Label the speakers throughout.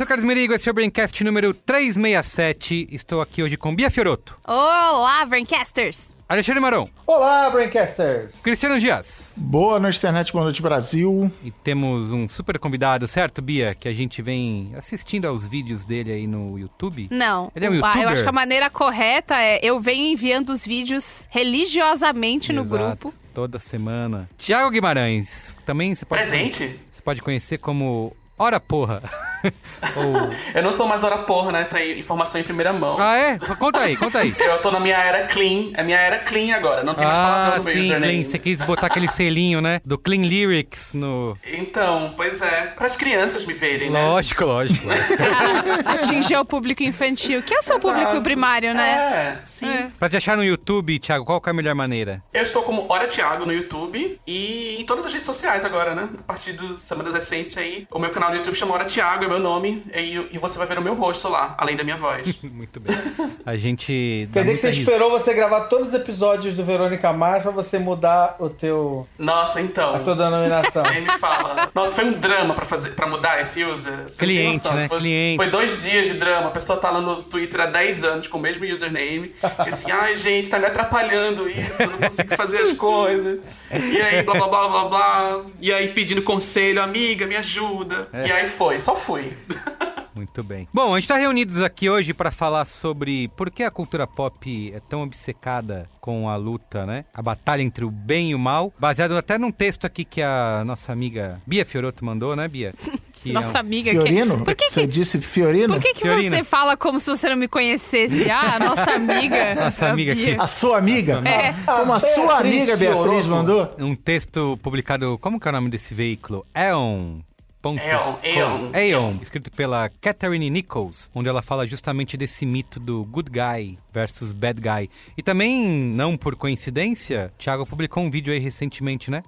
Speaker 1: sou Carlos Merigo, esse é o Braincast número 367. Estou aqui hoje com Bia Fioroto,
Speaker 2: Olá, Braincasters!
Speaker 1: Alexandre Marão,
Speaker 3: Olá, Braincasters!
Speaker 1: Cristiano Dias.
Speaker 4: Boa noite, internet, boa noite, Brasil.
Speaker 1: E temos um super convidado, certo, Bia? Que a gente vem assistindo aos vídeos dele aí no YouTube.
Speaker 2: Não.
Speaker 1: Ele é um youtuber?
Speaker 2: Eu acho que a maneira correta é eu venho enviando os vídeos religiosamente no
Speaker 1: Exato,
Speaker 2: grupo.
Speaker 1: Toda semana. Tiago Guimarães, também você pode,
Speaker 5: Presente?
Speaker 1: você pode conhecer como Ora Porra. Ou...
Speaker 5: Eu não sou mais hora porra, né? Tem informação em primeira mão.
Speaker 1: Ah, é? Conta aí, conta aí.
Speaker 5: Eu tô na minha era clean. É minha era clean agora. Não tem mais
Speaker 1: Ah,
Speaker 5: palavrão no meu
Speaker 1: sim,
Speaker 5: username.
Speaker 1: Clean. Você quis botar aquele selinho, né? Do Clean Lyrics no...
Speaker 5: Então, pois é. Para as crianças me verem, né?
Speaker 1: Lógico, lógico.
Speaker 2: Atingir o público infantil, que é o seu
Speaker 5: Exato.
Speaker 2: público primário, né?
Speaker 5: É, sim.
Speaker 2: É.
Speaker 1: pra te achar no YouTube, Thiago, qual que é a melhor maneira?
Speaker 5: Eu estou como Hora Thiago no YouTube e em todas as redes sociais agora, né? A partir das semanas recentes aí. O meu canal no YouTube chama Hora Thiago, é meu nome. E, e você vai ver o meu rosto lá, além da minha voz.
Speaker 1: Muito bem. A gente.
Speaker 3: Quer dizer que você esperou você gravar todos os episódios do Verônica Mars pra você mudar o teu,
Speaker 5: Nossa, então.
Speaker 3: a tua denominação.
Speaker 5: Nem me fala. Nossa, foi um drama pra, fazer, pra mudar esse user. Você
Speaker 1: Cliente,
Speaker 5: noção.
Speaker 1: né?
Speaker 5: Foi,
Speaker 1: Cliente.
Speaker 5: foi dois dias de drama. A pessoa tá lá no Twitter há 10 anos com o mesmo username. E assim, ai gente, tá me atrapalhando isso, não consigo fazer as coisas. E aí, blá blá blá blá blá. E aí pedindo conselho, amiga, me ajuda. E aí foi, só fui.
Speaker 1: Muito bem. Bom, a gente tá reunidos aqui hoje pra falar sobre por que a cultura pop é tão obcecada com a luta, né? A batalha entre o bem e o mal. Baseado até num texto aqui que a nossa amiga Bia Fioroto mandou, né, Bia? Que é
Speaker 2: Nossa
Speaker 1: um-
Speaker 2: amiga
Speaker 4: Fiorino?
Speaker 2: que. Por que,
Speaker 4: Você
Speaker 2: que,
Speaker 4: disse Fiorino?
Speaker 2: por que, que
Speaker 1: Fiorina.
Speaker 2: você fala como se você não me conhecesse? Ah, nossa amiga.
Speaker 1: Nossa amiga aqui.
Speaker 4: A sua amiga?
Speaker 1: A sua
Speaker 2: É.
Speaker 4: Como a,
Speaker 3: A
Speaker 4: sua amiga Beatriz
Speaker 3: Fioroto.
Speaker 4: mandou?
Speaker 1: um texto publicado. Como que é o nome desse veículo? Eon. Ponto
Speaker 5: Eon,
Speaker 1: com.
Speaker 5: Eon.
Speaker 1: Aeon, escrito pela Catherine Nichols, onde ela fala justamente desse mito do good guy versus bad guy. E também, não por coincidência, Thiago publicou um vídeo aí recentemente, né?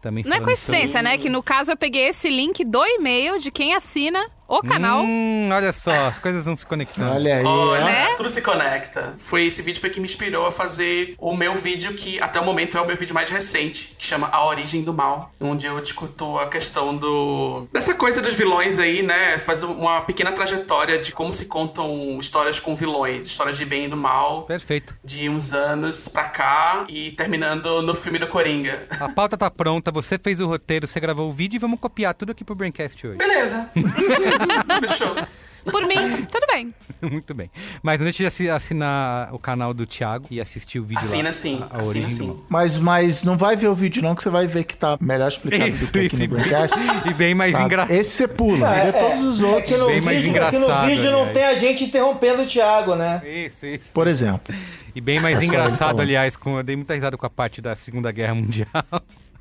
Speaker 1: Também
Speaker 2: Não é coincidência, né? Que no caso eu peguei esse link do e-mail de quem assina o canal.
Speaker 1: Hum, olha só, as coisas vão se conectando.
Speaker 4: Olha aí,
Speaker 5: Olha.
Speaker 2: Né?
Speaker 5: tudo se conecta. Foi esse vídeo foi que me inspirou a fazer o meu vídeo que até o momento é o meu vídeo mais recente, que chama A Origem do Mal, onde eu discuto a questão do dessa coisa dos vilões aí, né? Faz uma pequena trajetória de como se contam histórias com vilões, histórias de bem e do mal.
Speaker 1: Perfeito.
Speaker 5: De uns anos pra cá e terminando no filme do Coringa.
Speaker 1: A pauta tá pronta, você fez o roteiro, você gravou o vídeo e vamos copiar tudo aqui pro Braincast hoje.
Speaker 5: Beleza. Fechou.
Speaker 2: Por mim, tudo bem.
Speaker 1: Muito bem. Mas não deixe de assi- assinar o canal do Thiago e assistir o vídeo
Speaker 5: Assina
Speaker 1: lá.
Speaker 5: sim,
Speaker 1: a, a
Speaker 5: assina
Speaker 1: do
Speaker 5: sim.
Speaker 4: Mas, mas não vai ver o vídeo não, que você vai ver que tá melhor explicado
Speaker 1: Isso,
Speaker 4: do que aqui
Speaker 1: isso,
Speaker 4: no
Speaker 1: e bem-
Speaker 4: Braincast.
Speaker 1: e bem mais
Speaker 4: Tá,
Speaker 1: engraçado.
Speaker 4: Esse você pula,
Speaker 3: É,
Speaker 4: vê todos os
Speaker 3: É
Speaker 4: outros.
Speaker 3: que no
Speaker 1: Bem mais
Speaker 3: vídeo, é que no
Speaker 1: engraçado,
Speaker 3: vídeo não
Speaker 1: aliás.
Speaker 3: tem a gente interrompendo o Thiago, né?
Speaker 1: Isso, isso.
Speaker 4: Por exemplo.
Speaker 1: E bem mais
Speaker 4: É
Speaker 1: engraçado, aliás, com, eu dei muita risada com a parte da Segunda Guerra Mundial.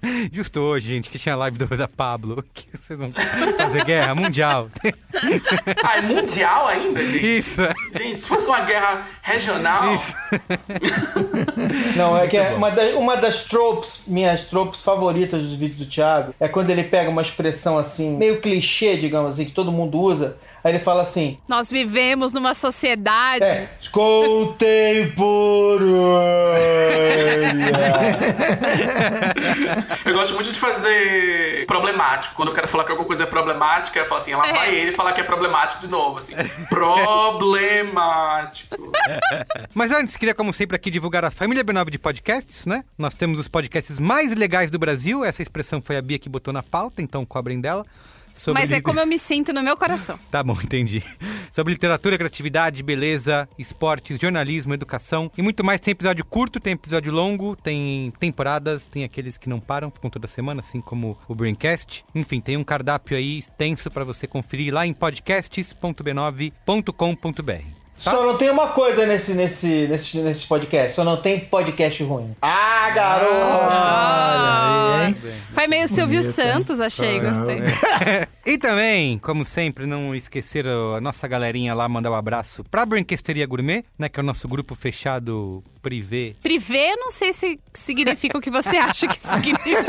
Speaker 1: Justo hoje, gente, que tinha live do, da Pablo. Que vocês vão fazer guerra mundial.
Speaker 5: Ah, é mundial ainda, gente?
Speaker 1: Isso.
Speaker 5: Gente, se fosse uma guerra regional.
Speaker 3: Não, é que é uma, da- uma das tropes, minhas tropes favoritas dos vídeos do Thiago, é quando ele pega uma expressão assim, meio clichê, digamos assim, que todo mundo usa, aí ele fala assim,
Speaker 2: Nós vivemos numa sociedade.
Speaker 3: é, contemporânea.
Speaker 5: Eu gosto muito de fazer problemático. Quando eu quero falar que alguma coisa é problemática, eu falo assim, lá
Speaker 2: É.
Speaker 5: vai ele falar que é problemático de novo, assim. Problemático.
Speaker 1: Mas antes, queria, como sempre, aqui divulgar a família B9 de podcasts, né? Nós temos os podcasts mais legais do Brasil. Essa expressão foi a Bia que botou na pauta, então cobrem dela. Sobre
Speaker 2: Mas é como eu me sinto no meu coração.
Speaker 1: Tá bom, entendi. Sobre literatura, criatividade, beleza, esportes, jornalismo, educação e muito mais. Tem episódio curto, tem episódio longo, tem temporadas, tem aqueles que não param, ficam toda semana, assim como o Braincast. Enfim, tem um cardápio aí extenso pra você conferir lá em podcasts.b9.com.br. Tá?
Speaker 3: Só não tem uma coisa nesse, nesse, nesse, nesse podcast. Só não tem podcast ruim. Ah, garoto!
Speaker 4: Olha aí, hein?
Speaker 2: Foi meio Silvio
Speaker 4: Bonito,
Speaker 2: Santos, achei, gostei.
Speaker 1: E também, como sempre, não esquecer a nossa galerinha lá, mandar um abraço pra Brinquesteria Gourmet, né? Que é o nosso grupo fechado privê.
Speaker 2: Privê, não sei se significa o que você acha que significa.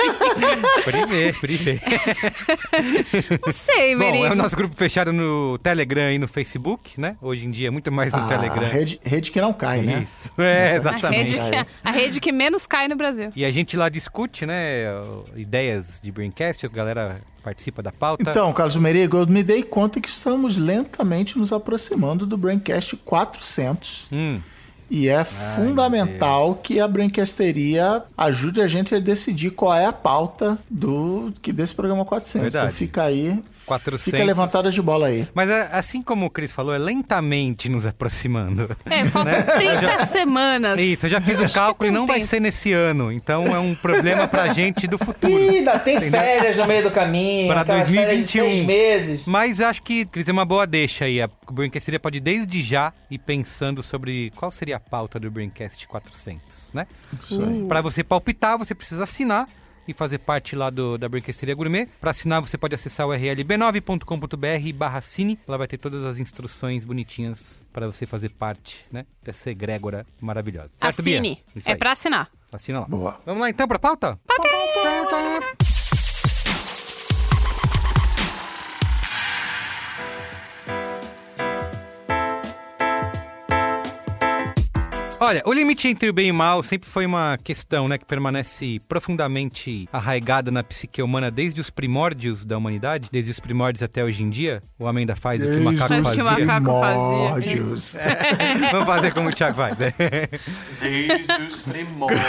Speaker 1: Privê, privê.
Speaker 2: Não sei,
Speaker 1: Bom, é o
Speaker 2: Merigo.
Speaker 1: nosso grupo fechado no Telegram e no Facebook, né? Hoje em dia é muito mais no
Speaker 4: Ah,
Speaker 1: Telegram.
Speaker 4: rede, rede que não cai, né?
Speaker 1: Isso, é,
Speaker 2: A
Speaker 1: exatamente.
Speaker 2: rede, que, a rede que menos cai no Brasil.
Speaker 1: E a gente lá discute, né, ideias de Braincast, a galera participa da pauta.
Speaker 4: Então, Carlos Merigo, eu me dei conta que estamos lentamente nos aproximando do Braincast 400.
Speaker 1: Hum,
Speaker 4: E é fundamental que a Brancasteria ajude a gente a decidir qual é a pauta do que desse programa 400.
Speaker 1: Verdade.
Speaker 4: Então fica aí,
Speaker 1: 400.
Speaker 4: fica levantada de bola aí.
Speaker 1: Mas é, assim como o Cris falou, é lentamente nos aproximando.
Speaker 2: É, faltam 30 semanas.
Speaker 1: Isso, eu já fiz o cálculo e não vai ser nesse ano. Então é um problema pra gente do futuro.
Speaker 3: Ih, ainda tem férias no meio do caminho. De
Speaker 1: 2021.
Speaker 3: seis meses.
Speaker 1: Mas acho que, Cris, é uma boa deixa aí. A Braincast pode desde já ir pensando sobre qual seria a pauta do Braincast 400, né?
Speaker 4: Isso aí.
Speaker 1: Pra você palpitar, você precisa assinar e fazer parte lá do, da Brinquesteria Gourmet. Para assinar, você pode acessar o URL b9.com.br barra cine. Lá vai ter todas as instruções bonitinhas para você fazer parte, né? Dessa egrégora maravilhosa. Certo?
Speaker 2: Assine. É pra assinar.
Speaker 1: Assina lá.
Speaker 4: Boa.
Speaker 1: Vamos lá então pra pauta? Olha, o limite entre o bem e o mal sempre foi uma questão, né, que permanece profundamente arraigada na psique humana desde os primórdios da humanidade, desde os primórdios até hoje em dia. O homem ainda faz o que o
Speaker 4: Desde
Speaker 1: macaco
Speaker 2: Faz o que o
Speaker 1: fazia.
Speaker 2: macaco fazia.
Speaker 4: Primórdios.
Speaker 1: Vamos fazer como o Thiago faz. né?
Speaker 5: Desde os primórdios.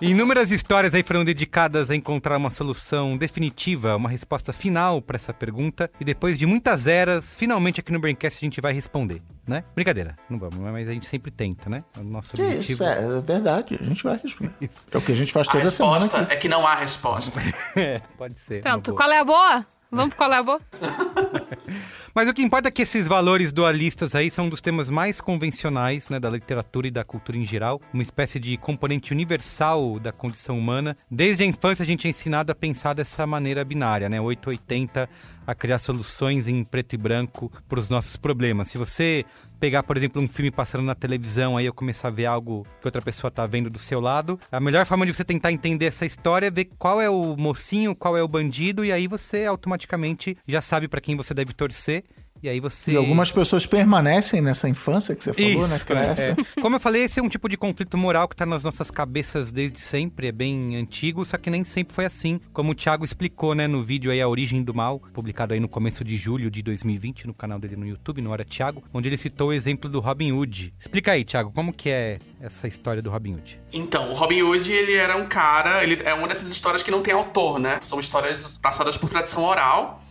Speaker 1: Inúmeras histórias aí foram dedicadas a encontrar uma solução definitiva, uma resposta final para essa pergunta. E depois de muitas eras, finalmente aqui no Braincast a gente vai responder, né? Brincadeira, não vamos, mas a gente sempre tenta, né? O nosso
Speaker 4: Que
Speaker 1: objetivo.
Speaker 4: isso, é, é verdade. A gente vai responder.
Speaker 1: Isso.
Speaker 4: É o que a gente faz
Speaker 5: A
Speaker 4: toda semana
Speaker 5: resposta
Speaker 4: aqui.
Speaker 5: é que não há resposta.
Speaker 1: É, pode ser.
Speaker 2: Pronto, qual é a boa? Vamos boa?
Speaker 1: Mas o que importa é que esses valores dualistas aí são um dos temas mais convencionais né, da literatura e da cultura em geral, uma espécie de componente universal da condição humana. Desde a infância a gente é ensinado a pensar dessa maneira binária, né, 880, a criar soluções em preto e branco para os nossos problemas. Se você pegar, por exemplo, um filme passando na televisão, aí eu começar a ver algo que outra pessoa tá vendo do seu lado, a melhor forma de você tentar entender essa história é ver qual é o mocinho, qual é o bandido, e aí você automaticamente já sabe para quem você deve torcer. E aí você.
Speaker 4: E algumas pessoas permanecem nessa infância que você falou, né?
Speaker 1: Isso,
Speaker 4: Cresce.
Speaker 1: é. Como eu falei, esse é um tipo de conflito moral que tá nas nossas cabeças desde sempre, é bem antigo, só que nem sempre foi assim. Como o Thiago explicou, né, no vídeo aí A Origem do Mal, publicado aí no começo de julho de 2020, no canal dele no YouTube, no Hora Thiago, onde ele citou o exemplo do Robin Hood. Explica aí, Thiago, como que é essa história do Robin Hood?
Speaker 5: Então, o Robin Hood, ele era um cara, ele é uma dessas histórias que não tem autor, né? São histórias passadas por tradição oral.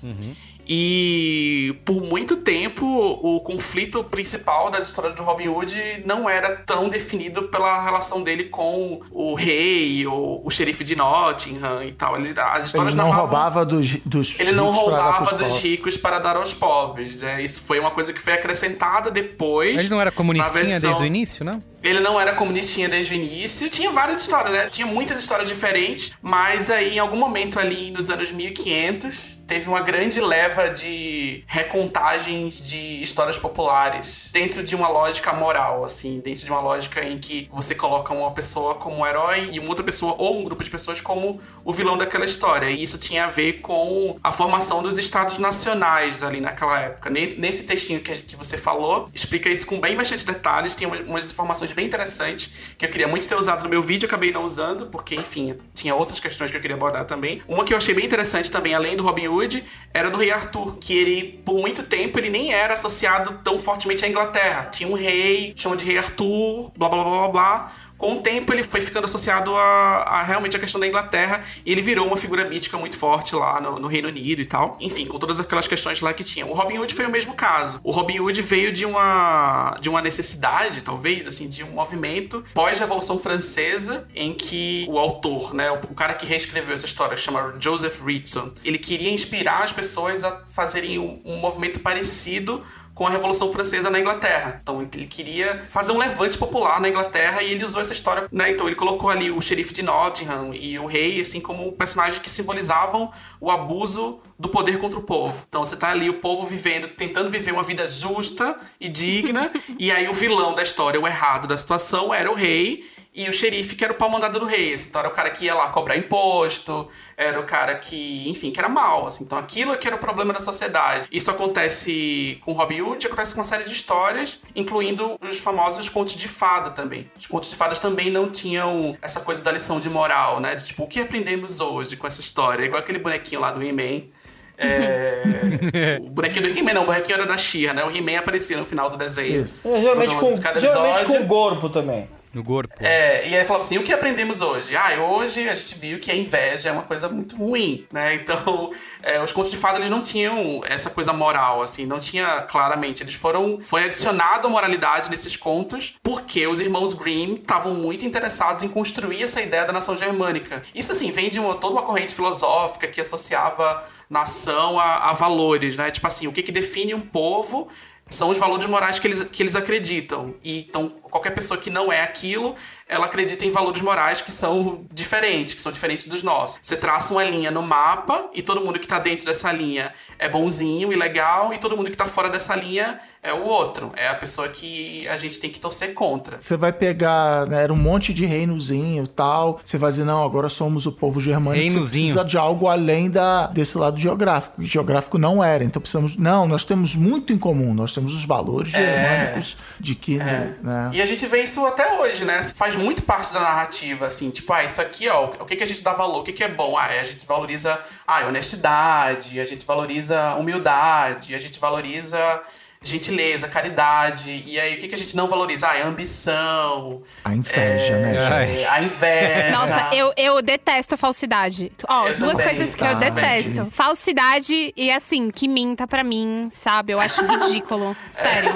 Speaker 5: E por muito tempo, o conflito principal das histórias do Robin Hood não era tão definido pela relação dele com o rei, ou o xerife de Nottingham e tal. Ele, as histórias
Speaker 4: Ele não
Speaker 5: narravam-
Speaker 4: roubava dos, dos
Speaker 5: ele não roubava dos
Speaker 4: pobres.
Speaker 5: ricos para dar aos pobres. É, isso foi uma coisa que foi acrescentada depois.
Speaker 1: Ele não era comunistinha
Speaker 5: versão-
Speaker 1: desde o início, não?
Speaker 5: Ele não era comunistinha desde o início. Tinha várias histórias, né? Tinha muitas histórias diferentes. Mas aí, em algum momento ali nos anos 1500, teve uma grande leva de recontagens de histórias populares dentro de uma lógica moral, assim, dentro de uma lógica em que você coloca uma pessoa como herói e uma outra pessoa ou um grupo de pessoas como o vilão daquela história. E isso tinha a ver com a formação dos estados nacionais ali naquela época. Ne- Nesse textinho que, você falou, explica isso com bem bastante detalhes, tem uma- umas informações bem interessantes que eu queria muito ter usado no meu vídeo, acabei não usando, porque, enfim, tinha outras questões que eu queria abordar também. Uma que eu achei bem interessante também, além do Robin Hood, era do rei Arthur, que ele, por muito tempo, ele nem era associado tão fortemente à Inglaterra. Tinha um rei, chama de rei Arthur, blá blá blá blá blá. Com o tempo ele foi ficando associado a, a realmente a questão da Inglaterra e ele virou uma figura mítica muito forte lá no, no, Reino Unido e tal. Enfim, com todas aquelas questões lá que tinha. O Robin Hood foi o mesmo caso. O Robin Hood veio de uma, de uma necessidade, talvez, assim, de um movimento pós-Revolução Francesa em que o autor, né, o, o cara que reescreveu essa história, chama Joseph Ritson, ele queria inspirar as pessoas a fazerem um, um movimento parecido com a Revolução Francesa na Inglaterra. Então ele queria fazer um levante popular na Inglaterra e ele usou essa história, né? Então ele colocou ali o xerife de Nottingham e o rei, assim, como personagens que simbolizavam o abuso do poder contra o povo. Então você tá ali, o povo vivendo, tentando viver uma vida justa e digna, e aí o vilão da história, o errado da situação, era o rei, e o xerife, que era o pau mandado do rei. Então era o cara que ia lá cobrar imposto, era o cara que, enfim, que era mal. Assim. Então aquilo é que era o problema da sociedade. Isso acontece com Robin Hood, acontece com uma série de histórias, incluindo os famosos contos de fada também. Os contos de fadas também não tinham essa coisa da lição de moral, né? De, tipo, o que aprendemos hoje com essa história? igual aquele bonequinho lá do He-Man. É... o bonequinho do He-Man, não, o bonequinho era da Xia, né? O He-Man aparecia no final do desenho.
Speaker 3: Isso. É, geralmente, com, geralmente com o corpo também.
Speaker 1: No corpo.
Speaker 5: É, e aí falava assim, o que aprendemos hoje? Ah, hoje a gente viu que a inveja é uma coisa muito ruim, né? Então, é, os contos de fada, eles não tinham essa coisa moral, assim, não tinha claramente. Eles foram, foi adicionada moralidade nesses contos porque os irmãos Grimm estavam muito interessados em construir essa ideia da nação germânica. Isso, assim, vem de uma, toda uma corrente filosófica que associava nação a, a valores, né? Tipo assim, o que, que define um povo são os valores morais que eles, que eles acreditam. E então, qualquer pessoa que não é aquilo, ela acredita em valores morais que são diferentes, que são diferentes dos nossos. Você traça uma linha no mapa e todo mundo que tá dentro dessa linha é bonzinho e legal, e todo mundo que tá fora dessa linha é o outro. É a pessoa que a gente tem que torcer contra.
Speaker 4: Você vai pegar, né, era um monte de reinozinho e tal. Você vai dizer, não, agora somos o povo germânico.
Speaker 1: Reinozinho.
Speaker 4: Precisa de algo além da, desse lado geográfico. geográfico não era. Então precisamos. Não, nós temos muito em comum. Nós temos os valores é, germânicos de que. É. Né?
Speaker 5: E a gente vê isso até hoje, né? Faz muito parte da narrativa, assim, tipo, ah, isso aqui, ó, o que, que a gente dá valor? O que, que é bom? Ah, a gente valoriza ah, honestidade, a gente valoriza humildade, a gente valoriza gentileza, caridade. E aí, o que, que a gente não valoriza? Ah, é a ambição.
Speaker 4: A inveja,
Speaker 5: é,
Speaker 4: né,
Speaker 5: gente? A inveja.
Speaker 2: Nossa, eu, eu detesto falsidade. Ó, oh, duas também, coisas que tá. eu detesto. Falsidade e, assim, que minta pra mim, sabe? Eu acho ridículo. Sério.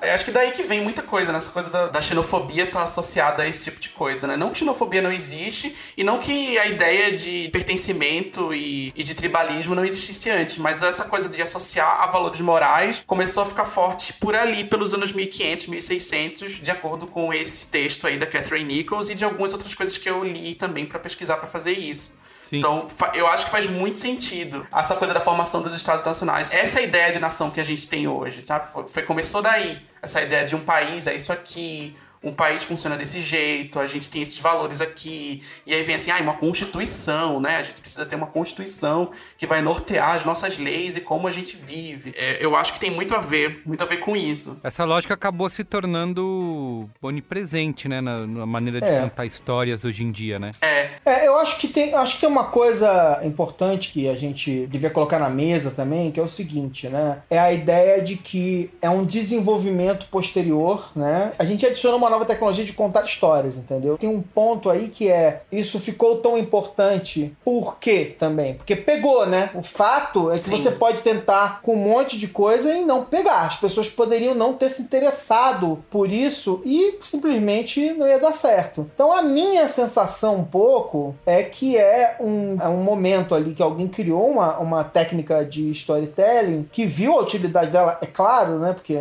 Speaker 5: É, acho que daí que vem muita coisa, né? Essa coisa da, da, xenofobia tá associada a esse tipo de coisa, né? Não que xenofobia não existe e não que a ideia de pertencimento e, e de tribalismo não existisse antes, mas essa coisa de associar a valores morais começou a ficar forte por ali, pelos anos 1500, 1600, de acordo com esse texto aí da Catherine Nichols e de algumas outras coisas que eu li também para pesquisar para fazer isso. Sim. Então, eu acho que faz muito sentido essa coisa da formação dos Estados Nacionais. Essa ideia de nação que a gente tem hoje, sabe? Foi, foi começou daí. Essa ideia de um país é isso aqui, um país funciona desse jeito, a gente tem esses valores aqui, e aí vem assim, ah, uma constituição, né? A gente precisa ter uma constituição que vai nortear as nossas leis e como a gente vive. É, eu acho que tem muito a ver, muito a ver com isso.
Speaker 1: Essa lógica acabou se tornando onipresente, né, na, na maneira de é. contar histórias hoje em dia, né?
Speaker 5: É.
Speaker 3: é. eu acho que tem, acho que tem uma coisa importante que a gente devia colocar na mesa também, que é o seguinte, né? É a ideia de que é um desenvolvimento posterior, né? A gente adiciona uma nova tecnologia de contar histórias, entendeu? Tem um ponto aí que é isso ficou tão importante. Por quê também? Porque pegou, né? O fato é que Sim. você pode tentar com um monte de coisa e não pegar. As pessoas poderiam não ter se interessado por isso e simplesmente não ia dar certo. Então a minha sensação um pouco é que é um, é um momento ali que alguém criou uma, uma técnica de storytelling que viu a utilidade dela, é claro, né? Porque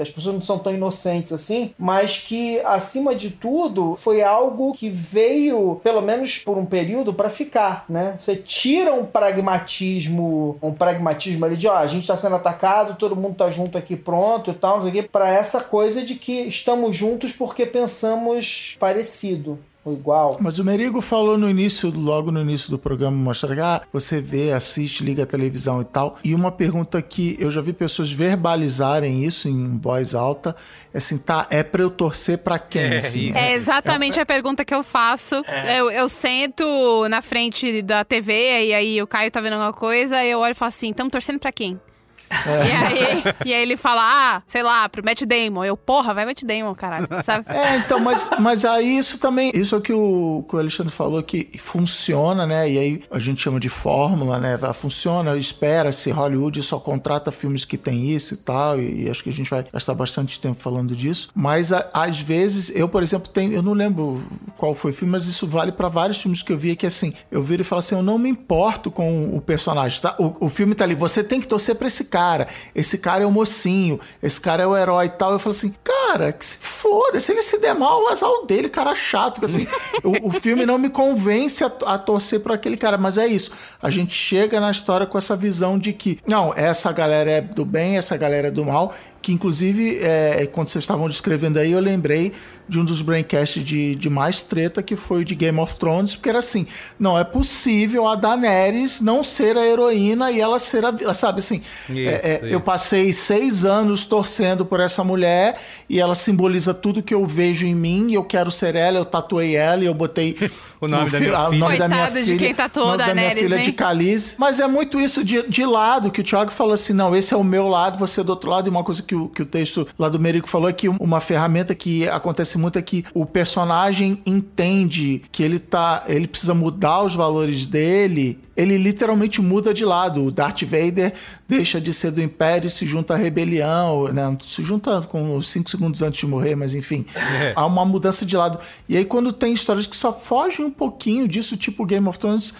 Speaker 3: as pessoas não são tão inocentes assim, mas que que, acima de tudo, foi algo que veio, pelo menos por um período, para ficar, né? Você tira um pragmatismo, um pragmatismo ali de, ó, a gente está sendo atacado, todo mundo tá junto aqui pronto e tal, não sei o quê, para essa coisa de que estamos juntos porque pensamos parecido igual.
Speaker 4: Mas o Merigo falou no início, logo no início do programa, mostrar que ah, você vê, assiste, liga a televisão e tal. E uma pergunta que eu já vi pessoas verbalizarem isso em voz alta, é assim, tá, é pra eu torcer pra quem? É, assim,
Speaker 2: é exatamente é, a pergunta que eu faço. É. Eu, eu sento na frente da TV e aí o Caio tá vendo alguma coisa e eu olho e falo assim, estamos torcendo pra quem? E, aí, e aí ele fala, ah, sei lá, pro Matt Damon. Eu, porra, vai Matt Damon, caralho, sabe?
Speaker 4: É, então, mas, mas aí isso também, isso é o que o, que o Alexandre falou, que funciona, né? E aí a gente chama de fórmula, né? Funciona, espera-se, Hollywood só contrata filmes que tem isso e tal, e, e, acho que a gente vai gastar bastante tempo falando disso. Mas a, às vezes, eu, por exemplo, tenho, eu não lembro qual foi o filme, mas isso vale para vários filmes que eu vi, que assim, eu viro e falo assim, eu não me importo com o personagem, tá? O, o filme tá ali, você tem que torcer pra esse cara, esse cara é o mocinho, esse cara é o herói e tal. Eu falo assim, cara, que se foda, se ele se der mal, o azar dele, cara chato. Assim, o, o, filme não me convence a, a torcer por aquele cara, mas é isso. A gente chega na história com essa visão de que, não, essa galera é do bem, essa galera é do mal, que inclusive, é, quando vocês estavam descrevendo aí, eu lembrei de um dos braincasts de, de mais treta, que foi o de Game of Thrones, porque era assim, não é possível a Daenerys não ser a heroína e ela ser a... Sabe assim, isso, é, é, eu passei seis anos torcendo por essa mulher e ela simboliza tudo que eu vejo em mim e eu quero ser ela, eu tatuei ela e eu botei
Speaker 1: o nome, da, minha
Speaker 2: filha,
Speaker 1: o
Speaker 2: nome da minha filha. de quem tatuou
Speaker 4: da minha filha hein? de. Mas é muito isso de, de lado, que o Thiago falou assim, não, esse é o meu lado, você é do outro lado. E uma coisa que o, que o texto lá do Merico falou é que uma ferramenta que acontece muito é que o personagem entende que ele tá, ele precisa mudar os valores dele ele literalmente muda de lado. O Darth Vader deixa de ser do Império e se junta à rebelião, né? Se junta com cinco segundos antes de morrer, mas enfim, é. há uma mudança de lado. E aí quando tem histórias que só fogem um pouquinho disso, tipo Game of Thrones,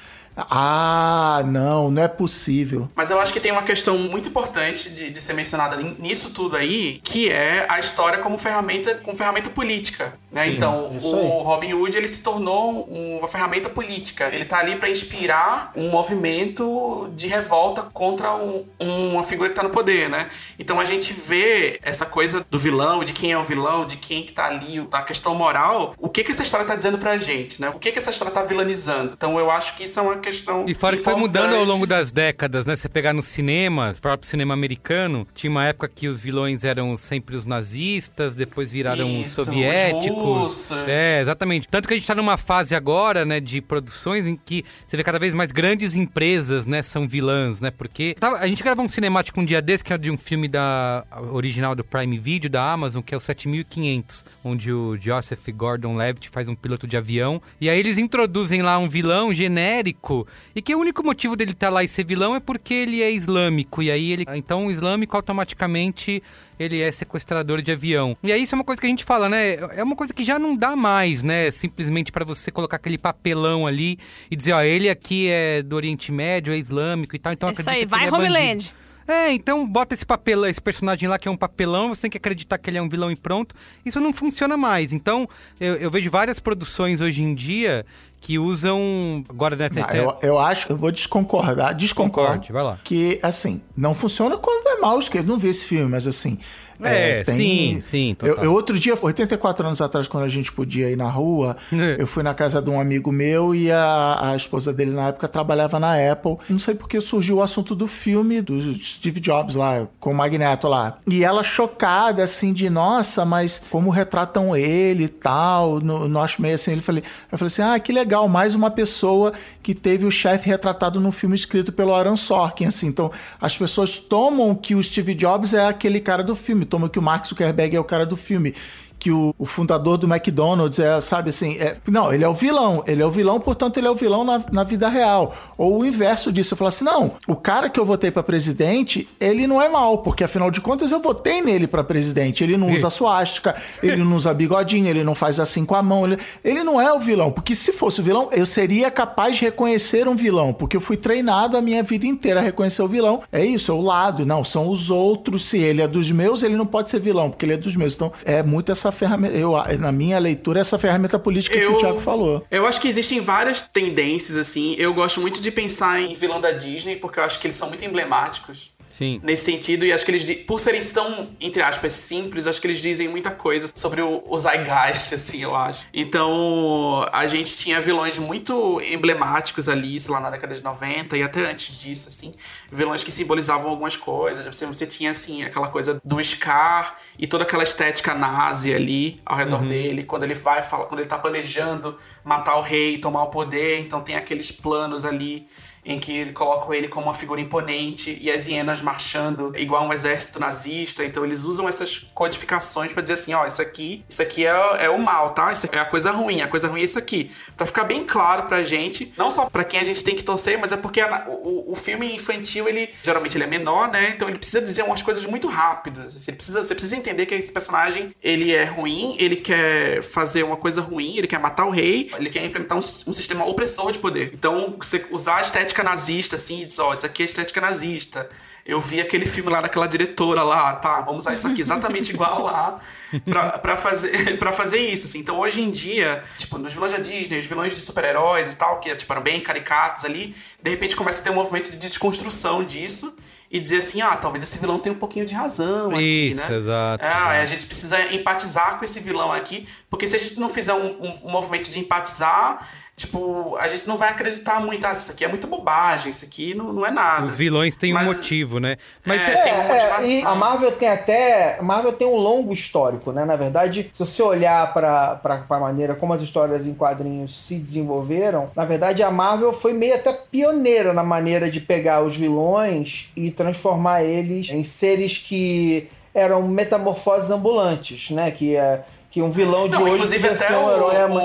Speaker 4: ah, não, não é possível.
Speaker 5: Mas eu acho que tem uma questão muito importante de, de ser mencionada nisso tudo aí, que é a história como ferramenta, como ferramenta política. Né? Sim, então, o Robin Hood ele se tornou uma ferramenta política. Ele tá ali para inspirar um movimento de revolta contra um, uma figura que tá no poder, né? Então a gente vê essa coisa do vilão, de quem é o vilão, de quem que tá ali, da questão moral. O que que essa história tá dizendo pra gente, né? O que que essa história tá vilanizando? Então eu acho que isso é uma questão.
Speaker 1: E fora que foi mudando ao longo das décadas, né? Você pegar no cinema, próprio cinema americano, tinha uma época que os vilões eram sempre os nazistas, depois viraram Isso, os soviéticos. Os é, exatamente. Tanto que a gente tá numa fase agora, né, de produções em que você vê cada vez mais grandes empresas, né, são vilãs, né? Porque a gente gravou um cinemático um dia desse, que é de um filme da original do Prime Video da Amazon, que é o 7500, onde o Joseph Gordon-Levitt faz um piloto de avião. E aí eles introduzem lá um vilão genérico e que o único motivo dele estar tá lá e ser vilão é porque ele é islâmico. E aí ele. Então, o islâmico automaticamente ele é sequestrador de avião. E aí isso é uma coisa que a gente fala, né? É uma coisa que já não dá mais, né? Simplesmente para você colocar aquele papelão ali e dizer, ó, ele aqui é do Oriente Médio, é islâmico e tal. Então
Speaker 2: isso aí, vai é Homeland.
Speaker 1: É, então bota esse papelão, esse personagem lá que é um papelão, você tem que acreditar que ele é um vilão e pronto. Isso não funciona mais. Então, eu, eu vejo várias produções hoje em dia que usam. Agora, né?
Speaker 4: Não, eu, eu acho, eu vou desconcordar, desconcordo.
Speaker 1: vai lá.
Speaker 4: Que, assim, não funciona quando é mal escrito. Não vi esse filme, mas assim.
Speaker 1: É, é tem... sim, sim.
Speaker 4: Eu, eu, outro dia, 84 anos atrás, quando a gente podia ir na rua, é. eu fui na casa de um amigo meu e a, a esposa dele na época trabalhava na Apple. Não sei porque surgiu o assunto do filme do Steve Jobs lá, com o Magneto lá. E ela chocada, assim, de nossa, mas como retratam ele e tal. No, no acho meio assim, ele falei, eu falei assim: ah, que legal, mais uma pessoa que teve o chefe retratado num filme escrito pelo Aaron Sorkin, assim. Então, as pessoas tomam que o Steve Jobs é aquele cara do filme toma que o Mark Zuckerberg é o cara do filme que o, o, fundador do McDonald's é, sabe assim, é, não, ele é o vilão, ele é o vilão, portanto ele é o vilão na, na vida real. Ou o inverso disso, eu falo assim, não, o cara que eu votei para presidente, ele não é mal, porque afinal de contas eu votei nele para presidente. Ele não usa suástica, ele não usa bigodinho, ele não faz assim com a mão, ele, ele não é o vilão, porque se fosse o vilão, eu seria capaz de reconhecer um vilão, porque eu fui treinado a minha vida inteira a reconhecer o vilão. É isso, é o lado, não, são os outros, se ele é dos meus, ele não pode ser vilão, porque ele é dos meus. Então, é muito essa essa ferramenta, eu, na minha leitura, essa ferramenta política eu, que o Thiago falou.
Speaker 5: Eu acho que existem várias tendências, assim. Eu gosto muito de pensar em vilão da Disney, porque eu acho que eles são muito emblemáticos.
Speaker 1: Sim.
Speaker 5: Nesse sentido, e acho que eles, por serem tão, entre aspas, simples, acho que eles dizem muita coisa sobre o, o Zeitgeist, assim, eu acho. Então, a gente tinha vilões muito emblemáticos ali, sei lá, na década de 90 e até antes disso, assim. Vilões que simbolizavam algumas coisas. Você, você tinha, assim, aquela coisa do Scar e toda aquela estética nazi ali ao redor uhum. dele, quando ele vai, fala, quando ele tá planejando matar o rei, tomar o poder, então tem aqueles planos ali em que colocam ele como uma figura imponente e as hienas marchando igual um exército nazista. Então eles usam essas codificações para dizer assim, ó, isso aqui, isso aqui é, é o mal, tá? Isso é a coisa ruim, a coisa ruim é isso aqui. Para ficar bem claro pra gente, não só para quem a gente tem que torcer, mas é porque a, o, o filme infantil, ele geralmente ele é menor, né? Então ele precisa dizer umas coisas muito rápidas. Você precisa, você precisa entender que esse personagem, ele é ruim, ele quer fazer uma coisa ruim, ele quer matar o rei, ele quer implementar um, um sistema opressor de poder. Então, você usar a estética nazista, assim, e dizer, ó, oh, isso aqui é estética nazista. Eu vi aquele filme lá daquela diretora lá, tá? Vamos usar isso aqui exatamente igual lá pra, pra, fazer, pra fazer isso, assim. Então, hoje em dia, tipo, nos vilões da Disney, os vilões de super-heróis e tal, que tipo, eram bem caricatos ali, de repente começa a ter um movimento de desconstrução disso e dizer assim, ah, talvez esse vilão tenha um pouquinho de razão aqui,
Speaker 1: Isso,
Speaker 5: né?
Speaker 1: exato.
Speaker 5: Ah,
Speaker 1: exato.
Speaker 5: a gente precisa empatizar com esse vilão aqui, porque se a gente não fizer um, um, um movimento de empatizar, tipo, a gente não vai acreditar muito, ah, isso aqui é muito bobagem, isso aqui não, não é nada.
Speaker 1: Os vilões têm
Speaker 5: Mas-
Speaker 1: um motivo, né? Mas
Speaker 5: É,
Speaker 1: é-
Speaker 5: tem uma
Speaker 3: É, é,
Speaker 5: motivação.
Speaker 3: e a Marvel tem até. A Marvel tem um longo histórico, né? Na verdade, se você olhar para a maneira como as histórias em quadrinhos se desenvolveram, na verdade a Marvel foi meio até pioneira na maneira de pegar os vilões e transformar eles em seres que eram metamorfoses ambulantes, né? Que é. Que um vilão de
Speaker 5: Não,
Speaker 3: hoje
Speaker 5: inclusive até
Speaker 3: ser um herói
Speaker 5: o,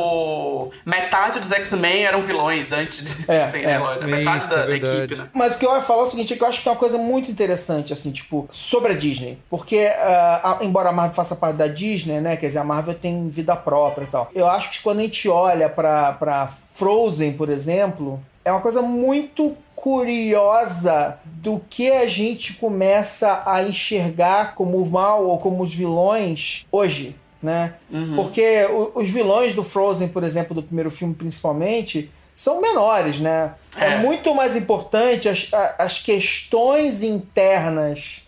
Speaker 5: o- metade dos X-Men eram vilões antes de
Speaker 3: É,
Speaker 5: serem
Speaker 3: é.
Speaker 5: heróis. Metade
Speaker 1: Isso,
Speaker 5: da,
Speaker 1: é
Speaker 5: da equipe, né?
Speaker 3: Mas o que eu ia falar é o seguinte, é que eu acho que tem uma coisa muito interessante, assim, tipo, sobre a Disney. Porque, ah, a- embora a Marvel faça parte da Disney, né, quer dizer, a Marvel tem vida própria e tal. Eu acho que quando a gente olha pra, pra Frozen, por exemplo, é uma coisa muito curiosa do que a gente começa a enxergar como o mal ou como os vilões hoje, né? Porque o- os vilões do Frozen, por exemplo, do primeiro filme principalmente, são menores, né? É,
Speaker 5: É.
Speaker 3: muito mais importante as, a- as questões internas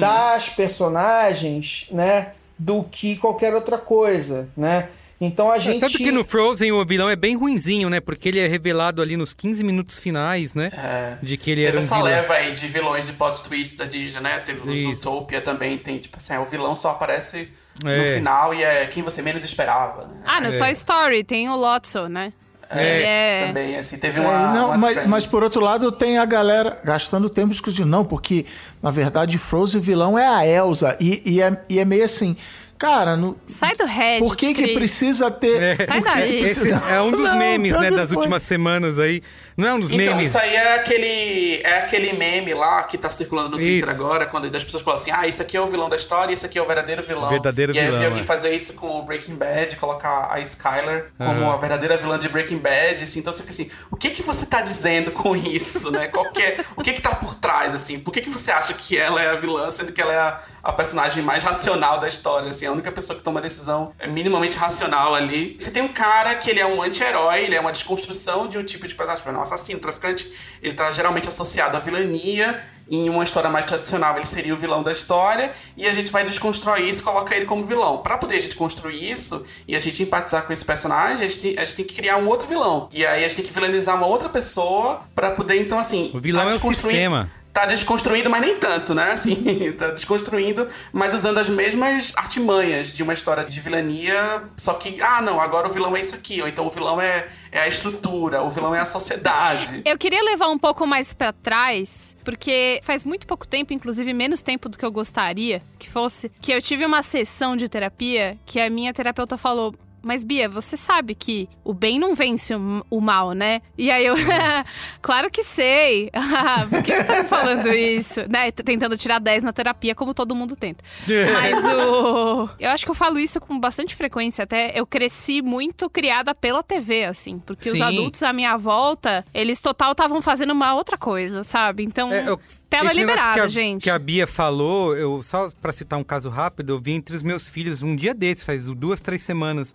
Speaker 3: das personagens, né? Do que qualquer outra coisa, né? Então a gente.
Speaker 1: Tanto que no Frozen o vilão é bem ruinzinho, né? Porque ele é revelado ali nos 15 minutos finais, né?
Speaker 5: É.
Speaker 1: De que ele
Speaker 5: Teve
Speaker 1: era um
Speaker 5: essa
Speaker 1: vilão.
Speaker 5: leva aí de vilões de plot twist da Disney, né? Teve o
Speaker 1: Isso.
Speaker 5: Zootopia também, tem, tipo assim, o vilão só aparece
Speaker 1: É.
Speaker 5: no final e é quem você menos esperava, né?
Speaker 2: Ah, no
Speaker 1: É.
Speaker 2: Toy Story tem o Lotso, né?
Speaker 5: É,
Speaker 2: Ele é...
Speaker 5: Também, assim, teve
Speaker 4: É,
Speaker 5: uma.
Speaker 4: não,
Speaker 5: uma
Speaker 4: mas, mas por outro lado tem a galera gastando tempo discutindo, não, porque na verdade Frozen o vilão é a Elsa e, e, é, e é meio assim, cara, no,
Speaker 2: Sai do Reddit,
Speaker 4: por que que precisa ter...
Speaker 2: Sai
Speaker 4: por que
Speaker 2: daí.
Speaker 4: precisa-
Speaker 1: é um dos
Speaker 4: Não,
Speaker 1: memes, né, das últimas semanas aí. Não é um dos
Speaker 5: Então,
Speaker 1: memes?
Speaker 5: isso aí é aquele, é aquele meme lá que tá circulando no Twitter
Speaker 1: Isso.
Speaker 5: agora, quando as pessoas falam assim: ah, esse aqui é o vilão da história, esse aqui é o verdadeiro vilão.
Speaker 1: Verdadeiro
Speaker 5: e aí eu vi
Speaker 1: vilão,
Speaker 5: alguém
Speaker 1: é.
Speaker 5: fazer isso com o Breaking Bad, colocar a Skyler como a verdadeira vilã de Breaking Bad. Assim, então você fica assim: o que que você tá dizendo com isso, né? Qual que é- o que que tá por trás, assim? Por que que você acha que ela é a vilã, sendo que ela é a, a personagem mais racional da história, assim? A única pessoa que toma decisão é minimamente racional ali. Você tem um cara que ele é um anti-herói, ele é uma desconstrução de um tipo de personagem, assassino, traficante. Ele tá geralmente associado à vilania. Em uma história mais tradicional, ele seria o vilão da história. E a gente vai desconstruir isso e colocar ele como vilão. Pra poder a gente construir isso e a gente empatizar com esse personagem, a gente, a gente tem que criar um outro vilão. E aí a gente tem que vilanizar uma outra pessoa pra poder, então, assim.
Speaker 1: O vilão
Speaker 5: tá
Speaker 1: é o sistema.
Speaker 5: Tá desconstruindo, mas nem tanto, né? Assim, tá desconstruindo, mas usando as mesmas artimanhas de uma história de vilania, só que, ah, não, agora o vilão é isso aqui, ou então o vilão é, é a estrutura, o vilão é a sociedade.
Speaker 2: Eu queria levar um pouco mais pra trás, porque faz muito pouco tempo, inclusive menos tempo do que eu gostaria que fosse, que eu tive uma sessão de terapia que a minha terapeuta falou. Mas, Bia, você sabe que o bem não vence o, mal, né? E aí eu. claro que sei. Por que você tá me falando isso? Né? Tentando tirar 10 na terapia, como todo mundo tenta. Mas o. Eu acho que eu falo isso com bastante frequência. Até eu cresci muito criada pela TV, assim. Porque os
Speaker 1: Sim.
Speaker 2: adultos à minha volta, eles total estavam fazendo uma outra coisa, sabe? Então,
Speaker 1: É, eu-
Speaker 2: tela
Speaker 1: esse
Speaker 2: liberada,
Speaker 1: que a,
Speaker 2: gente.
Speaker 1: Que a Bia falou, eu só pra citar um caso rápido, eu vi entre os meus filhos um dia desses, faz duas, três semanas,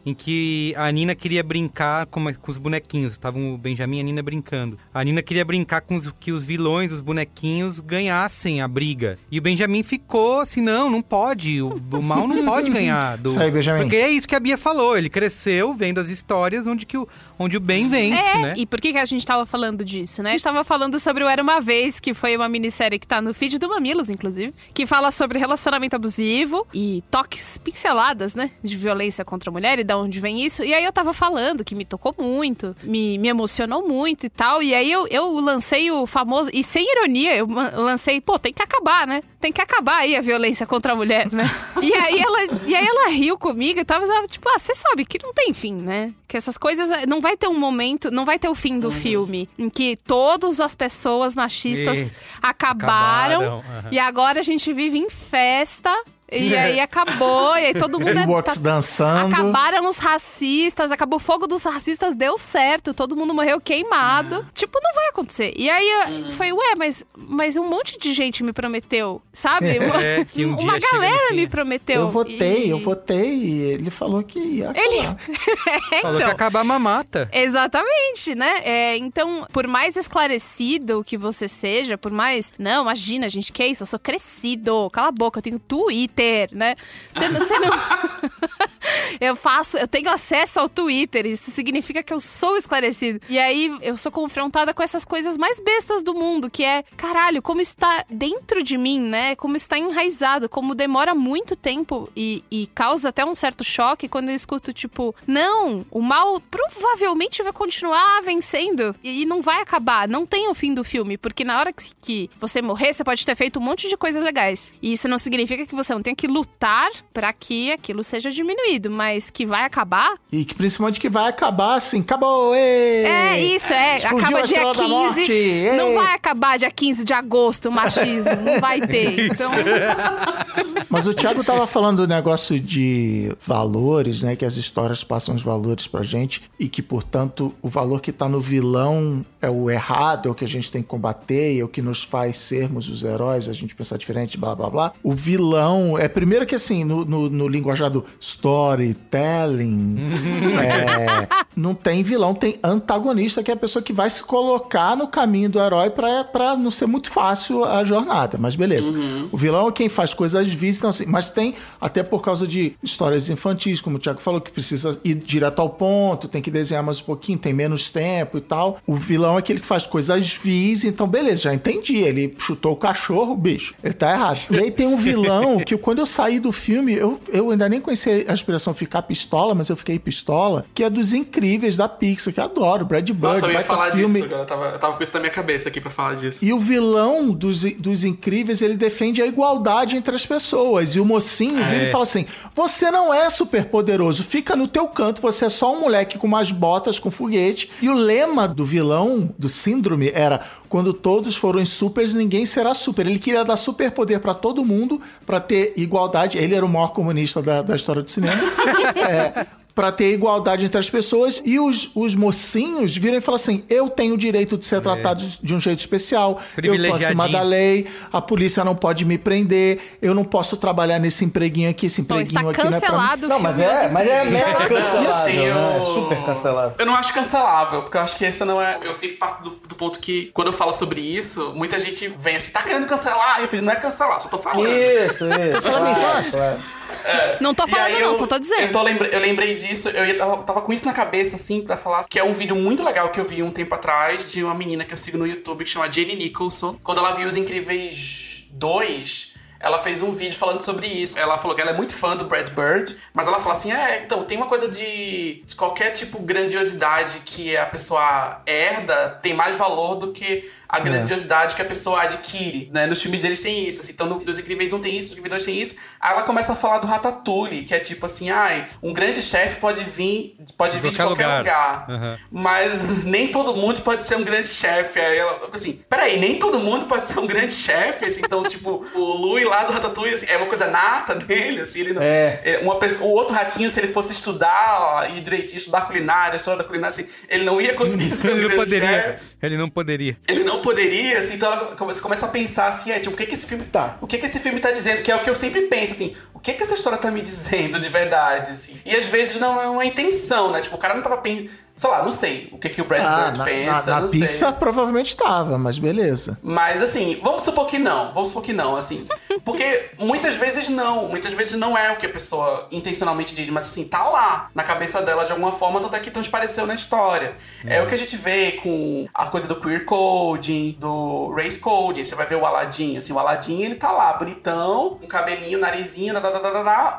Speaker 1: em que a Nina queria brincar com, com os bonequinhos. Estavam o Benjamin e a Nina brincando. A Nina queria brincar com os, que os vilões, os bonequinhos, ganhassem a briga. E o Benjamin ficou assim: não, não pode. O, o mal não pode ganhar. Do...
Speaker 4: Isso aí, Benjamin.
Speaker 1: Porque é isso que a Bia falou. Ele cresceu vendo as histórias onde, que o, onde o bem vence,
Speaker 2: É,
Speaker 1: né?
Speaker 2: e por que, que a gente tava falando disso, né? A gente tava falando sobre o Era Uma Vez, que foi uma minissérie que tá no feed do Mamilos, inclusive, que fala sobre relacionamento abusivo e toques pinceladas, né? De violência contra a mulher e de onde vem isso. E aí eu tava falando que me tocou muito, me, me emocionou muito e tal. E aí eu, eu lancei o famoso. E sem ironia, eu lancei, pô, tem que acabar, né? Tem que acabar aí a violência contra a mulher, né? e, aí ela, e aí ela riu comigo e tava tipo, ah, você sabe que não tem fim, né? Que essas coisas. Não vai ter um momento, não vai ter o fim do uhum. filme em que todas as pessoas machistas acabaram, acabaram. Uhum. e agora a gente vive em festa e aí acabou, e aí todo mundo...
Speaker 4: é, tá, dançando.
Speaker 2: Acabaram os racistas, acabou o fogo dos racistas, deu certo, todo mundo morreu queimado. Uhum. Tipo, não vai acontecer. E aí uhum. foi, ué, mas, mas um monte de gente me prometeu, sabe?
Speaker 1: É, que um
Speaker 2: Uma galera me prometeu.
Speaker 4: Eu votei, e... eu votei, e ele falou que ia acabar. Ele...
Speaker 1: é, falou que ia acabar a mamata.
Speaker 2: Exatamente, né? É, então, por mais esclarecido que você seja, por mais... Não, imagina, gente, que é isso? Eu sou crescido. Cala a boca, eu tenho Twitter Twitter, né? Você não. Você não... eu faço, eu tenho acesso ao Twitter, isso significa que eu sou esclarecido. E aí eu sou confrontada com essas coisas mais bestas do mundo, que é, caralho, como está dentro de mim, né? Como está enraizado, como demora muito tempo e, e causa até um certo choque quando eu escuto, tipo, não, o mal provavelmente vai continuar vencendo e não vai acabar, não tem o fim do filme, porque na hora que você morrer, você pode ter feito um monte de coisas legais. E isso não significa que você não tem tem que lutar para que aquilo seja diminuído, mas que vai acabar.
Speaker 4: E que principalmente que vai acabar assim, acabou! Êêê!
Speaker 2: É isso, é. Explodiu acaba dia 15. Não vai acabar dia 15 de agosto o machismo, não vai ter. Então.
Speaker 4: Mas o Thiago tava falando do negócio de valores, né? Que as histórias passam os valores pra gente e que, portanto, o valor que tá no vilão é o errado, é o que a gente tem que combater, é o que nos faz sermos os heróis, a gente pensar diferente, blá blá blá. O vilão é primeiro que assim, no, no, no linguajar do storytelling, é, não tem vilão, tem antagonista, que é a pessoa que vai se colocar no caminho do herói pra, pra não ser muito fácil a jornada. Mas beleza. Uhum. O vilão é quem faz coisas vis, então, assim, mas tem, até por causa de histórias infantis, como o Thiago falou, que precisa ir direto ao ponto, tem que desenhar mais um pouquinho, tem menos tempo e tal. O vilão é aquele que faz coisas vis, então beleza, já entendi. Ele chutou o cachorro, bicho. Ele tá errado. E aí tem um vilão que quando eu saí do filme, eu, eu ainda nem conheci a expressão ficar pistola, mas eu fiquei pistola, que é dos incríveis da Pixar, que eu adoro. Brad Bird,
Speaker 5: Nossa, eu ia falar filme. disso, eu tava, eu tava com isso na minha cabeça aqui pra falar disso.
Speaker 4: E o vilão dos, dos incríveis, ele defende a igualdade entre as pessoas. E o mocinho é. vira e fala assim: você não é super poderoso, fica no teu canto, você é só um moleque com umas botas com foguete. E o lema do vilão, do síndrome, era: quando todos forem supers, ninguém será super. Ele queria dar super poder para todo mundo, para ter igualdade. Ele era o maior comunista da, da história do cinema. é, para ter igualdade entre as pessoas e os, os mocinhos viram e falam assim: eu tenho o direito de ser é. tratado de um jeito especial, eu tô acima da lei, a polícia não pode me prender, eu não posso trabalhar nesse empreguinho aqui, esse empreguinho
Speaker 2: Bom,
Speaker 4: aqui
Speaker 2: cancelado
Speaker 3: não é pra mim. Não, mas é, mas é mega cancelável, assim, eu, né? É super cancelável.
Speaker 5: Eu não acho cancelável, porque eu acho que essa não é. Eu sempre parto do, do, ponto que, quando eu falo sobre isso, muita gente vem assim, tá querendo cancelar? Eu falei, não é cancelar, só tô falando.
Speaker 3: Isso, isso. Cancelar minha infância.
Speaker 2: É. Não tô falando, não, eu, só tô dizendo.
Speaker 5: Eu, tô lembra, eu lembrei disso, eu ia, tava, tava, com isso na cabeça, assim, pra falar, que é um vídeo muito legal que eu vi um tempo atrás de uma menina que eu sigo no YouTube que chama Jenny Nicholson. Quando ela viu Os Incríveis 2 ela fez um vídeo falando sobre isso. Ela falou que ela é muito fã do Brad Bird, mas ela fala assim: é, então, tem uma coisa de, de qualquer tipo grandiosidade que a pessoa herda tem mais valor do que a grandiosidade é. que a pessoa adquire, né? Nos filmes deles tem isso, assim. Então, no, nos Incríveis 1 tem isso, nos Incríveis 2 tem isso. Aí ela começa a falar do Ratatouille, que é tipo assim, ai, um grande chefe pode vir, pode vir de qualquer, lugar, lugar uhum. mas nem todo mundo pode ser um grande chefe. Aí ela fica assim, peraí, nem todo mundo pode ser um grande chefe, assim. Então, tipo, o Louis lá do Ratatouille, assim, é uma coisa nata dele, assim. Ele não, é. é uma pessoa, o outro ratinho, se ele fosse estudar e direitinho, estudar culinária, história da culinária, assim, ele não ia conseguir ser um ele grande poderia. chefe.
Speaker 1: Ele não poderia.
Speaker 5: Ele não poderia, assim, então ela começa a pensar assim, é, tipo, o que que esse filme tá? O que que esse filme tá dizendo? Que é o que eu sempre penso, assim, que que essa história tá me dizendo de verdade, assim? E às vezes não é uma intenção, né? Tipo, o cara não tava pensando sei lá, não sei o que, que o Brad ah, Bird
Speaker 4: na,
Speaker 5: pensa.
Speaker 4: Na, na Pixar sei. provavelmente tava, mas beleza.
Speaker 5: Mas assim, vamos supor que não. Vamos supor que não, assim. Porque muitas vezes não. Muitas vezes não é o que a pessoa intencionalmente diz, mas assim, tá lá na cabeça dela de alguma forma, tanto é que transpareceu na história. É o que a gente vê com a coisa do queer coding, do race coding. Você vai ver o Aladdin, assim, o Aladdin, ele tá lá, bonitão, com cabelinho, narizinho, dadadadadá.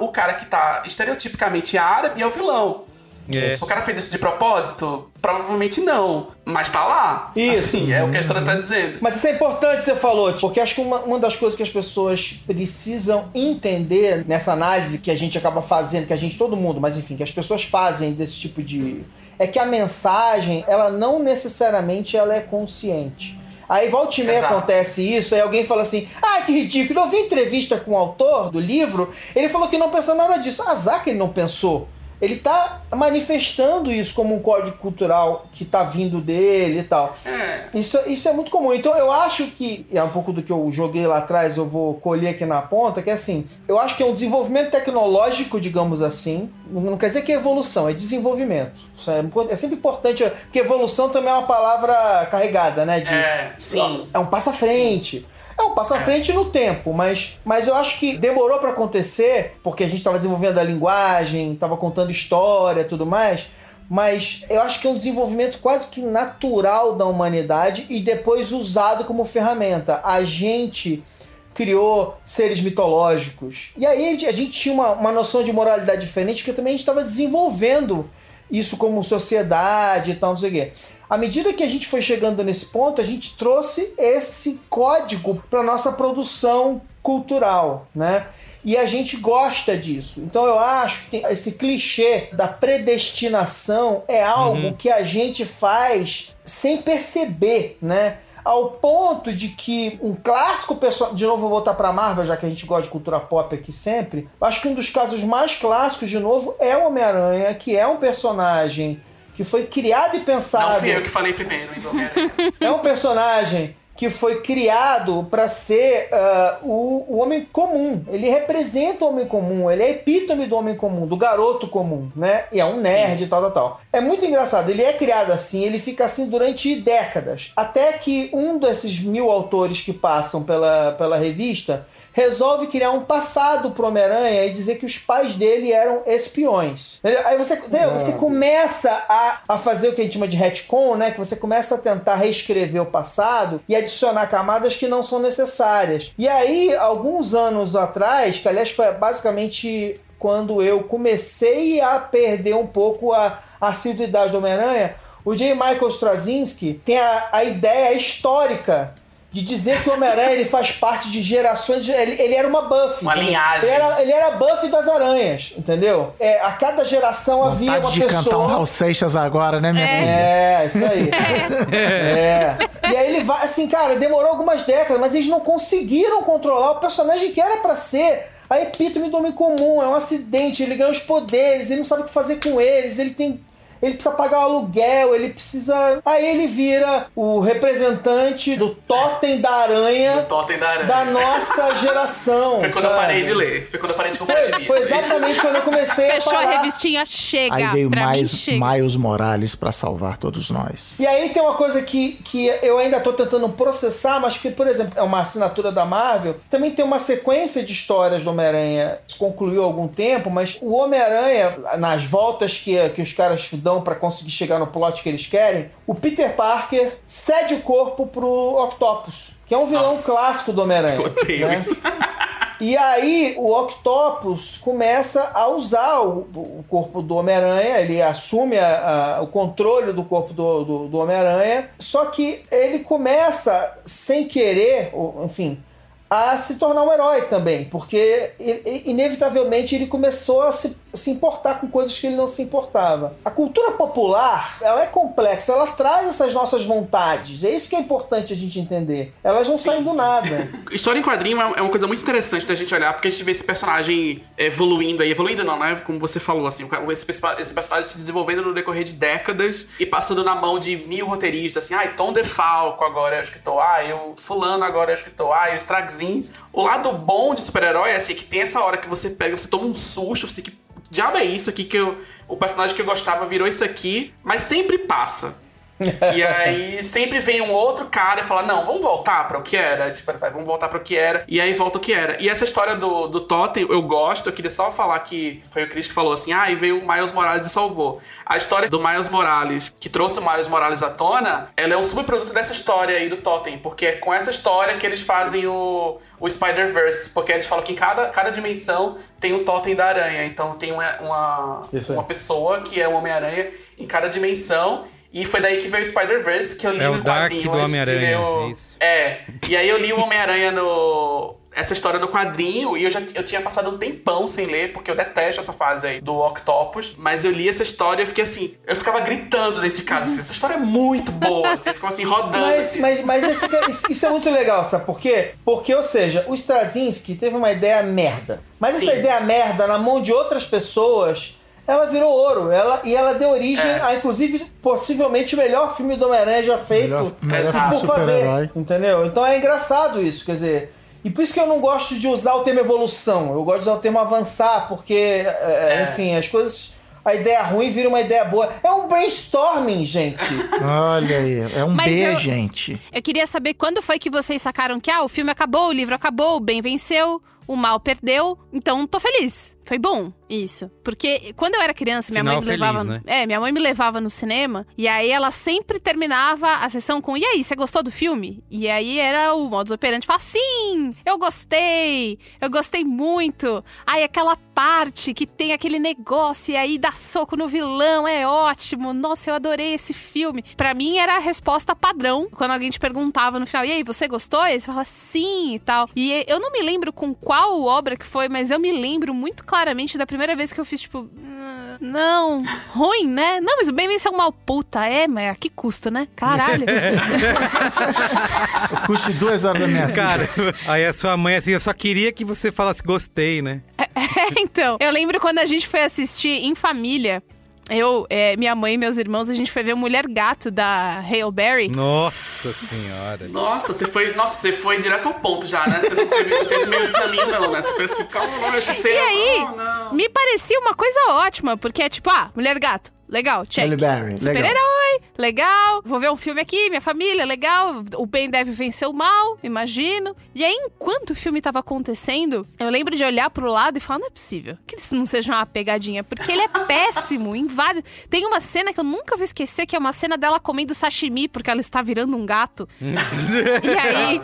Speaker 5: O cara que tá estereotipicamente árabe é o vilão.
Speaker 1: É.
Speaker 5: O cara fez isso de propósito? Provavelmente não. Mas tá lá.
Speaker 3: Isso.
Speaker 5: Assim, é o que a história tá dizendo.
Speaker 3: Mas isso é importante que você falou, porque acho que uma, uma das coisas que as pessoas precisam entender nessa análise que a gente acaba fazendo, que a gente, todo mundo, mas enfim, que as pessoas fazem desse tipo de. É que a mensagem, ela não necessariamente ela é consciente. Aí volta e meia
Speaker 5: Exato.
Speaker 3: acontece isso, aí alguém fala assim: ah, que ridículo. Eu vi entrevista com o autor do livro, ele falou que não pensou nada disso. Azar que ele não pensou. Ele tá manifestando isso como um código cultural que tá vindo dele e tal.
Speaker 5: É.
Speaker 3: Isso, isso é muito comum. Então eu acho que, é um pouco do que eu joguei lá atrás, eu vou colher aqui na ponta, que é assim, eu acho que é um desenvolvimento tecnológico, digamos assim. Não quer dizer que é evolução, é desenvolvimento. É, é sempre importante, porque evolução também é uma palavra carregada, né? De,
Speaker 5: É, sim.
Speaker 3: é um passo à frente. É um passo à frente no tempo, mas, mas eu acho que demorou para acontecer, porque a gente estava desenvolvendo a linguagem, estava contando história e tudo mais. Mas eu acho que é um desenvolvimento quase que natural da humanidade e depois usado como ferramenta. A gente criou seres mitológicos. E aí a gente, a gente tinha uma, uma noção de moralidade diferente, porque também a gente estava desenvolvendo isso como sociedade e tal, não sei o quê. À medida que a gente foi chegando nesse ponto, a gente trouxe esse código para nossa produção cultural, né? E a gente gosta disso. Então eu acho que esse clichê da predestinação é algo que a gente faz sem perceber, né? Ao ponto de que um clássico pessoal. De novo, vou voltar pra Marvel, já que a gente gosta de cultura pop aqui sempre. Acho que um dos casos mais clássicos, de novo, é o Homem-Aranha, que é um personagem que foi criado e pensado.
Speaker 5: Não fui eu que falei primeiro, hein, Homem-Aranha.
Speaker 3: É um personagem que foi criado para ser ah, o, o homem comum. Ele representa o homem comum, ele é epítome do homem comum, do garoto comum, né? E é um nerd e tal, tal, tal. É muito engraçado, ele é criado assim, ele fica assim durante décadas. Até que um desses mil autores que passam pela, pela revista resolve criar um passado pro Homem-Aranha e dizer que os pais dele eram espiões. Entendeu? Aí você, entendeu? você começa a, a fazer o que a gente chama de retcon, né? Que você começa a tentar reescrever o passado e adicionar camadas que não são necessárias. E aí, alguns anos atrás, que aliás foi basicamente quando eu comecei a perder um pouco a assiduidade do Homem-Aranha, o J. Michael Straczynski tem a, a ideia histórica de dizer que o Homem-Aranha ele faz parte de gerações. de- ele, ele era uma Buffy.
Speaker 5: Uma
Speaker 3: entendeu?
Speaker 5: linhagem.
Speaker 3: Ele era, ele era Buffy das aranhas, entendeu? É, a cada geração havia
Speaker 4: Vontade
Speaker 3: uma
Speaker 4: de
Speaker 3: pessoa.
Speaker 4: cantar um Raul Seixas agora, né, minha filha?
Speaker 3: É, isso aí. É. E aí ele vai, assim, cara, demorou algumas décadas, mas eles não conseguiram controlar o personagem que era pra ser a epítome do homem comum. É um acidente, ele ganha os poderes, ele não sabe o que fazer com eles, ele tem. Ele precisa pagar o aluguel, ele precisa. Aí ele vira o representante do totem da aranha
Speaker 5: O Totem da Aranha.
Speaker 3: da nossa geração.
Speaker 5: Foi quando eu
Speaker 3: sabe?
Speaker 5: parei de ler. Foi quando eu parei de compartilhar.
Speaker 3: Foi, foi exatamente quando eu comecei a
Speaker 2: Fechou a
Speaker 3: parar.
Speaker 2: revistinha, chega.
Speaker 4: Aí veio mais. Miles Morales pra salvar todos nós.
Speaker 3: E aí tem uma coisa que, que eu ainda tô tentando processar, mas que, por exemplo, é uma assinatura da Marvel. Também tem uma sequência de histórias do Homem-Aranha que concluiu há algum tempo, mas o Homem-Aranha, nas voltas que, que os caras dão pra conseguir chegar no plot que eles querem, o Peter Parker cede o corpo pro Octopus, que é um vilão
Speaker 5: Nossa.
Speaker 3: clássico do Homem-Aranha. Né?
Speaker 5: isso.
Speaker 3: E aí o Octopus começa a usar o, o corpo do Homem-Aranha, ele assume a- a- o controle do corpo do, do, do Homem-Aranha, só que ele começa, sem querer, ou, enfim, a se tornar um herói também, porque inevitavelmente ele começou a se, se importar com coisas que ele não se importava. A cultura popular, ela é complexa, ela traz essas nossas vontades, é isso que é importante a gente entender. Elas não saem do nada.
Speaker 5: História em quadrinho é é uma coisa muito interessante da gente olhar, porque a gente vê esse personagem evoluindo aí. Evoluindo não, né? Como você falou, assim. Esse, personagem se desenvolvendo no decorrer de décadas e passando na mão de mil roteiristas, assim. Ai, Tom DeFalco agora é o escritor. Ai, o fulano agora é o escritor. Ai, os O lado bom de super-herói é, assim, que tem essa hora que você pega, você toma um susto, você que diabo é isso aqui que eu, o personagem que eu gostava virou isso aqui, mas sempre passa. E aí sempre vem um outro cara e fala: Não, vamos voltar para o que era. Aí, tipo, vamos voltar para o que era. E aí volta o que era. E essa história do, do Totem, eu gosto. Eu queria só falar que foi o Chris que falou assim: Ah, e veio o Miles Morales e salvou. A história do Miles Morales, que trouxe o Miles Morales à tona, ela é um subproduto dessa história aí do Totem, porque é com essa história que eles fazem o, o Spider-Verse, porque eles falam que em cada, cada dimensão tem um Totem da aranha. Então tem uma, uma, uma pessoa que é o Homem-Aranha em cada dimensão. E foi daí que veio o Spider-Verse, que eu li
Speaker 1: é
Speaker 5: no
Speaker 1: o Dark
Speaker 5: quadrinho.
Speaker 1: do Homem-Aranha.
Speaker 5: É, é. E aí eu li o Homem-Aranha no essa história no quadrinho e eu já eu tinha passado um tempão sem ler, porque eu detesto essa fase aí do Octopus, mas eu li essa história e eu fiquei assim, eu ficava gritando dentro de casa, assim, essa história é muito boa, assim, eu ficava assim, rodando.
Speaker 3: Mas,
Speaker 5: assim.
Speaker 3: mas, mas esse, isso é muito legal, sabe por quê? Porque, ou seja, o Straczynski teve uma ideia merda, mas
Speaker 5: Sim.
Speaker 3: essa ideia merda na mão de outras pessoas ela virou ouro. Ela, e ela deu origem
Speaker 5: É.
Speaker 3: a, inclusive, possivelmente o melhor filme do Homem-Aranha já feito
Speaker 4: Melhor, melhor
Speaker 3: por fazer. Entendeu? Então é engraçado isso, quer dizer. E por isso que eu não gosto de usar o termo evolução. Eu gosto de usar o termo avançar, porque, é,
Speaker 5: É.
Speaker 3: enfim, as coisas. A ideia ruim vira uma ideia boa. É um brainstorming, gente.
Speaker 4: Olha aí, é um
Speaker 2: Mas
Speaker 4: B,
Speaker 2: eu-
Speaker 4: gente.
Speaker 2: Eu queria saber quando foi que vocês sacaram que ah, o filme acabou, o livro acabou, o bem venceu, o mal perdeu, então tô feliz. Foi bom isso. Porque quando eu era criança, minha
Speaker 1: Final
Speaker 2: mãe me
Speaker 1: feliz,
Speaker 2: levava.
Speaker 1: né?
Speaker 2: É, minha mãe me levava no cinema e aí ela sempre terminava a sessão com: E aí, você gostou do filme? E aí era o modus operandi falar: Sim, eu gostei, eu gostei muito. Ai, aquela parte que tem aquele negócio e aí dá soco no vilão, é ótimo. Nossa, eu adorei esse filme. Pra mim era a resposta padrão quando alguém te perguntava no final: E aí, você gostou? E você falava sim e tal. E eu não me lembro com qual obra que foi, mas eu me lembro muito claramente da primeira vez que eu fiz, tipo, "Ah, não, ruim, né? Não, mas o bem venceu mal puta, é, mas a que custo, né? Caralho.
Speaker 4: Custe duas horas da minha vida.
Speaker 1: Cara, aí a sua mãe, assim, eu só queria que você falasse gostei, né?
Speaker 2: É, então, eu lembro quando a gente foi assistir em família. Eu, é, minha mãe e meus irmãos, a gente foi ver o Mulher Gato da Hale Berry.
Speaker 1: Nossa senhora.
Speaker 5: Nossa, você foi, nossa, você foi direto ao ponto já, né? Você não teve, não teve meio caminho, não, né? Você foi assim, calma, eu achei que você
Speaker 2: E
Speaker 5: ia-
Speaker 2: aí,
Speaker 5: Oh, não.
Speaker 2: me parecia uma coisa ótima, porque é tipo, ah, Mulher Gato, legal, check. Super-herói, legal. Vou ver um filme aqui, minha família, legal. O bem deve vencer o mal, imagino. E aí, enquanto o filme tava acontecendo, eu lembro de olhar pro lado e falar, não é possível que isso não seja uma pegadinha, porque ele é péssimo em vários... Tem uma cena que eu nunca vou esquecer, que é uma cena dela comendo sashimi, porque ela está virando um gato. E aí...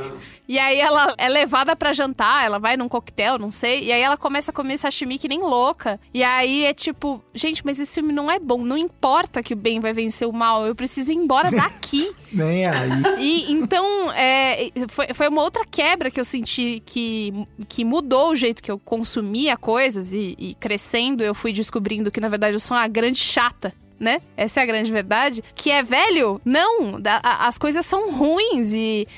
Speaker 2: E aí ela é levada pra jantar, ela vai num coquetel, não sei, e aí ela começa a comer sashimi que nem louca. E aí é tipo, gente, mas esse filme não é bom, não importa que o bem vai vencer o mal, eu preciso ir embora daqui.
Speaker 4: Nem aí.
Speaker 2: E então, é, foi, foi uma outra quebra que eu senti que, que mudou o jeito que eu consumia coisas e, e crescendo eu fui descobrindo que, na verdade, eu sou uma grande chata. Né? Essa é a grande verdade. Que é velho? Não. da- a- as coisas são ruins e.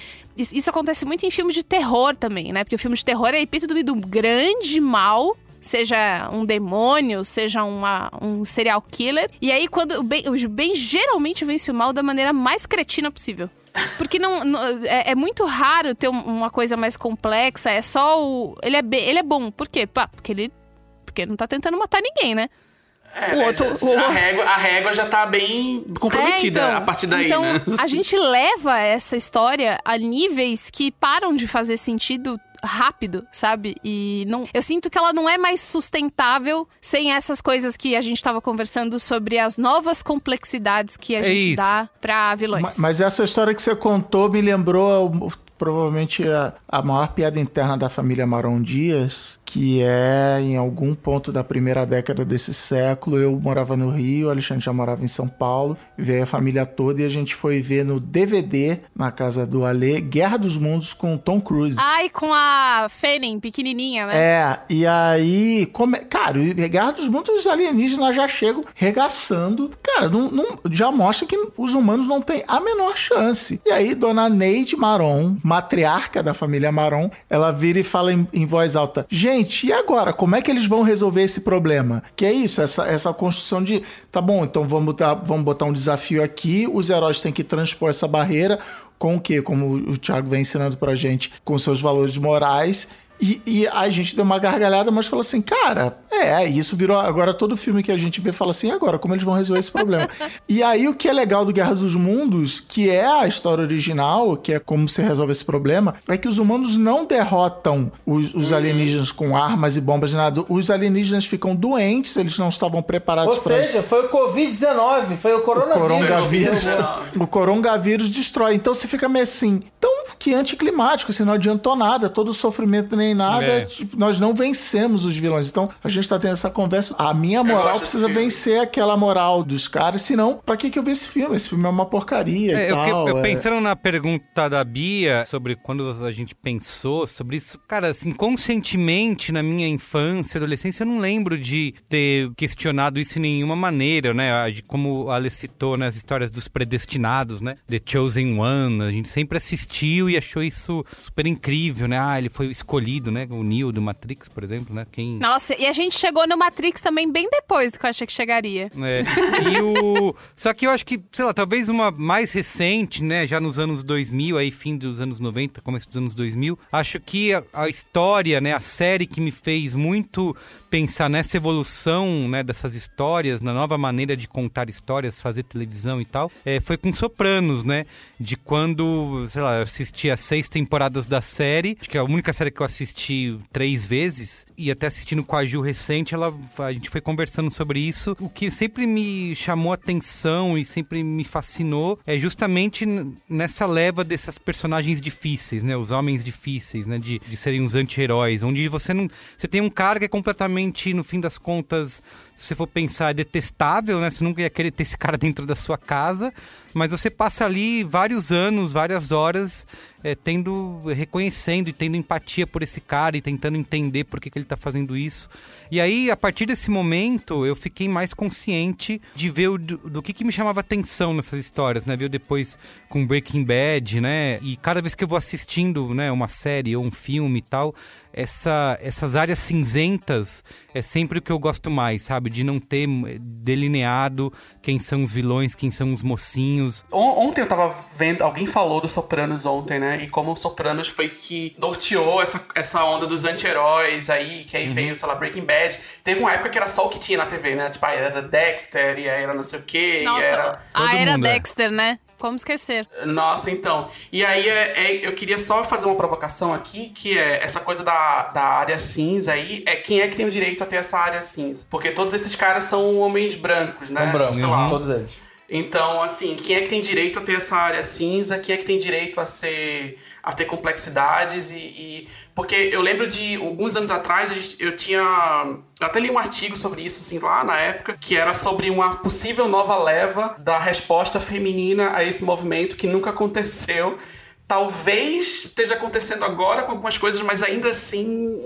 Speaker 2: Isso acontece muito em filmes de terror também, né? Porque o filme de terror é epítome do grande mal. Seja um demônio, seja uma, um serial killer. E aí, quando o bem, o bem geralmente vence o mal da maneira mais cretina possível. Porque não, não- é, é muito raro ter um- uma coisa mais complexa. É só o. Ele é, ele é bom. Por quê? Pá, porque ele. Porque ele não tá tentando matar ninguém, né?
Speaker 5: É,
Speaker 2: o
Speaker 5: mas
Speaker 2: outro-
Speaker 5: a,
Speaker 2: o-
Speaker 5: régua, a régua já tá bem comprometida
Speaker 2: É, então,
Speaker 5: a partir daí,
Speaker 2: então,
Speaker 5: né?
Speaker 2: A gente leva essa história a níveis que param de fazer sentido rápido, sabe? E não, eu sinto que ela não é mais sustentável sem essas coisas que a gente tava conversando sobre as novas complexidades que a
Speaker 1: É
Speaker 2: gente
Speaker 1: isso.
Speaker 2: dá pra vilões.
Speaker 4: Ma- Mas essa história que você contou me lembrou provavelmente a, a maior piada interna da família Marão Dias, que é em algum ponto da primeira década desse século. Eu morava no Rio, o Alexandre já morava em São Paulo, veio a família toda e a gente foi ver no DVD, na casa do Alê, Guerra dos Mundos com Tom Cruise.
Speaker 2: Ai, com a Fenen, pequenininha, né?
Speaker 4: É, e aí, come... cara, Guerra dos Mundos, os alienígenas já chegam regaçando. Cara, não, não- já mostra que os humanos não têm a menor chance. E aí, dona Neide Maron, matriarca da família Maron, ela vira e fala em, em voz alta: Gente, e agora? Como é que eles vão resolver esse problema? Que é isso, essa, essa construção de. Tá bom, então vamos botar, vamos botar um desafio aqui, os heróis têm que transpor essa barreira com o quê? Como o Thiago vem ensinando pra gente, com seus valores morais. E, e a gente deu uma gargalhada, mas falou assim, cara, É, isso virou. Agora todo filme que a gente vê fala assim, agora, como eles vão resolver esse problema? e aí o que é legal do Guerra dos Mundos, que é a história original, que é como se resolve esse problema, é que os humanos não derrotam os, os alienígenas com armas e bombas, nada. Os alienígenas ficam doentes, eles não estavam preparados
Speaker 3: Ou seja, foi o Covid-19, foi o coronavírus.
Speaker 4: O coronavírus, o coronavírus destrói. Então você fica meio assim, tão que anticlimático, assim, não adiantou nada, todo sofrimento nem nada,
Speaker 1: É.
Speaker 4: tipo, nós não vencemos os vilões. Então a gente tá tendo essa conversa. A minha moral precisa vencer aquela moral dos caras, senão, pra que que eu vi esse filme? Esse filme é uma porcaria
Speaker 1: É,
Speaker 4: e tal.
Speaker 1: eu
Speaker 4: é.
Speaker 1: pensando na pergunta da Bia sobre quando a gente pensou sobre isso, cara, assim, conscientemente na minha infância, adolescência, eu não lembro de ter questionado isso em nenhuma maneira, né? De como a Ale citou, né? As histórias dos predestinados, né? The Chosen One, a gente sempre assistiu e achou isso super incrível, né? Ah, ele foi escolhido, né? O Neo do Matrix, por exemplo, né? Quem...
Speaker 2: Nossa, e a gente chegou no Matrix também bem depois do que eu achei que chegaria.
Speaker 1: É, e o... Só que eu acho que, sei lá, talvez uma mais recente, né, já nos anos 2000, aí fim dos anos 90, começo dos anos 2000, acho que a, a história, né, a série que me fez muito pensar nessa evolução, né, dessas histórias, na nova maneira de contar histórias, fazer televisão e tal, é, foi com Sopranos, né, de quando, sei lá, eu assisti as seis temporadas da série, acho que é a única série que eu assisti três vezes, e até assistindo com a Ju recente, ela, a gente foi conversando sobre isso. O que sempre me chamou atenção e sempre me fascinou é justamente nessa leva dessas personagens difíceis, né? Os homens difíceis, né? De, de serem os anti-heróis, onde você não. Você tem um cara que é completamente, no fim das contas, se você for pensar, é detestável, né? Você nunca ia querer ter esse cara dentro da sua casa, mas você passa ali vários anos, várias horas, é, tendo, reconhecendo e tendo empatia por esse cara e tentando entender por que, que ele tá fazendo isso. E aí, a partir desse momento, eu fiquei mais consciente de ver o, do, do que, que me chamava atenção nessas histórias, né? Ver depois com Breaking Bad, né? E cada vez que eu vou assistindo, né, uma série ou um filme e tal, essa, essas áreas cinzentas é sempre o que eu gosto mais, sabe? De não ter eh, delineado quem são os vilões, quem são os mocinhos.
Speaker 5: On- Ontem eu tava vendo, alguém falou do Sopranos ontem, né? E como o Sopranos foi que norteou essa, essa onda dos anti-heróis aí, que aí
Speaker 1: Uhum.
Speaker 5: veio, sei lá, Breaking Bad. Teve uma época que era só o que tinha na TV, né? Tipo, aí era Dexter, e aí era não sei o quê,
Speaker 2: Nossa,
Speaker 5: e era...
Speaker 2: a era
Speaker 1: mundo é.
Speaker 2: Dexter, né? Como esquecer?
Speaker 5: Nossa, então. E aí é, é- eu queria só fazer uma provocação aqui, que é essa coisa da, da área cinza aí, é quem é que tem o direito a ter essa área cinza? Porque todos esses caras são homens brancos, né?
Speaker 3: São
Speaker 5: Tipo,
Speaker 3: brancos,
Speaker 5: sei lá,
Speaker 3: todos eles.
Speaker 5: Então, assim, quem é que tem direito a ter essa área cinza? Quem é que tem direito a ser a ter complexidades e, e- porque eu lembro de alguns anos atrás eu tinha eu até li um artigo sobre isso assim lá na época que era sobre uma possível nova leva da resposta feminina a esse movimento que nunca aconteceu. Talvez esteja acontecendo agora com algumas coisas, mas ainda assim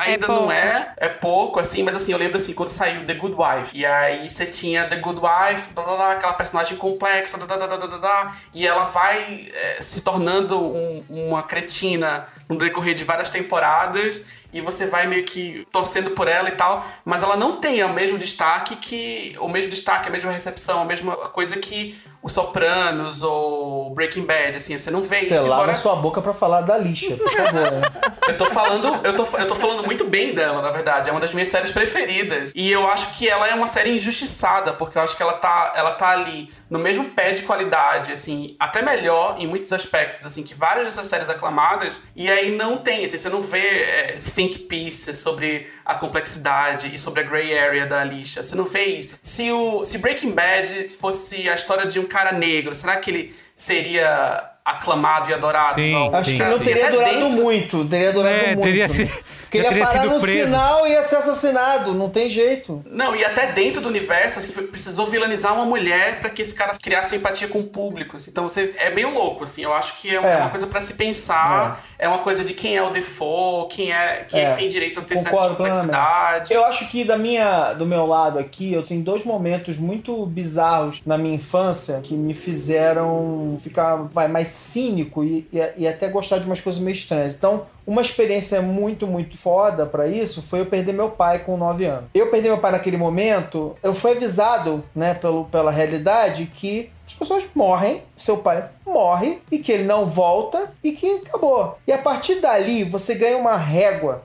Speaker 5: ainda
Speaker 2: pouco.
Speaker 5: não é é pouco, assim, mas assim, eu lembro assim, quando saiu The Good Wife, e aí você tinha The Good Wife, blá, blá, blá, aquela personagem complexa, blá, blá, blá, blá, e ela vai é, se tornando um- uma cretina no decorrer de várias temporadas, e você vai meio que torcendo por ela e tal, mas ela não tem o mesmo destaque que. O mesmo destaque, a mesma recepção, a mesma coisa que os Sopranos ou Breaking Bad, assim, você não vê
Speaker 3: Você
Speaker 5: isso. embora-
Speaker 3: sua boca pra falar da lixa, por favor.
Speaker 5: eu tô falando, eu tô, eu tô falando muito bem dela, na verdade. É uma das minhas séries preferidas. E eu acho que ela é uma série injustiçada, porque eu acho que ela tá, ela tá ali no mesmo pé de qualidade, assim, até melhor em muitos aspectos, assim, que várias dessas séries aclamadas. E aí não tem, assim, você não vê é, think pieces sobre a complexidade e sobre a gray area da lixa. Você não vê isso. Se, o, se Breaking Bad fosse a história de um cara negro, será que ele seria aclamado e adorado?
Speaker 1: Sim,
Speaker 5: Não.
Speaker 3: Acho
Speaker 1: Sim,
Speaker 3: que não
Speaker 5: sim.
Speaker 3: teria
Speaker 5: Até
Speaker 3: durado
Speaker 5: dentro-
Speaker 3: muito, teria durado
Speaker 1: É,
Speaker 3: muito.
Speaker 1: teria
Speaker 3: né? Porque ele ia
Speaker 1: teria
Speaker 3: parar
Speaker 1: sido
Speaker 3: no
Speaker 1: preso.
Speaker 3: final e ia ser assassinado, não tem jeito.
Speaker 5: Não, e até dentro do universo, assim, precisou vilanizar uma mulher pra que esse cara criasse empatia com o público. assim. Então você é meio louco, assim. Eu acho que é, uma-
Speaker 3: É.
Speaker 5: é uma coisa pra se pensar. É. uma coisa de quem é o default, quem é, quem é.
Speaker 3: É.
Speaker 5: que tem direito a ter
Speaker 3: Concordo plenamente.
Speaker 5: complexidades.
Speaker 3: Eu acho que da minha, do meu lado aqui, eu tenho dois momentos muito bizarros na minha infância que me fizeram ficar vai, mais cínico e, e, e até gostar de umas coisas meio estranhas. Então, uma experiência muito, muito foda pra isso foi eu perder meu pai com 9 anos. Eu perder meu pai naquele momento, eu fui avisado, né, pelo, pela realidade que as pessoas morrem, seu pai morre e que ele não volta e que acabou. E a partir dali você ganha uma régua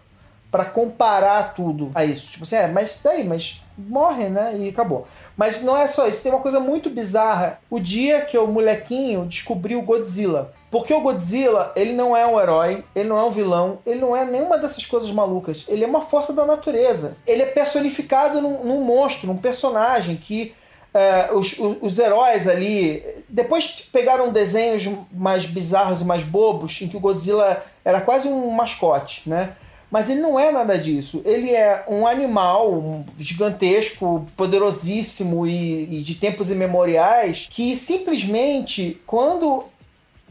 Speaker 3: para comparar tudo a isso. Tipo assim, é, mas daí, mas morre, né? E acabou. Mas não é só isso, tem uma coisa muito bizarra. O dia que o molequinho descobriu Godzilla. Porque o Godzilla, ele não é um herói, ele não é um vilão, ele não é nenhuma dessas coisas malucas. Ele é uma força da natureza. Ele é personificado num, num monstro, num personagem que é, os, os, os, heróis ali. Depois pegaram desenhos mais bizarros e mais bobos, em que o Godzilla era quase um mascote, né? Mas ele não é nada disso. Ele é um animal gigantesco, poderosíssimo e, e de tempos imemoriais que simplesmente, quando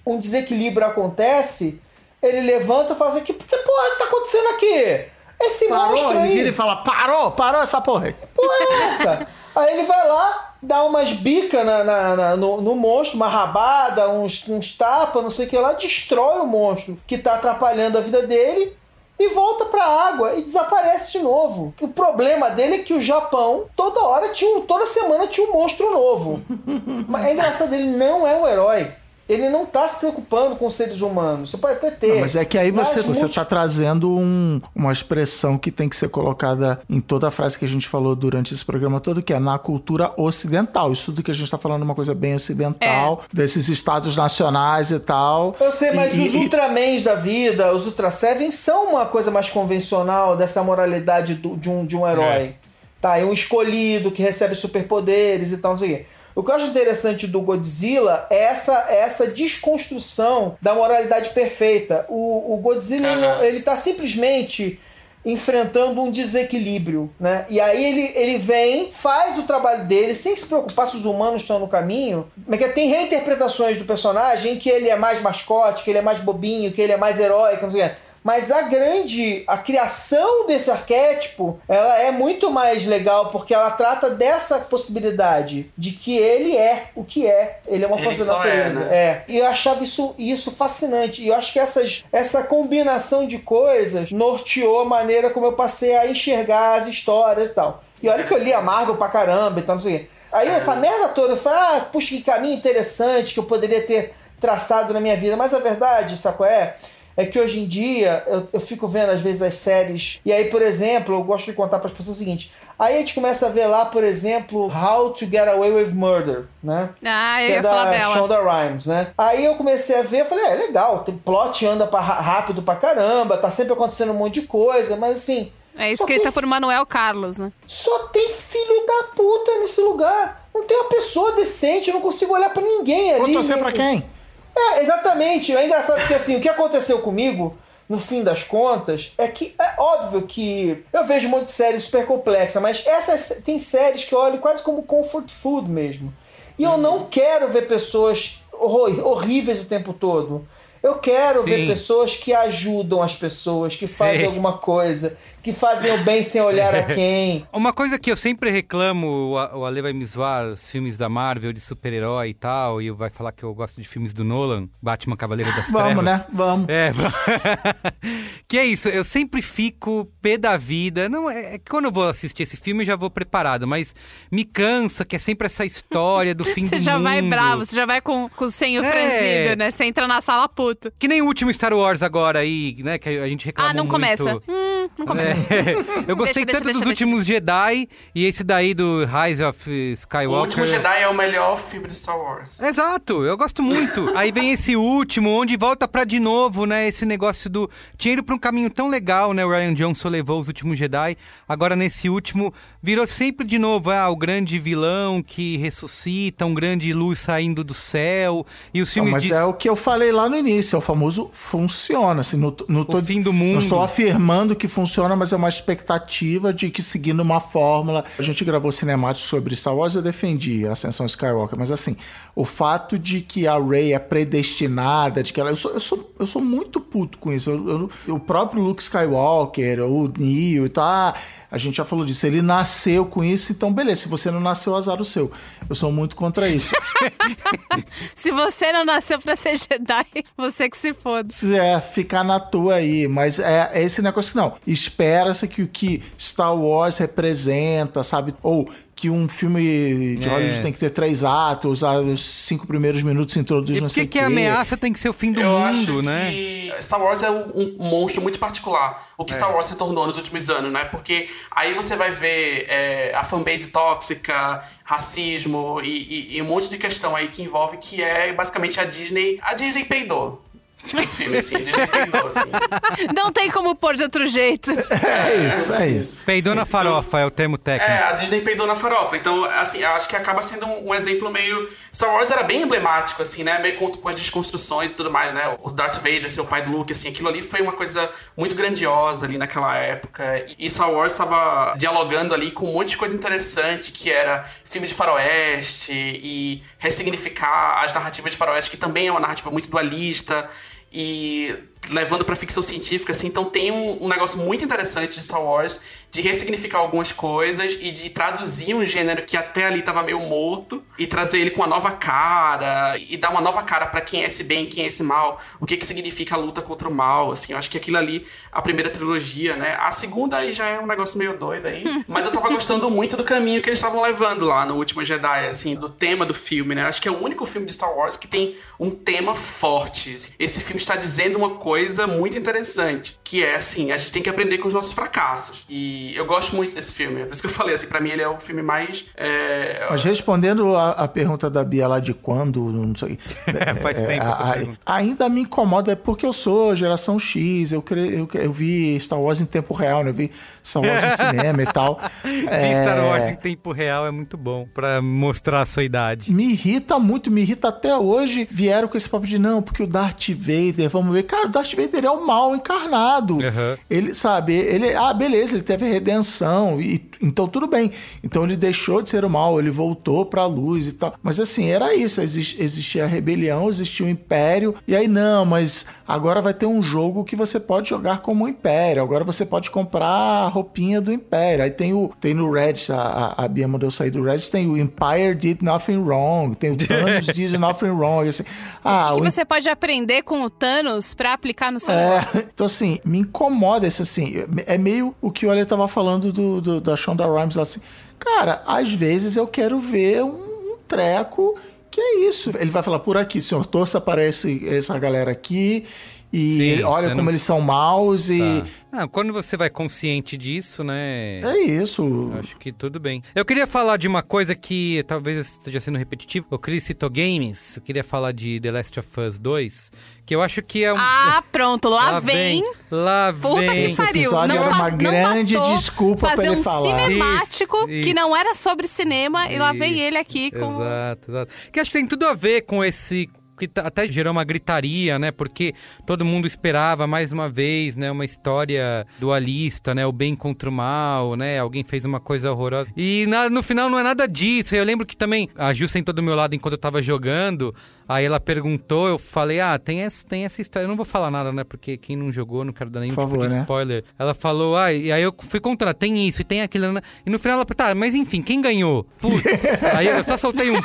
Speaker 3: um desequilíbrio acontece, ele levanta e fala assim: que, que porra que tá acontecendo aqui? Esse
Speaker 4: parou,
Speaker 3: monstro aí.
Speaker 4: Ele vira e fala: parou, parou essa porra.
Speaker 3: Que porra é essa? aí ele vai lá, dá umas bicas na, na, na, no, no, monstro, uma rabada, uns, uns tapas, não sei o que lá, destrói o monstro que tá atrapalhando a vida dele e volta para a água e desaparece de novo. O problema dele é que o Japão toda hora tinha, toda semana tinha um monstro novo. Mas é engraçado, ele não é um herói. Ele não está se preocupando com os seres humanos. Você pode até ter.
Speaker 4: Não, mas é que aí você está multi... trazendo um, uma expressão que tem que ser colocada em toda a frase que a gente falou durante esse programa todo, que é na cultura ocidental. Isso tudo que a gente está falando é uma coisa bem ocidental, é. desses estados nacionais e tal.
Speaker 3: Eu sei, mas e, os e... Ultramens da vida, os Ultra Seven, são uma coisa mais convencional dessa moralidade do, de, um, de um herói. É. Tá, é um escolhido que recebe superpoderes e tal, não sei o quê. O que eu acho interessante do Godzilla é essa, essa desconstrução da moralidade perfeita. O, o Godzilla, uhum. ele, tá simplesmente enfrentando um desequilíbrio, né? E aí ele, ele vem, faz o trabalho dele, sem se preocupar se os humanos estão no caminho. Mas que tem reinterpretações do personagem que ele é mais mascote, que ele é mais bobinho, que ele é mais heróico, não sei o que. Mas a grande, a criação desse arquétipo, ela é muito mais legal porque ela trata dessa possibilidade de que ele é o que é. Ele é uma força da natureza. É, né? é. E eu achava isso, isso fascinante. E eu acho que essas, essa combinação de coisas norteou a maneira como eu passei a enxergar as histórias e tal. E olha que eu li a Marvel pra caramba e tal, não sei o quê. Aí essa merda toda, eu falei, ah, puxa, que caminho interessante que eu poderia ter traçado na minha vida. Mas a verdade, saco é? É que hoje em dia eu, eu fico vendo às vezes as séries. E aí, por exemplo, eu gosto de contar para as pessoas o seguinte: aí a gente começa a ver lá, por exemplo, How to Get Away with Murder, né?
Speaker 2: Ah, eu
Speaker 3: que
Speaker 2: ia
Speaker 3: é da
Speaker 2: falar dela.
Speaker 3: Shonda Rhimes, né? Aí eu comecei a ver, eu falei, é legal, tem plot anda pra, rápido pra caramba, tá sempre acontecendo um monte de coisa, mas assim.
Speaker 2: É escrita tem... por Manuel Carlos, né?
Speaker 3: Só tem filho da puta nesse lugar. Não tem uma pessoa decente, eu não consigo olhar para ninguém ali. Vou
Speaker 4: torcer pra quem?
Speaker 3: É, exatamente. É engraçado porque assim, o que aconteceu comigo, no fim das contas, é que é óbvio que eu vejo um monte de série super complexa, mas essas tem séries que eu olho quase como comfort food mesmo. E eu não quero ver pessoas horríveis o tempo todo. Eu quero Sim. ver pessoas que ajudam as pessoas, que fazem Sim. alguma coisa, que fazem o bem sem olhar a quem.
Speaker 1: Uma coisa que eu sempre reclamo, o Ale vai me zoar, os filmes da Marvel de super-herói e tal, e vai falar que eu gosto de filmes do Nolan, Batman Cavaleiro das
Speaker 4: Vamos,
Speaker 1: Trevas.
Speaker 4: né? Vamos.
Speaker 1: É, que é isso, eu sempre fico pé da vida. Não, é, é que quando eu vou assistir esse filme eu já vou preparado, mas me cansa que é sempre essa história do fim do mundo.
Speaker 2: Você já vai bravo, você já vai com, com o senho é... franzido, né? Você entra na sala puta.
Speaker 1: Que nem o último Star Wars agora aí, né? Que a gente reclamou
Speaker 2: Ah, não
Speaker 1: muito.
Speaker 2: começa. Hum, não começa.
Speaker 1: É. Eu gostei deixa, tanto deixa, dos deixa, últimos Jedi e esse daí do Rise of Skywalker. O
Speaker 5: último Jedi é o melhor filme de Star Wars.
Speaker 1: Exato, eu gosto muito. aí vem esse último, onde volta pra de novo, né? Esse negócio do... Tinha ido pra um caminho tão legal, né? O Ryan Johnson levou os últimos Jedi. Agora nesse último, virou sempre de novo, ah, o grande vilão que ressuscita, um grande luz saindo do céu. E os filmes
Speaker 4: não, mas
Speaker 1: de...
Speaker 4: é o que eu falei lá no início é o famoso funciona. Assim, no, no
Speaker 1: o fim do mundo. Não
Speaker 4: estou afirmando que funciona, mas é uma expectativa de que seguindo uma fórmula. A gente gravou cinemático sobre Star Wars, eu defendi a Ascensão Skywalker, mas assim, o fato de que a Rey é predestinada, de que ela. Eu sou, eu sou, eu sou muito puto com isso. Eu, eu, o próprio Luke Skywalker, o Neo e tal. Ah, a gente já falou disso. Ele nasceu com isso, então beleza. Se você não nasceu, azar o seu. Eu sou muito contra isso.
Speaker 2: se você não nasceu pra ser Jedi, você que se foda.
Speaker 4: É, ficar na tua aí. Mas é, é esse negócio que não. Espera-se que o que Star Wars representa, sabe? Ou que um filme de
Speaker 1: É.
Speaker 4: Hollywood tem que ter três atos, os cinco primeiros minutos introduz
Speaker 1: E
Speaker 4: não sei
Speaker 1: que,
Speaker 4: o
Speaker 1: que a
Speaker 4: quê.
Speaker 1: ameaça tem que ser o fim do
Speaker 5: eu
Speaker 1: mundo,
Speaker 5: acho
Speaker 1: né?
Speaker 5: que Star Wars é um, um monstro muito particular. O que
Speaker 1: É.
Speaker 5: Star Wars se tornou nos últimos anos, né? Porque aí você vai ver é, a fanbase tóxica, racismo e, e- e um monte de questão aí que envolve que é basicamente a Disney. A Disney peidou. Os filmes, assim. A Disney peidou, assim.
Speaker 2: Não tem como pôr de outro jeito.
Speaker 4: É isso, é isso.
Speaker 1: Peidou na farofa é o termo técnico.
Speaker 5: É, a Disney peidou na farofa. Então, assim, eu acho que acaba sendo um, um exemplo meio. Star Wars era bem emblemático, assim, né? Meio com, com as desconstruções e tudo mais, né? O Darth Vader, ser o pai do Luke, assim, aquilo ali foi uma coisa muito grandiosa ali naquela época. E Star Wars estava dialogando ali com um monte de coisa interessante, que era filme de faroeste e ressignificar as narrativas de faroeste, que também é uma narrativa muito dualista. E levando pra ficção científica, assim, então tem um, um negócio muito interessante de Star Wars de ressignificar algumas coisas e de traduzir um gênero que até ali tava meio morto e trazer ele com uma nova cara e dar uma nova cara pra quem é esse bem e quem é esse mal, o que que significa a luta contra o mal, assim, eu acho que aquilo ali, a primeira trilogia, né, a segunda aí já é um negócio meio doido aí, mas eu tava gostando muito do caminho que eles estavam levando lá no Último Jedi, assim, do tema do filme, né, eu acho que é o único filme de Star Wars que tem um tema forte, esse filme está dizendo uma coisa muito interessante, que é assim, a gente tem que aprender com os nossos fracassos. E eu gosto muito desse filme. É por isso que eu falei, assim, pra mim ele é o filme mais. é,
Speaker 4: Mas respondendo a, a pergunta da Bia lá de quando, não sei.
Speaker 1: É, faz tempo essa
Speaker 4: a- ainda me incomoda, é porque eu sou geração X, eu, cre- eu, eu vi Star Wars em tempo real, né? Eu vi Star Wars no cinema e tal.
Speaker 1: Ver
Speaker 4: É,
Speaker 1: Star Wars em tempo real é muito bom pra mostrar a sua idade.
Speaker 4: Me irrita muito, me irrita até hoje. Vieram com esse papo de não, porque o Darth Vader, vamos ver. Cara, o Darth Vader é o mal encarnado.
Speaker 1: Aham.
Speaker 4: Ele, sabe, ele, ah, beleza, ele teve redenção, e, então tudo bem. Então ele deixou de ser o mal, ele voltou pra luz e tal. Mas assim, era isso, exis- existia a rebelião, existia o império, e aí não, mas agora vai ter um jogo que você pode jogar como um império, agora você pode comprar a roupinha do império. Aí tem o tem no Reddit, a, a, a Bia mandou eu sair do Reddit, tem o Empire did nothing wrong, tem o Thanos did nothing wrong, assim. Ah,
Speaker 2: O
Speaker 4: o
Speaker 2: que você pode aprender com o Thanos pra aplicar no seu
Speaker 4: é,
Speaker 2: negócio?
Speaker 4: então assim, me incomoda esse assim. É meio o que o Ale tava falando do, do- da Shonda Rhimes assim. Cara, às vezes eu quero ver um, um treco que é isso. Ele vai falar por aqui, senhor, torça para esse, essa galera aqui. E
Speaker 1: Sim,
Speaker 4: olha como
Speaker 1: não-
Speaker 4: eles são maus e.
Speaker 1: Tá. Não, quando você vai consciente disso, né?
Speaker 4: É isso.
Speaker 1: Acho que tudo bem. Eu queria falar de uma coisa que talvez esteja sendo repetitivo. O Chris citou games. Eu queria falar de The Last of Us 2, que eu acho que é um.
Speaker 2: Ah, pronto, lá, vem.
Speaker 1: Lá
Speaker 2: Puta
Speaker 1: vem.
Speaker 2: que
Speaker 4: Esse
Speaker 2: pariu. Não,
Speaker 4: era uma
Speaker 2: não
Speaker 4: grande desculpa pra
Speaker 2: fazer
Speaker 4: ele
Speaker 2: um
Speaker 4: falar.
Speaker 2: cinemático
Speaker 1: Isso,
Speaker 2: que
Speaker 1: isso.
Speaker 2: não era sobre cinema e lá vem
Speaker 1: Isso.
Speaker 2: ele aqui com.
Speaker 1: Exato, exato. Que acho que tem tudo a ver com esse. Que tá- até gerou uma gritaria, né? Porque todo mundo esperava mais uma vez, né? Uma história dualista, né? O bem contra o mal, né? Alguém fez uma coisa horrorosa. E na- no final não é nada disso. Eu lembro que também a Ju sentou do meu lado enquanto eu tava jogando. Aí ela perguntou, eu falei, ah, tem essa, tem essa história. Eu não vou falar nada, né? Porque quem não jogou, não quero dar nenhum
Speaker 4: Por
Speaker 1: tipo
Speaker 4: favor,
Speaker 1: de
Speaker 4: né?
Speaker 1: spoiler. Ela falou, ah, e aí eu fui contando, "Ah, tem isso e tem aquilo. né? E no final ela, tá, mas enfim, quem ganhou? Putz. aí eu só soltei um.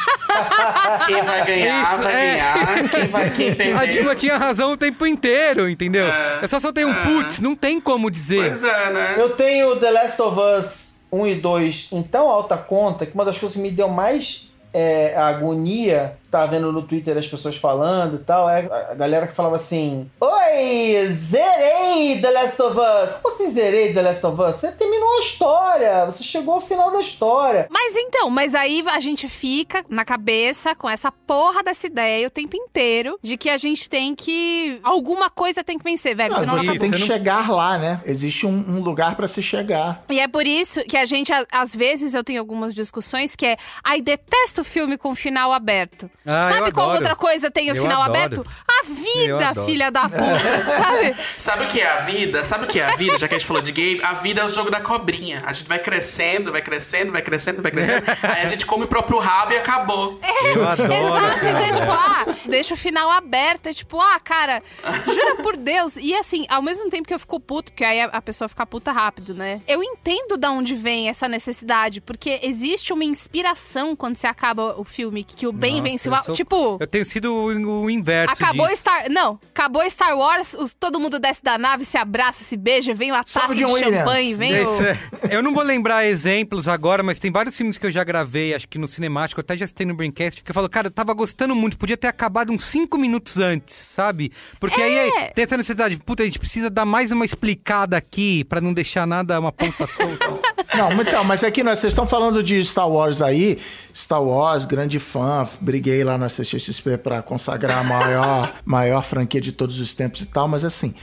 Speaker 5: Quem vai ganhar,
Speaker 1: Isso,
Speaker 5: vai
Speaker 1: é.
Speaker 5: ganhar. Quem, vai, quem
Speaker 1: A
Speaker 5: perder.
Speaker 1: Dilma tinha razão o tempo inteiro, entendeu?
Speaker 5: É.
Speaker 1: Eu só soltei um putz, não tem como dizer.
Speaker 5: Pois é, né?
Speaker 3: Eu tenho The Last of Us 1 e 2 em tão alta conta que uma das coisas que me deu mais é, agonia, tá vendo no Twitter as pessoas falando e tal, é a galera que falava assim: Oi, zerei The Last of Us. Como assim zerei The Last of Us? Você terminou a história, você chegou ao final da história.
Speaker 2: Mas então, mas aí a gente fica na cabeça com essa porra dessa ideia o tempo inteiro de que a gente tem que. Alguma coisa tem que vencer, velho.
Speaker 4: Não,
Speaker 2: senão
Speaker 4: você
Speaker 2: essa
Speaker 4: tem que chegar lá, né? Existe um, um lugar pra se chegar.
Speaker 2: E é por isso que a gente, às vezes, eu tenho algumas discussões que é, ai, detesto filme com final aberto.
Speaker 1: Ah, eu
Speaker 2: Sabe qual
Speaker 1: adoro.
Speaker 2: outra coisa tem o
Speaker 1: Eu
Speaker 2: final
Speaker 1: adoro.
Speaker 2: aberto? A vida, filha da puta, sabe?
Speaker 5: Sabe o que é a vida? Sabe o que é a vida? Já que a gente falou de game, a vida é o jogo da cobrinha. A gente vai crescendo, vai crescendo, vai crescendo, vai crescendo. aí a gente come o próprio rabo e acabou.
Speaker 1: Eu adoro.
Speaker 2: Exato, então, tipo, ah, deixa o final aberto. É tipo, ah, cara, jura por Deus. E assim, ao mesmo tempo que eu fico puto, porque aí a, a pessoa fica puta rápido, né? Eu entendo da onde vem essa necessidade, porque existe uma inspiração quando você acaba o filme, que o bem
Speaker 1: Nossa,
Speaker 2: vence
Speaker 1: eu sou-
Speaker 2: Tipo.
Speaker 1: Eu tenho sido o, o inverso
Speaker 2: Acabou
Speaker 1: disso.
Speaker 2: Star. Não, acabou Star Wars, os- todo mundo desce da nave, se abraça, se beija, vem uma taça de champanhe, vem o.
Speaker 1: É- Eu não vou lembrar exemplos agora, mas tem vários filmes que eu já gravei, acho que no cinemático, até já citei no Braincast, que eu falo, cara, eu tava gostando muito, podia ter acabado uns cinco minutos antes, sabe? Porque aí
Speaker 2: É.
Speaker 1: aí tem essa necessidade, puta, a gente precisa dar mais uma explicada aqui pra não deixar nada, uma ponta solta.
Speaker 4: Não, mas então, mas é que vocês estão falando de Star Wars aí. Star Wars, grande fã, briguei lá na CXP pra consagrar a maior, maior franquia de todos os tempos e tal, mas assim.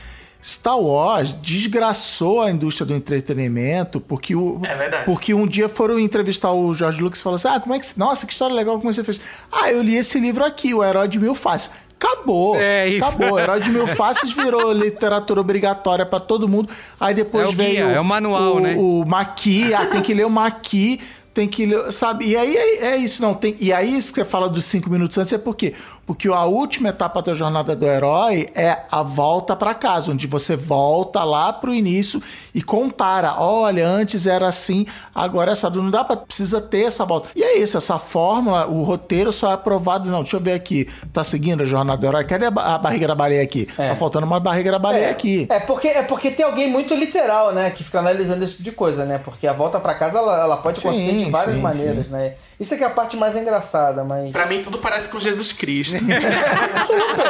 Speaker 4: Star Wars desgraçou a indústria do entretenimento porque o
Speaker 5: É verdade.
Speaker 4: porque um dia foram entrevistar o George Lucas e falaram assim: "Ah, como é que, nossa, que história legal como você fez?" "Ah, eu li esse livro aqui, O Herói de Mil Faces." Acabou.
Speaker 1: É isso.
Speaker 4: Acabou. O Herói de Mil Faces virou literatura obrigatória pra todo mundo. Aí depois
Speaker 1: É o guia,
Speaker 4: veio
Speaker 1: é o manual,
Speaker 4: o,
Speaker 1: né?
Speaker 4: o Maqui, ah, tem que ler o Maqui, tem que sabe? E aí é, é isso, não tem. E aí isso que você fala dos cinco minutos antes é por quê? Porque a última etapa da jornada do herói é a volta pra casa, onde você volta lá pro início e compara. Olha, antes era assim, agora essa não dá para precisa ter essa volta. E é isso, essa fórmula, o roteiro só é aprovado. Não, deixa eu ver aqui. Tá seguindo a jornada do herói? Cadê a, ba- a barriga da baleia aqui? Tá faltando uma barriga da baleia aqui.
Speaker 3: É porque, é porque tem alguém muito literal, né? Que fica analisando esse tipo de coisa, né? Porque a volta pra casa, ela, ela pode
Speaker 4: Sim,
Speaker 3: acontecer de várias
Speaker 4: sim,
Speaker 3: maneiras, né? Isso é que é a parte mais engraçada, mas...
Speaker 5: Pra mim, tudo parece com Jesus Cristo.
Speaker 3: Super!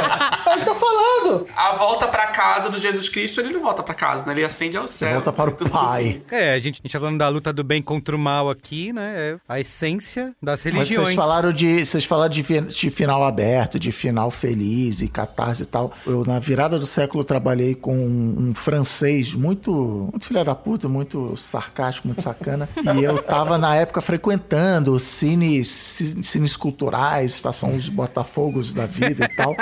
Speaker 3: A gente tá falando!
Speaker 5: a volta pra casa do Jesus Cristo, ele não volta pra casa, né? Ele ascende ao céu.
Speaker 4: Volta para o Pai.
Speaker 5: assim.
Speaker 1: É, a gente, a gente tá falando da luta do bem contra o mal aqui, né? É a essência das
Speaker 4: Mas
Speaker 1: religiões.
Speaker 4: vocês falaram de vocês falaram de, de final aberto, de final feliz e catarse e tal. Eu na virada do século trabalhei com um, um francês muito muito filha da puta, muito sarcástico, muito sacana. e eu tava na época frequentando cines, ci- cines culturais, estação dos Botafogos da vida e tal.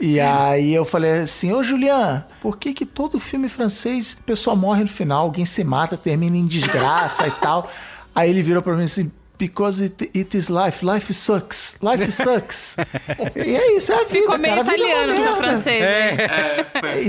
Speaker 4: E aí eu falei assim, ô Julian, por que que todo filme francês a pessoa morre no final, alguém se mata, termina em desgraça e tal? Aí ele virou pra mim assim, Because it, it is life. Life sucks. Life sucks. e é isso, é a vida.
Speaker 2: Ficou meio
Speaker 4: cara. É
Speaker 2: italiano seu
Speaker 4: merda.
Speaker 2: francês. né?
Speaker 5: É.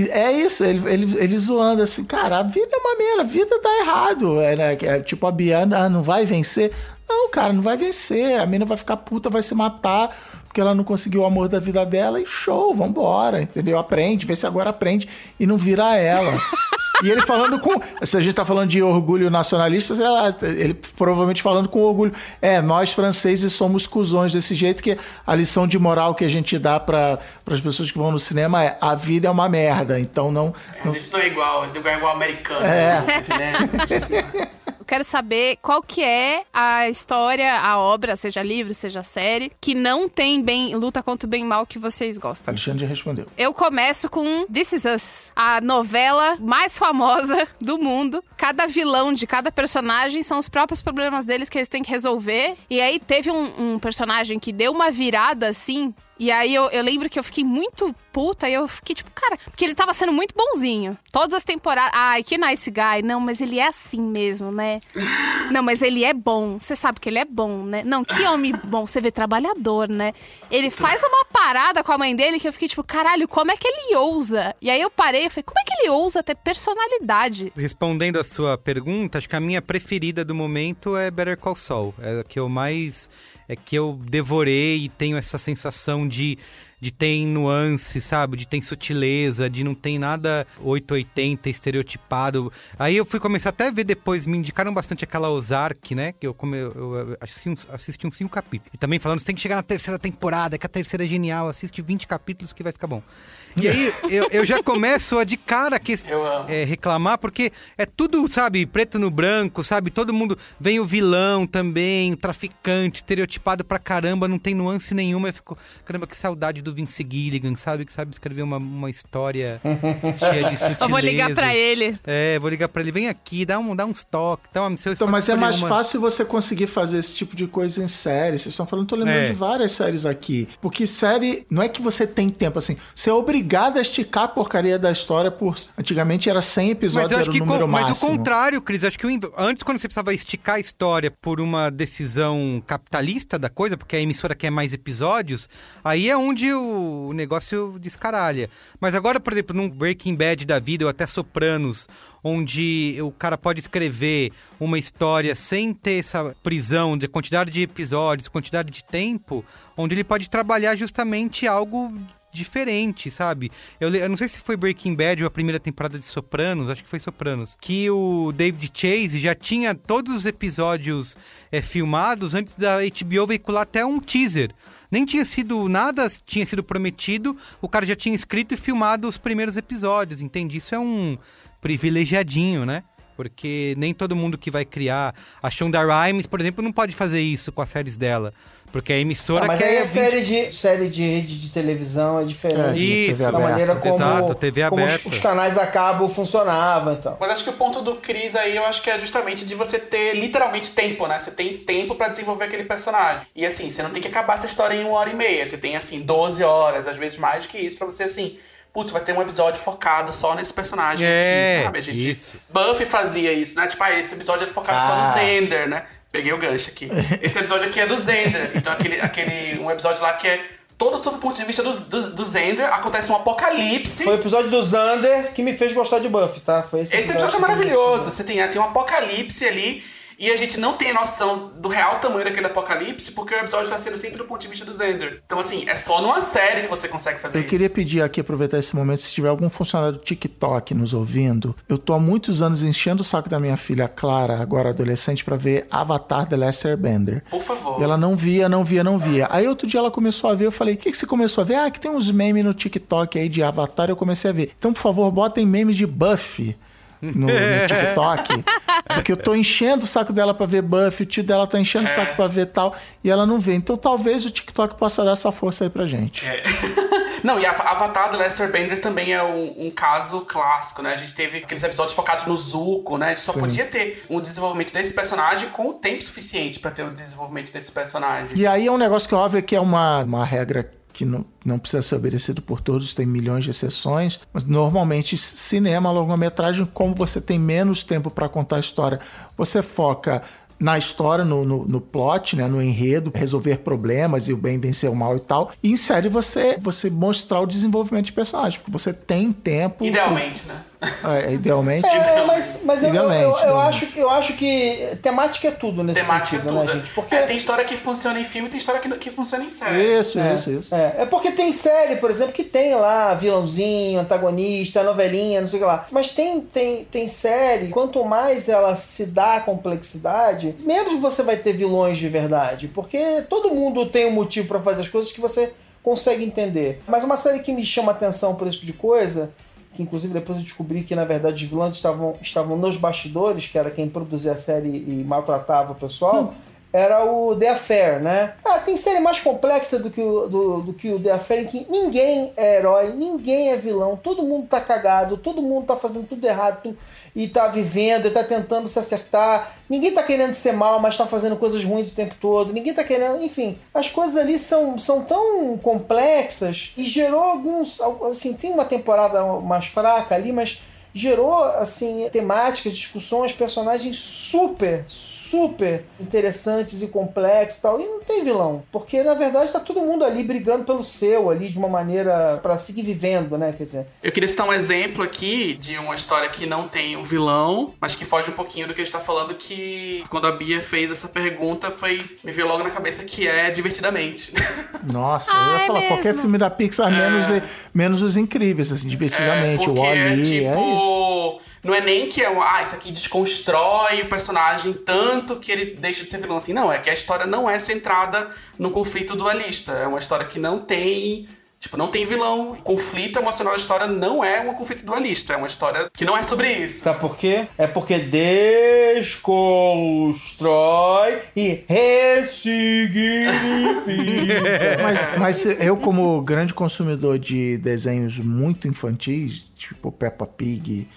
Speaker 4: É, é isso, ele, ele, ele zoando assim, cara, a vida é uma merda, a vida tá errado. É, né, é tipo, a Biana ah, não vai vencer. Não, cara, não vai vencer. A mina vai ficar puta, vai se matar, porque ela não conseguiu o amor da vida dela e show, vambora, entendeu? Aprende, vê se agora aprende e não vira ela. E ele falando com. Se a gente tá falando de orgulho nacionalista, sei lá, ele provavelmente falando com orgulho. É, nós franceses somos cuzões desse jeito que a lição de moral que a gente dá para as pessoas que vão no cinema é a vida é uma merda. Então não.
Speaker 5: Não é igual, gente não é igual americano.
Speaker 4: É.
Speaker 5: Né?
Speaker 2: Eu quero saber qual que é a história, a obra, seja livro, seja série, que não tem bem luta contra o bem e mal que vocês gostam.
Speaker 4: Alexandre respondeu.
Speaker 2: Eu começo com This Is Us, a novela mais famosa do mundo. Cada vilão de cada personagem são os próprios problemas deles que eles têm que resolver. E aí teve um, um personagem que deu uma virada assim. E aí eu, eu lembro que eu fiquei muito puta e eu fiquei tipo, cara, porque ele tava sendo muito bonzinho. Todas as temporadas. Ai, que nice guy. Não, mas ele é assim mesmo, né? Não, mas ele é bom. Você sabe que ele é bom, né? Não, que homem bom. Você vê trabalhador, né? Ele faz uma parada com a mãe dele que eu fiquei tipo, caralho, como é que ele ousa? E aí eu parei e falei, como é que ele ousa ter personalidade?
Speaker 1: Respondendo a sua pergunta, acho que a minha preferida do momento é Better Call Saul. É a que eu mais. É que eu devorei e tenho essa sensação de. De ter nuance, sabe? De ter sutileza, de não ter nada 880 estereotipado. Aí eu fui começar até a ver depois, me indicaram bastante aquela Ozark, né? Que eu, come, eu, eu assisti, uns, assisti uns cinco capítulos. E também falando, você tem que chegar na terceira temporada, que a terceira é genial, assiste 20 capítulos que vai ficar bom. E aí eu, eu já começo a de cara que é, reclamar, porque é tudo, sabe, preto no branco, sabe? Todo mundo. Vem o vilão também, o traficante, estereotipado pra caramba, não tem nuance nenhuma. Eu fico, caramba, que saudade do Vince Gilligan, sabe? Que sabe escrever uma, uma história cheia de sutileza.
Speaker 2: Eu vou ligar pra ele.
Speaker 1: É, vou ligar pra ele. Vem aqui, dá, um, dá uns toques. Dá uma,
Speaker 4: Então, mas é mais
Speaker 1: uma-
Speaker 4: fácil você conseguir fazer esse tipo de coisa em série. Vocês estão falando, tô lembrando
Speaker 1: É.
Speaker 4: de várias séries aqui. Porque série, não é que você tem tempo assim, você é obrigado obrigada a esticar a porcaria da história por. Antigamente era 100 episódios,
Speaker 1: Mas
Speaker 4: era o número
Speaker 1: co- mas
Speaker 4: máximo.
Speaker 1: o contrário, Cris, acho que antes quando você precisava esticar a história por uma decisão capitalista da coisa, porque a emissora quer mais episódios, aí é onde o negócio descaralha. Mas agora, por exemplo, num Breaking Bad da vida ou até Sopranos, onde o cara pode escrever uma história sem ter essa prisão de quantidade de episódios, quantidade de tempo, onde ele pode trabalhar justamente algo diferente, sabe? Eu, eu não sei se foi Breaking Bad ou a primeira temporada de Sopranos, acho que foi Sopranos, que o David Chase já tinha todos os episódios é, filmados antes da HBO veicular até um teaser. Nem tinha sido nada, tinha sido prometido, o cara já tinha escrito e filmado os primeiros episódios, entende? Isso é um privilegiadinho, né? Porque nem todo mundo que vai criar. A Shonda Rhimes, por exemplo, não pode fazer isso com as séries dela. Porque a emissora
Speaker 3: Ah, mas
Speaker 1: quer.
Speaker 3: aí a
Speaker 1: 20
Speaker 3: série de, série de rede de televisão é
Speaker 4: É,
Speaker 3: diferente.
Speaker 4: de
Speaker 1: Isso,
Speaker 3: da
Speaker 4: aberta.
Speaker 3: maneira como,
Speaker 1: Exato, TV
Speaker 3: como os,
Speaker 1: aberta.
Speaker 3: os canais a cabo funcionavam então. e tal.
Speaker 5: Mas acho que o ponto do Chris aí, eu acho que é justamente de você ter literalmente tempo, né? Você tem tempo pra desenvolver aquele personagem. E assim, você não tem que acabar essa história em uma hora e meia. Você tem, assim, 12 horas, às vezes mais que isso, pra você, assim... Putz, vai ter um episódio focado só nesse personagem
Speaker 1: É,
Speaker 5: aqui. sabe? A gente,
Speaker 1: isso.
Speaker 5: Buffy fazia isso, né? Tipo, ah, esse episódio é focado só
Speaker 3: Ah.
Speaker 5: no Zender, né? Peguei o gancho aqui. Esse episódio aqui é do Zender, assim. Então, aquele, aquele... Um episódio lá que é todo sob o ponto de vista do, do, do Zender. Acontece um apocalipse.
Speaker 3: Foi o episódio do Xander que me fez gostar de Buffy, tá? Foi esse,
Speaker 5: Esse episódio é maravilhoso. Você tem, tem um apocalipse ali. E a gente não tem noção do real tamanho daquele apocalipse, porque o episódio está sendo sempre do ponto de vista do Zender. Então, assim, é só numa série que você consegue fazer
Speaker 4: Eu
Speaker 5: isso.
Speaker 4: queria pedir aqui, aproveitar esse momento, se tiver algum funcionário do TikTok nos ouvindo, eu tô há muitos anos enchendo o saco da minha filha Clara, agora adolescente, pra ver Avatar The Last Airbender.
Speaker 5: Por favor.
Speaker 4: E ela não via, não via, não via. Aí outro dia ela começou a ver, eu falei, o que, que você começou a ver? Ah, que tem uns memes no TikTok aí de Avatar, eu comecei a ver. Então, por favor, botem memes de Buffy. No, no TikTok, porque eu tô enchendo o saco dela pra ver Buffy, o tio dela tá enchendo o saco pra ver tal, e ela não vê. Então talvez o TikTok possa dar essa força aí pra gente.
Speaker 5: É. Não, e a Avatar do Lester Bender também é um, um caso clássico, né? A gente teve aqueles episódios focados no Zuko, né? A gente só podia ter um desenvolvimento desse personagem com o tempo suficiente pra ter o desenvolvimento desse personagem.
Speaker 4: E aí é um negócio que óbvio que é uma, uma regra que não, não precisa ser obedecido por todos, tem milhões de exceções, mas normalmente cinema, longa-metragem, como você tem menos tempo para contar a história, você foca na história, no, no, no plot, né, no enredo, resolver problemas e o bem vencer o mal e tal. E em série você, você mostrar o desenvolvimento de personagem, porque você tem tempo.
Speaker 5: Idealmente, né?
Speaker 4: É, idealmente.
Speaker 3: É, mas, mas eu, eu, eu,
Speaker 4: Idealmente,
Speaker 3: eu
Speaker 4: idealmente.
Speaker 3: acho, eu acho que temática é tudo nesse
Speaker 5: Temática é
Speaker 3: sentido,
Speaker 5: tudo.
Speaker 3: né, gente? Porque
Speaker 5: É, tem história que funciona em filme e tem história que, que funciona em série.
Speaker 4: Isso,
Speaker 3: É,
Speaker 4: isso, isso.
Speaker 3: É, é porque tem série, por exemplo, que tem lá vilãozinho, antagonista, novelinha, não sei o que lá. Mas tem, tem, tem série, quanto mais ela se dá complexidade, menos você vai ter vilões de verdade. Porque todo mundo tem um motivo pra fazer as coisas que você consegue entender. Mas uma série que me chama atenção por esse tipo de coisa, que inclusive depois eu descobri que na verdade os vilões estavam, estavam nos bastidores, que era quem produzia a série e maltratava o pessoal. Era o The Affair, né? Ah, tem série mais complexa do que, o, do, do que o The Affair, em que ninguém é herói, ninguém é vilão, todo mundo tá cagado, todo mundo tá fazendo tudo errado e tá vivendo e tá tentando se acertar. Ninguém tá querendo ser mal, mas tá fazendo coisas ruins o tempo todo. Ninguém tá querendo. Enfim, as coisas ali são, são tão complexas e gerou alguns. Assim, tem uma temporada mais fraca ali, mas gerou, assim, temáticas, discussões, personagens super, super interessantes e complexos e tal. E não tem vilão. Porque, na verdade, tá todo mundo ali brigando pelo seu, ali, de uma maneira para seguir vivendo, né? Quer dizer,
Speaker 5: Eu queria citar um exemplo aqui de uma história que não tem um vilão, mas que foge um pouquinho do que a gente tá falando, que quando a Bia fez essa pergunta, foi me veio logo na cabeça que é Divertidamente.
Speaker 4: Nossa,
Speaker 2: Ah,
Speaker 4: eu ia
Speaker 2: é
Speaker 4: falar qualquer filme da Pixar, menos, menos os incríveis, assim, divertidamente, o
Speaker 5: porque é
Speaker 4: Wall-E,
Speaker 5: tipo.
Speaker 4: é isso.
Speaker 5: Não é nem que é um, ah, isso aqui desconstrói o personagem tanto que ele deixa de ser vilão assim. Não, é que a história não é centrada no conflito dualista. É uma história que não tem. Tipo, não tem vilão. O conflito emocional da história não é um conflito dualista. É uma história que não é sobre isso.
Speaker 3: sabe por quê? É porque desconstrói e ressignifica.
Speaker 4: Mas, mas eu, como grande consumidor de desenhos muito infantis, tipo Peppa Pig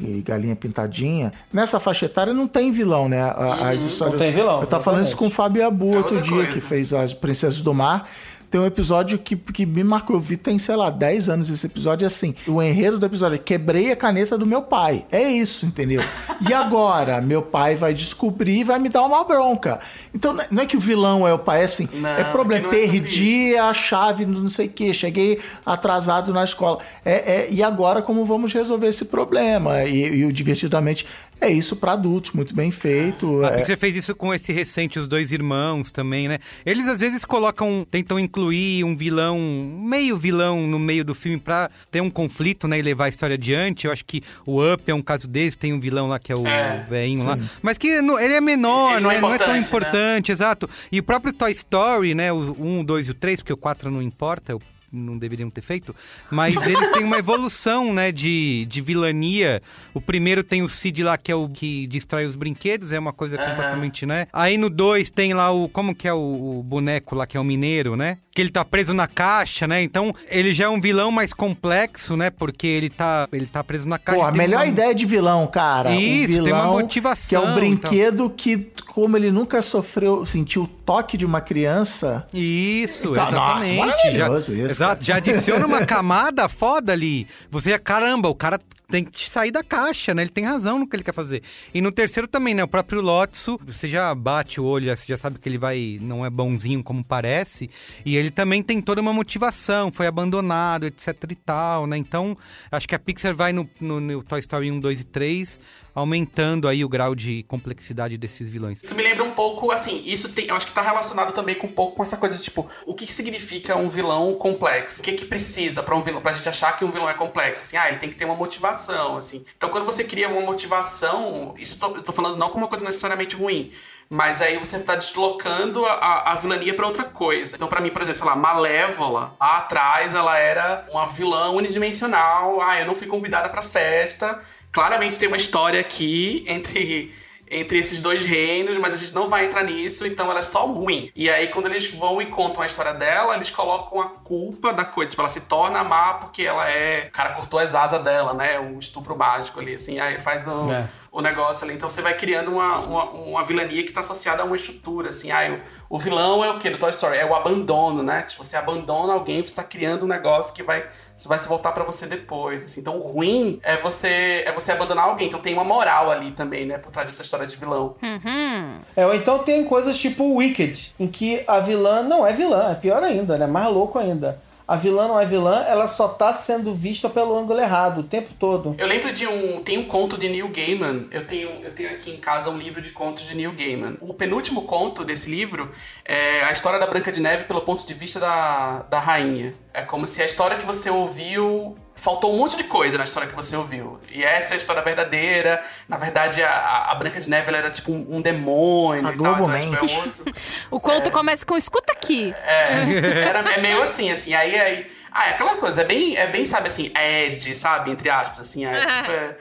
Speaker 4: e, e Galinha Pintadinha, nessa faixa etária não tem vilão, né? As histórias...
Speaker 3: Não tem vilão,
Speaker 4: Eu tava falando isso com o Fábio Abu
Speaker 5: É
Speaker 4: outro dia,
Speaker 5: coisa.
Speaker 4: que fez as Princesas do Mar. Tem um episódio que, que me marcou. Eu vi tem, sei lá, 10 anos esse episódio. assim, o enredo do episódio é quebrei a caneta do meu pai. É isso, entendeu? E agora? meu pai vai descobrir e vai me dar uma bronca. Então não é que o vilão é o pai, é assim.
Speaker 5: Não,
Speaker 4: é problema.
Speaker 5: que não é
Speaker 4: Perdi a chave, não sei o que. Cheguei atrasado na escola. É, é, e agora como vamos resolver esse problema? E, e o Divertidamente é isso para adultos, muito bem feito.
Speaker 1: A
Speaker 4: é-
Speaker 1: Pixar fez isso com esse recente Os Dois Irmãos também, né? Eles às vezes colocam, tentam incluir um vilão, meio vilão no meio do filme pra ter um conflito, né? E levar a história adiante. Eu acho que o Up é um caso desse, tem um vilão lá que é o
Speaker 5: É,
Speaker 1: velhinho lá. Mas que no- ele é menor,
Speaker 5: Ele não é
Speaker 1: né? Não é tão
Speaker 5: importante,
Speaker 1: importante, exato. E o próprio Toy Story, né? O 1, 2 e o 3, porque o 4 não importa, o não deveriam ter feito, mas eles têm uma evolução, né, de, de vilania. O primeiro tem o Cid lá, que é o que destrói os brinquedos, é uma coisa completamente, né? Aí no 2 tem lá o, como que é o, o boneco lá, que é o mineiro, né? Que ele tá preso na caixa, né? Então, ele já é um vilão mais complexo, né? Porque ele tá, ele tá preso na caixa.
Speaker 4: Pô, a melhor
Speaker 1: uma-
Speaker 4: ideia de vilão, cara.
Speaker 1: Isso,
Speaker 4: um
Speaker 1: tem uma
Speaker 4: vilão
Speaker 1: motivação
Speaker 4: Que é um brinquedo que, como ele nunca sofreu, sentiu o toque de uma criança.
Speaker 1: Isso,
Speaker 4: Então, nossa,
Speaker 1: exatamente. já,
Speaker 4: maravilhoso isso,
Speaker 1: exato, já adiciona uma camada foda ali. Você, caramba, o cara tem que sair da caixa, né? Ele tem razão no que ele quer fazer. E no terceiro também, né? O próprio Lotso, você já bate o olho, você já sabe que ele vai não é bonzinho como parece. E ele também tem toda uma motivação, foi abandonado, etc e tal, né? Então, acho que a Pixar vai no, no, no Toy Story 1, 2 e 3 aumentando aí o grau de complexidade desses vilões.
Speaker 5: Isso me lembra um pouco, assim, isso tem, eu acho que tá relacionado também com um pouco com essa coisa de, tipo, o que, significa um vilão complexo? O que que precisa pra um vilão, pra gente achar que um vilão é complexo? Assim, ah, ele tem que ter uma motivação, assim. Então, quando você cria uma motivação, isso tô- eu tô falando não como uma coisa necessariamente ruim, mas aí você tá deslocando a, a, vilania pra outra coisa. Então, pra mim, por exemplo, sei lá, Malévola, lá atrás ela era uma vilã unidimensional, ah, eu não fui convidada pra festa. Claramente tem uma história aqui entre entre esses dois reinos, mas a gente não vai entrar nisso, então ela é só ruim. E aí, quando eles vão e contam a história dela, eles colocam a culpa da coisa. Tipo, ela se torna má porque ela é. O cara cortou as asas dela, né? Um estupro mágico ali, assim. Aí faz o,
Speaker 3: É.
Speaker 5: o negócio ali. Então você vai criando uma, uma, uma vilania que tá associada a uma estrutura, assim. Ah, o, o vilão é o quê do Toy Story? É o abandono, né? Tipo, você abandona alguém, você tá criando um negócio que vai, vai se voltar pra você depois, assim. Então o ruim é você, é você abandonar alguém. Então tem uma moral ali também, né? Por trás dessa história de vilão.
Speaker 2: Uhum.
Speaker 3: É, ou então tem coisas tipo Wicked, em que a vilã não é vilã, é pior ainda, né? Mais louco ainda. A vilã não é vilã, ela só tá sendo vista pelo ângulo errado o tempo todo.
Speaker 5: Eu lembro de um. Tem um conto de Neil Gaiman. Eu tenho, eu tenho aqui em casa um livro de contos de Neil Gaiman. O penúltimo conto desse livro é a história da Branca de Neve pelo ponto de vista da, da rainha. É como se a história que você ouviu. Faltou um monte de coisa na história que você ouviu. E essa é a história verdadeira. Na verdade, a, a Branca de Neve ela era tipo um, um demônio
Speaker 4: A
Speaker 5: e tal.
Speaker 4: Globo
Speaker 5: então, tipo, é outro.
Speaker 2: O conto começa com escuta aqui.
Speaker 5: É, era, é meio assim, assim, aí, aí... Ah, é aquelas coisas, é bem, é bem, sabe, assim, Ed, sabe, entre aspas, assim, é super...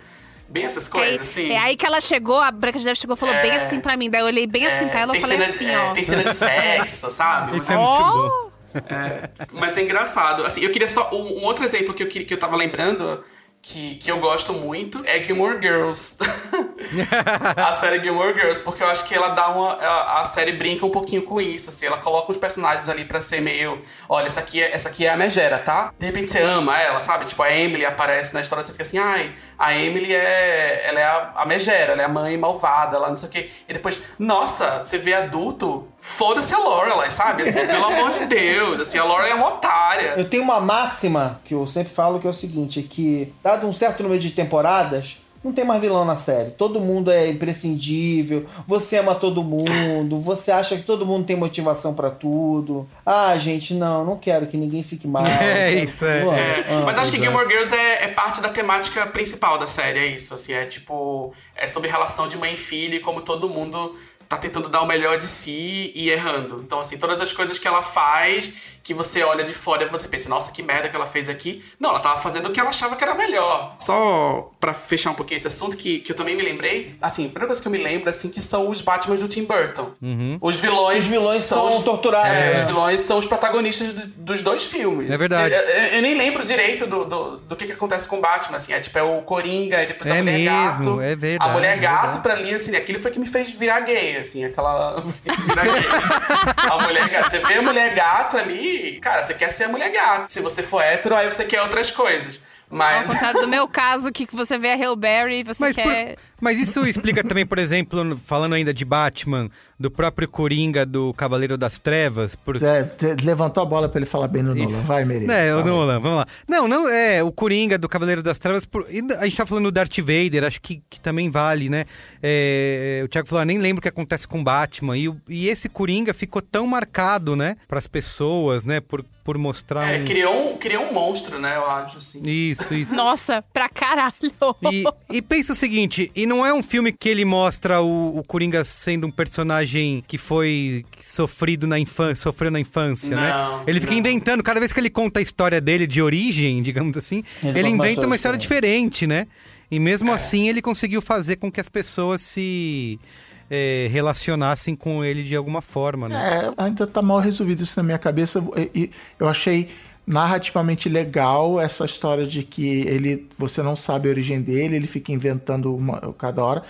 Speaker 5: Bem essas coisas, assim.
Speaker 2: É aí que ela chegou, a Branca de Neve chegou e falou
Speaker 5: É.
Speaker 2: bem assim pra mim. Daí eu olhei bem assim pra ela e
Speaker 5: tem
Speaker 2: falei
Speaker 5: cena,
Speaker 2: assim,
Speaker 5: é,
Speaker 2: ó.
Speaker 5: Tem cena de sexo, sabe?
Speaker 1: Isso é muito
Speaker 2: Ó.
Speaker 1: bom.
Speaker 5: É, mas é engraçado. Assim, eu queria só. Um, um outro exemplo que eu, que eu tava lembrando, que, que eu gosto muito, é Gilmore Girls. a série Gilmore Girls, porque eu acho que ela dá uma. A, série brinca um pouquinho com isso, assim. Ela coloca os personagens ali pra ser meio. Olha, essa aqui é, essa aqui é a Megera, tá? De repente você ama ela, sabe? Tipo, a Emily aparece na história, você fica assim, ai, a Emily é. Ela é a, a Megera, ela é a mãe malvada, lá não sei o quê. E depois, nossa, você vê adulto, foda-se a Lorelai, sabe? Assim, pelo amor de Deus, assim, a Lorelai é uma otária.
Speaker 3: Eu tenho uma máxima que eu sempre falo que é o seguinte: é que, dado um certo número de temporadas, não tem mais vilão na série. Todo mundo é imprescindível, você ama todo mundo, você acha que todo mundo tem motivação pra tudo. Ah, gente, não, não quero que ninguém fique mal.
Speaker 1: É isso, é.
Speaker 5: É,
Speaker 3: amo,
Speaker 5: mas acho que
Speaker 3: exato.
Speaker 5: Gilmore Girls é, é parte da temática principal da série, é isso, assim, é tipo, é sobre relação de mãe e filha e como todo mundo tá tentando dar o melhor de si e errando. Então, assim, todas as coisas que ela faz, que você olha de fora e você pensa, nossa, que merda que ela fez aqui. Não, ela tava fazendo o que ela achava que era melhor. Só pra fechar um pouquinho esse assunto, que, que eu também me lembrei, assim, a primeira coisa que eu me lembro, assim, que são os Batman do Tim Burton. Os vilões...
Speaker 3: Os vilões são
Speaker 5: os-
Speaker 3: torturados,
Speaker 5: É,
Speaker 3: né?
Speaker 5: Os vilões são os protagonistas do- dos dois filmes.
Speaker 1: É verdade.
Speaker 5: Eu, eu- eu nem lembro direito do, do, do que, que acontece com o Batman, assim. É tipo, é o Coringa, e depois a
Speaker 1: É
Speaker 5: Mulher
Speaker 1: mesmo,
Speaker 5: Gato.
Speaker 1: é verdade,
Speaker 5: A Mulher
Speaker 1: é
Speaker 5: Gato,
Speaker 1: verdade.
Speaker 5: pra mim, assim, aquilo foi que me fez virar gay. assim, aquela. vira gay. a mulher gato. Você vê a mulher gato ali, cara, você quer ser a mulher gato. Se você for hétero, aí você quer outras coisas.
Speaker 2: Ao
Speaker 5: Mas.
Speaker 2: contrário do meu caso, que você vê a Hail Berry e você
Speaker 1: Mas, por-
Speaker 2: quer...
Speaker 1: mas isso explica também, por exemplo, falando ainda de Batman, do próprio Coringa do Cavaleiro das Trevas. Por...
Speaker 4: É, levantou a bola pra ele falar bem no Nolan. Vai, Meri.
Speaker 1: É, o. Nolan, vamos lá. Não, não, é, o Coringa do Cavaleiro das Trevas, por- a gente tá falando do Darth Vader, acho que, que também vale, né? É, o Thiago falou, ah, nem lembro o que acontece com Batman, e, e esse Coringa ficou tão marcado, né, pras pessoas, né, por, por mostrar
Speaker 5: É,
Speaker 1: um...
Speaker 5: criou um, criou um monstro, né? Eu acho, assim.
Speaker 1: Isso, isso.
Speaker 2: Nossa, pra caralho.
Speaker 1: E, e pensa o seguinte, e não é um filme que ele mostra o, o Coringa sendo um personagem que foi sofrido na infância, sofreu na infância, né?
Speaker 5: Não,
Speaker 1: Ele fica
Speaker 5: não.
Speaker 1: inventando, cada vez que ele conta a história dele de origem, digamos assim,
Speaker 3: Ele
Speaker 1: ele, inventa
Speaker 3: história
Speaker 1: uma história diferente, né? E mesmo
Speaker 5: É.
Speaker 1: assim ele conseguiu fazer com que as pessoas se eh, relacionassem com ele de alguma forma, né?
Speaker 4: É, ainda tá mal resolvido isso na minha cabeça. E- e eu achei narrativamente legal essa história de que ele você não sabe a origem dele, ele fica inventando uma, cada hora.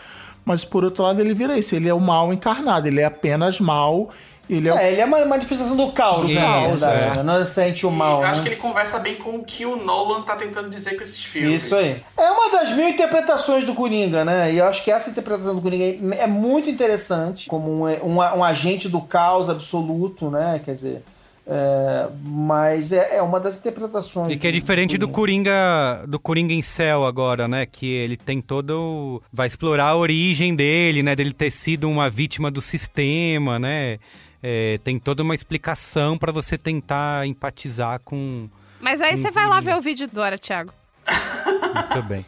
Speaker 4: Mas por outro lado, ele vira isso, ele é o mal encarnado, ele é apenas mal, ele é,
Speaker 3: É, ele é uma manifestação do caos,
Speaker 1: Isso,
Speaker 3: né?
Speaker 1: É.
Speaker 3: Não necessariamente o mal,
Speaker 5: E acho
Speaker 3: né?
Speaker 5: que ele conversa bem com o que o Nolan tá tentando dizer com esses filmes.
Speaker 3: Isso aí. É uma das mil interpretações do Coringa, né? E eu acho que essa interpretação do Coringa é muito interessante, como um, um, um agente do caos absoluto, né? Quer dizer. é, mas é, é uma das interpretações.
Speaker 1: E que é diferente do Coringa, do Coringa em céu agora, né? Que ele tem todo. o- Vai explorar a origem dele, né? Dele ter sido uma vítima do sistema, né? É, tem toda uma explicação pra você tentar empatizar com.
Speaker 2: Mas aí você vai lá ver o vídeo do Hora, Thiago.
Speaker 1: Muito bem.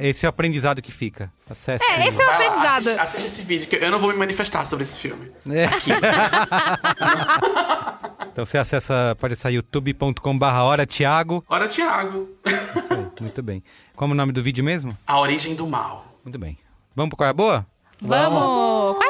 Speaker 1: É, esse é o aprendizado que fica. Acesse.
Speaker 2: É, esse é o
Speaker 5: Vai
Speaker 2: aprendizado.
Speaker 5: assiste, assiste esse vídeo, que eu não vou me manifestar sobre esse filme.
Speaker 1: É. então você acessa, pode acessar youtube.com/barra hora Thiago.
Speaker 5: Ora, Thiago.
Speaker 1: Isso aí, muito bem. Como é o nome do vídeo mesmo?
Speaker 5: A origem do mal.
Speaker 1: Muito bem. Vamos pro Qual é a Boa?
Speaker 2: Vamos! Qual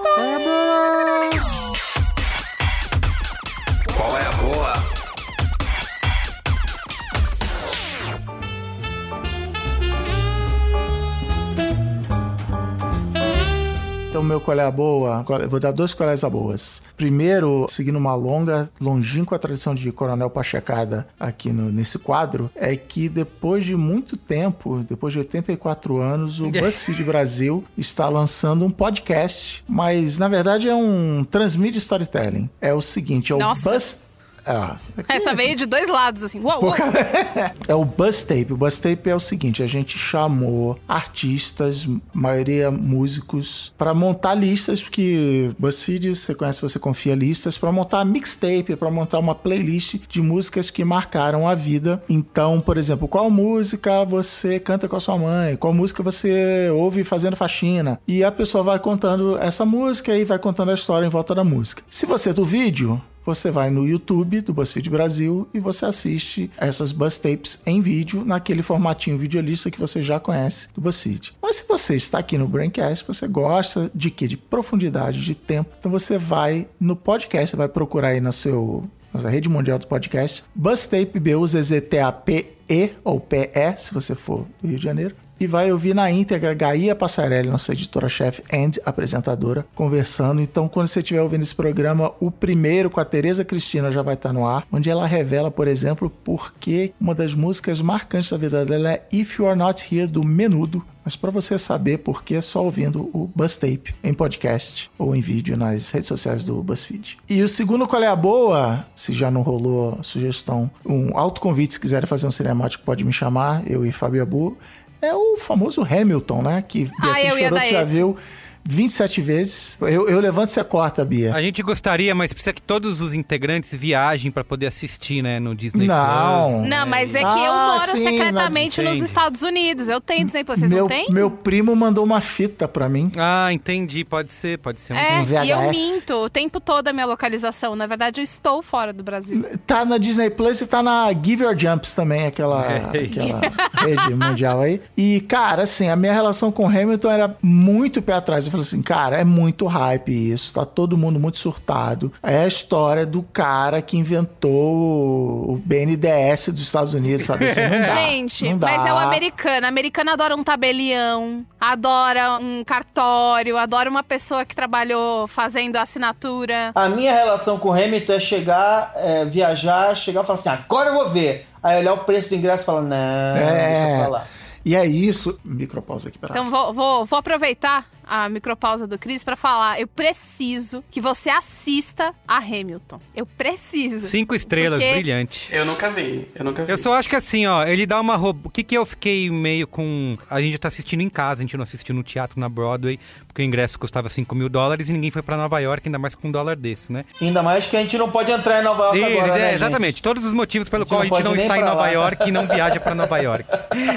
Speaker 4: meu qual é a boa? Eu Vou dar dois colégios a boas. Primeiro, seguindo uma longa, longínqua tradição de Coronel Pachecada aqui no, nesse quadro, é que depois de muito tempo, depois de 84 anos, o BuzzFeed Brasil está lançando um podcast, mas na verdade é um transmídia storytelling. É o seguinte, é o
Speaker 2: Nossa.
Speaker 4: Buzz... Ah, aqui
Speaker 2: Essa
Speaker 4: é-
Speaker 2: veio de dois lados, assim. Uou, uou.
Speaker 4: é o Buzz Tape. O Buzz Tape é o seguinte: a gente chamou artistas, maioria músicos, para montar listas, porque BuzzFeed, você conhece, você confia listas, para montar mixtape, para montar uma playlist de músicas que marcaram a vida. Então, por exemplo, qual música você canta com a sua mãe? Qual música você ouve fazendo faxina? E a pessoa vai contando essa música e vai contando a história em volta da música. Se você é do vídeo, você vai no YouTube do BuzzFeed Brasil e você assiste essas Buzz Tapes em vídeo, naquele formatinho videolista que você já conhece do BuzzFeed. Mas se você está aqui no Braincast, você gosta de quê? De profundidade, de tempo. Então você vai no podcast, você vai procurar aí no seu nossa rede mundial do podcast, Buzztape B-U-Z-Z-T-A-P-E ou P-E, se você for do Rio de Janeiro. E vai ouvir na íntegra Gaia Passarelli, nossa editora-chefe and apresentadora, conversando. Então, quando você estiver ouvindo esse programa, o primeiro com a Tereza Cristina já vai estar no ar, onde ela revela, por exemplo, porque uma das músicas marcantes da vida dela é If You Are Not Here, do Menudo. Mas para você saber por que, é só ouvindo o Buzztape em podcast ou em vídeo nas redes sociais do BuzzFeed. E o segundo Qual é a Boa, se já não rolou sugestão, um autoconvite, se quiserem fazer um cinemático, pode me chamar, eu e Fábio Abu. É o famoso Hamilton, né? Que
Speaker 2: Ah,
Speaker 4: Beatriz
Speaker 2: eu ia
Speaker 4: Fiorotto
Speaker 2: dar
Speaker 4: já
Speaker 2: esse.
Speaker 4: viu 27 vezes. Eu, eu levanto e você corta, Bia.
Speaker 1: A gente gostaria, mas precisa que todos os integrantes viajem pra poder assistir, né, no Disney
Speaker 4: Não.
Speaker 1: Plus.
Speaker 2: Não, mas é que eu
Speaker 4: Ah,
Speaker 2: moro
Speaker 4: sim,
Speaker 2: secretamente nos. Estados Unidos. Eu tenho Disney Plus, vocês
Speaker 4: meu,
Speaker 2: não têm?
Speaker 4: meu primo mandou uma fita pra mim.
Speaker 1: Ah, entendi. Pode ser, pode ser.
Speaker 2: É,
Speaker 4: um
Speaker 2: e eu
Speaker 4: VHS.
Speaker 2: minto o tempo todo a minha localização. Na verdade, eu estou fora do Brasil.
Speaker 4: Tá na Disney Plus e tá na Give Your Jumps também, aquela,
Speaker 1: É.
Speaker 4: aquela rede mundial aí. E, cara, assim, a minha relação com Hamilton era muito pé atrás. Eu falei assim, cara, é muito hype isso, tá todo mundo muito surtado. É a história do cara que inventou o BNDES dos Estados Unidos, sabe? Assim, não dá,
Speaker 2: Gente,
Speaker 4: não dá.
Speaker 2: mas é o americano. O americano adora um tabelião, adora um cartório, adora uma pessoa que trabalhou fazendo assinatura.
Speaker 3: A minha relação com o Hamilton é chegar, é, viajar, chegar e falar assim, agora eu vou ver. Aí olhar o preço do ingresso e falar, não,
Speaker 4: É.
Speaker 3: deixa pra lá.
Speaker 4: E é isso. Micropausa aqui, peraí.
Speaker 2: Então vou, vou, vou aproveitar a micropausa do Cris pra falar. Eu preciso que você assista a Hamilton. Eu preciso.
Speaker 1: Cinco estrelas,
Speaker 2: Porque-
Speaker 1: brilhante.
Speaker 5: Eu nunca vi, eu nunca vi.
Speaker 1: Eu só acho que assim, ó, ele dá uma roupa. O que que eu fiquei meio com. A gente tá assistindo em casa, a gente não assistiu no teatro na Broadway, porque o ingresso custava 5 mil dólares e ninguém foi pra Nova York, ainda mais com um dólar desse, né?
Speaker 3: Ainda mais que a gente não pode entrar em Nova York agora,
Speaker 1: é,
Speaker 3: né, gente?
Speaker 1: exatamente. Todos os motivos pelo
Speaker 3: A gente
Speaker 1: qual a gente não está em Nova
Speaker 3: lá.
Speaker 1: York e não viaja pra Nova York.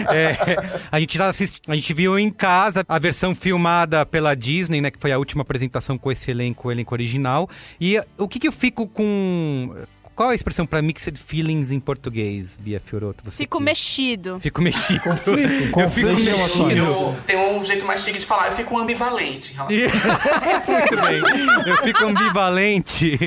Speaker 1: É, a gente tá a gente viu em casa a versão filmada pela Disney, né, que foi a última apresentação com esse elenco, o elenco original. E o que que eu fico com qual é a expressão pra mixed feelings em português, Bia Fioroto? Você
Speaker 2: Fico
Speaker 1: que-
Speaker 2: mexido.
Speaker 1: Fico mexido.
Speaker 4: Conflito,
Speaker 1: Eu fico
Speaker 4: conflito
Speaker 1: mexido.
Speaker 5: Eu tenho um jeito mais chique de falar, eu fico ambivalente em relação
Speaker 1: Muito bem. Eu fico ambivalente,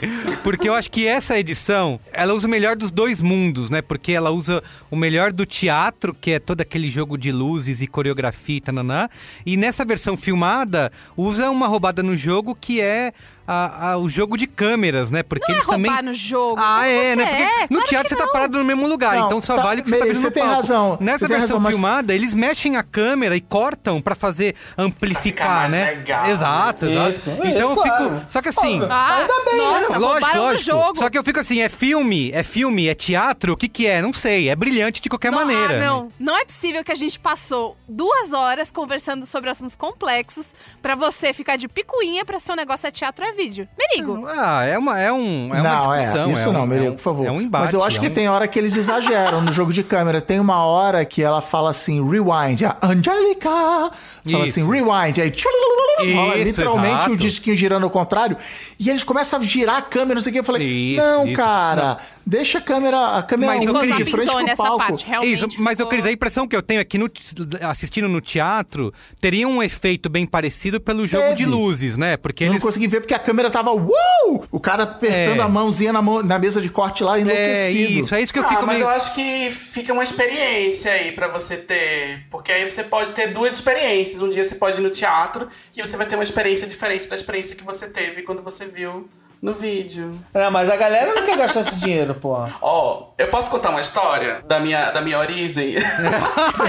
Speaker 1: porque eu acho que essa edição, ela usa o melhor dos dois mundos, né? Porque ela usa o melhor do teatro, que é todo aquele jogo de luzes e coreografia e tananã, e nessa versão filmada, usa uma roubada no jogo que é a- a- o jogo de câmeras, né? Porque
Speaker 2: Não é
Speaker 1: eles também...
Speaker 2: roubar no jogo.
Speaker 1: Ah, é, né? Porque
Speaker 2: é,
Speaker 1: no
Speaker 2: claro
Speaker 1: teatro você tá parado no mesmo lugar,
Speaker 4: Não,
Speaker 1: então só
Speaker 4: tá,
Speaker 1: vale o que você tá vendo
Speaker 4: você
Speaker 1: no
Speaker 4: tem
Speaker 1: palco.
Speaker 4: razão,
Speaker 1: Nessa
Speaker 4: você tem
Speaker 1: versão
Speaker 4: razão, mas-
Speaker 1: filmada, eles mexem a câmera e cortam pra fazer amplificar,
Speaker 5: mais
Speaker 1: né?
Speaker 5: legal.
Speaker 1: Exato, exato.
Speaker 3: Isso,
Speaker 1: então
Speaker 3: isso,
Speaker 1: eu fico.
Speaker 3: claro.
Speaker 1: Só que assim.
Speaker 2: Ah,
Speaker 3: Ainda bem, né?
Speaker 2: nossa,
Speaker 1: Lógico,
Speaker 2: roubaram
Speaker 1: lógico.
Speaker 2: jogo.
Speaker 1: Só que eu fico assim, é filme, é filme, é teatro, o que que é? Não sei, é brilhante de qualquer
Speaker 2: não,
Speaker 1: maneira.
Speaker 2: Ah, não. Não é possível que a gente passou duas horas conversando sobre assuntos complexos pra você ficar de picuinha pra ser um negócio é teatro é vídeo. Merigo.
Speaker 1: Ah, é uma, é um, é uma
Speaker 4: não,
Speaker 1: discussão.
Speaker 4: é. Isso
Speaker 1: é
Speaker 4: não,
Speaker 1: um,
Speaker 4: Merigo,
Speaker 1: é um-
Speaker 4: por favor.
Speaker 1: É um embate.
Speaker 4: Mas eu acho
Speaker 1: é
Speaker 4: que
Speaker 1: um-
Speaker 4: tem hora que eles exageram no jogo de câmera. Tem uma hora que ela fala assim, rewind. A Angélica fala
Speaker 1: Isso.
Speaker 4: assim, rewind. Aí rola literalmente
Speaker 1: exato.
Speaker 4: o disquinho girando ao contrário. E eles começam a girar a câmera, não sei o que. Eu falei,
Speaker 1: Isso,
Speaker 4: não,
Speaker 1: isso.
Speaker 4: cara, deixa a câmera, a câmera
Speaker 1: Mas eu
Speaker 4: um
Speaker 1: acredito-
Speaker 4: de frente pro
Speaker 2: essa
Speaker 4: palco.
Speaker 2: parte, realmente.
Speaker 1: Isso, mas eu Cris, a impressão que eu tenho é que no- assistindo no teatro teria um efeito bem parecido pelo jogo
Speaker 4: Teve.
Speaker 1: de luzes, né? Porque
Speaker 4: Eu
Speaker 1: eles
Speaker 4: não consegui ver porque a câmera tava, uou! O cara apertando
Speaker 1: É.
Speaker 4: a mãozinha na, mão- na mesa de corte lá,
Speaker 1: É
Speaker 4: enlouquecido.
Speaker 1: isso, é isso que eu
Speaker 5: ah,
Speaker 1: fico
Speaker 5: mas
Speaker 1: meio.
Speaker 5: eu acho que fica uma experiência aí pra você ter. Porque aí você pode ter duas experiências. Um dia você pode ir no teatro e você vai ter uma experiência diferente da experiência que você teve quando você viu no vídeo.
Speaker 3: É, mas a galera não quer gastar esse dinheiro, pô.
Speaker 5: Ó, eu posso contar uma história da minha, da minha origem?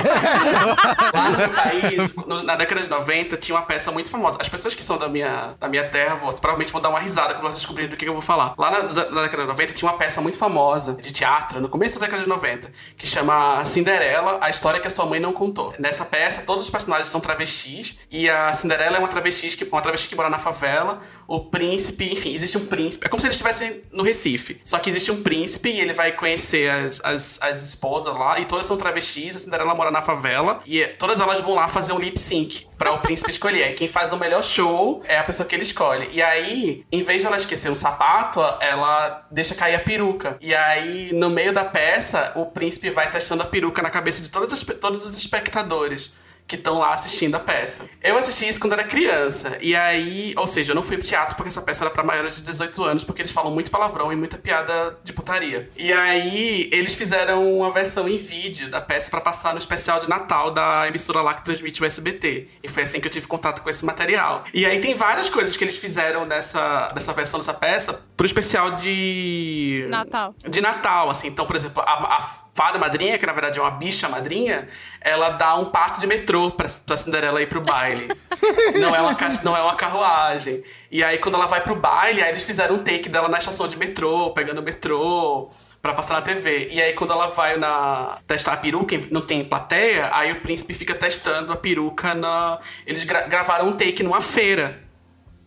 Speaker 5: Lá no meu país, no- na década de 90, tinha uma peça muito famosa. As pessoas que são da minha, da minha terra vão, provavelmente vão dar uma risada quando elas descobrirem do que, que eu vou falar. Lá na, na década de 90 tinha uma peça muito famosa de teatro, no começo da década de 90, que chama Cinderela, a história que a sua mãe não contou. Nessa peça, todos os personagens são travestis, e a Cinderela é uma travesti que, uma travesti que mora na favela. O príncipe, enfim, existe um príncipe. É como se eles estivessem no Recife. Só que existe um príncipe e ele vai conhecer as, as, as esposas lá, e todas são travestis. A Cinderela mora na favela, e todas elas vão lá fazer um lip sync para o príncipe escolher. E quem faz o melhor show é a pessoa que ele escolhe. E aí, em vez de ela esquecer um sapato, ela deixa cair a peruca. E aí, no meio da peça, o príncipe vai testando a peruca na cabeça de todas as, todos os espectadores que estão lá assistindo a peça. Eu assisti isso quando era criança. E aí, ou seja, eu não fui pro teatro porque essa peça era pra maiores de 18 anos, porque eles falam muito palavrão e muita piada de putaria. E aí, eles fizeram uma versão em vídeo da peça pra passar no especial de Natal da emissora lá que transmite o SBT. E foi assim que eu tive contato com esse material. E aí tem várias coisas que eles fizeram nessa, nessa versão dessa peça pro especial de
Speaker 2: Natal.
Speaker 5: de Natal, assim. Então, por exemplo, a, a fada madrinha, que na verdade é uma bicha madrinha, ela dá um passe de metrô pra, pra Cinderela ir pro baile. não, é uma, não é uma carruagem. E aí, quando ela vai pro baile, aí eles fizeram um take dela na estação de metrô, pegando o metrô pra passar na TV. E aí, quando ela vai na testar a peruca, não tem plateia, aí o príncipe fica testando a peruca na... Eles gra- gravaram um take numa feira.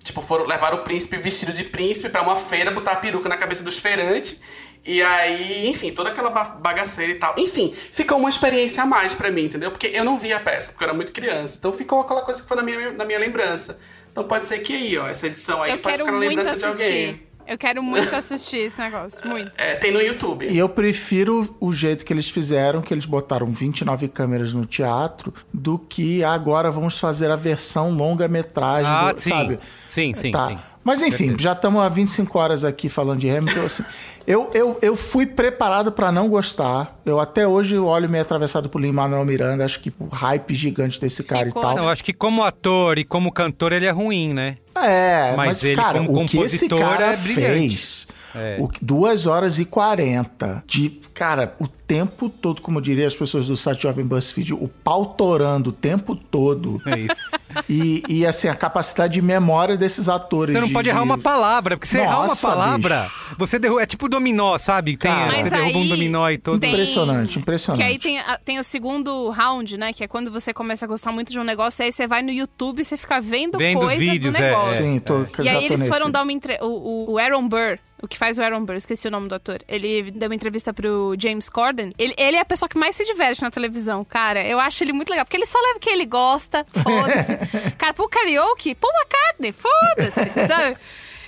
Speaker 5: Tipo, foram levar o príncipe vestido de príncipe pra uma feira, botar a peruca na cabeça dos feirantes. E aí, enfim, toda aquela ba- bagaceira e tal. Enfim, ficou uma experiência a mais pra mim, entendeu? Porque eu não vi a peça, porque eu era muito criança. Então ficou aquela coisa que foi na minha, na minha lembrança. Então pode ser que aí, ó, essa edição aí
Speaker 2: Eu
Speaker 5: pode
Speaker 2: quero
Speaker 5: ficar na
Speaker 2: muito
Speaker 5: lembrança de alguém.
Speaker 2: assistir. Eu quero muito assistir esse negócio, muito.
Speaker 5: É, tem no YouTube.
Speaker 4: E eu prefiro o jeito que eles fizeram, que eles botaram 29 câmeras no teatro, do que agora vamos fazer a versão longa-metragem,
Speaker 1: Ah,
Speaker 4: do-
Speaker 1: sim.
Speaker 4: sabe?
Speaker 1: Sim, sim,
Speaker 4: Tá.
Speaker 1: sim.
Speaker 4: Mas enfim, já estamos há 25 horas aqui falando de Hamilton. assim, eu, eu, eu fui preparado pra não gostar. Eu até hoje olho meio atravessado por Lin-Manuel Miranda. Acho que o hype gigante desse cara
Speaker 2: Ficou,
Speaker 4: e tal.
Speaker 1: Não, acho que como ator e como cantor ele é ruim, né?
Speaker 4: É,
Speaker 1: Mas
Speaker 4: mas,
Speaker 1: ele,
Speaker 4: cara,
Speaker 1: como
Speaker 4: o que esse
Speaker 1: compositor,
Speaker 4: cara
Speaker 1: é brilhante.
Speaker 4: fez...
Speaker 1: É.
Speaker 4: O, 2 horas e 40 de, cara, o tempo todo, como diriam as pessoas do site Jovem BuzzFeed, o pau torando o tempo todo.
Speaker 1: É isso.
Speaker 4: e, e, assim, a capacidade de memória desses atores.
Speaker 1: Você não
Speaker 4: de-
Speaker 1: pode errar
Speaker 4: de-
Speaker 1: uma palavra, porque se errar uma
Speaker 4: Nossa,
Speaker 1: palavra,
Speaker 4: bicho.
Speaker 1: você derruba. É tipo dominó, sabe? Tem,
Speaker 4: Cara.
Speaker 1: você derruba um dominó e todo.
Speaker 2: tem-
Speaker 4: Impressionante, impressionante.
Speaker 2: Que aí tem, tem o segundo round, né? Que é quando você começa a gostar muito de um negócio, aí você vai no YouTube e você fica vendo,
Speaker 1: Vendo os
Speaker 2: coisa
Speaker 1: vídeos,
Speaker 2: do
Speaker 1: é,
Speaker 2: negócio.
Speaker 1: é.
Speaker 4: Sim, tô,
Speaker 2: E
Speaker 4: já
Speaker 2: aí eles
Speaker 4: nesse.
Speaker 2: foram dar uma entrevista. O, o Aaron Burr, o que faz o Aaron Burr, esqueci o nome do ator. Ele deu uma entrevista pro James Corden. Ele, ele é a pessoa que mais se diverte na televisão, cara. Eu acho ele muito legal, porque ele só leva o que ele gosta, foda-se. cara, pro karaoke, pô McCartney, foda-se, sabe?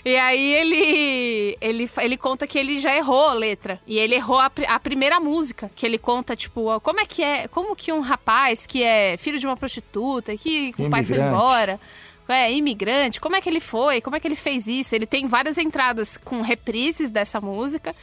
Speaker 2: E aí ele, ele ele conta que ele já errou a letra. E ele errou a, a primeira música. Que ele conta, tipo, ó, como é que é. Como que um rapaz que é filho de uma prostituta, que o pai foi embora. É, imigrante, como é que ele foi? Como é que ele fez isso? Ele tem várias entradas com reprises dessa música.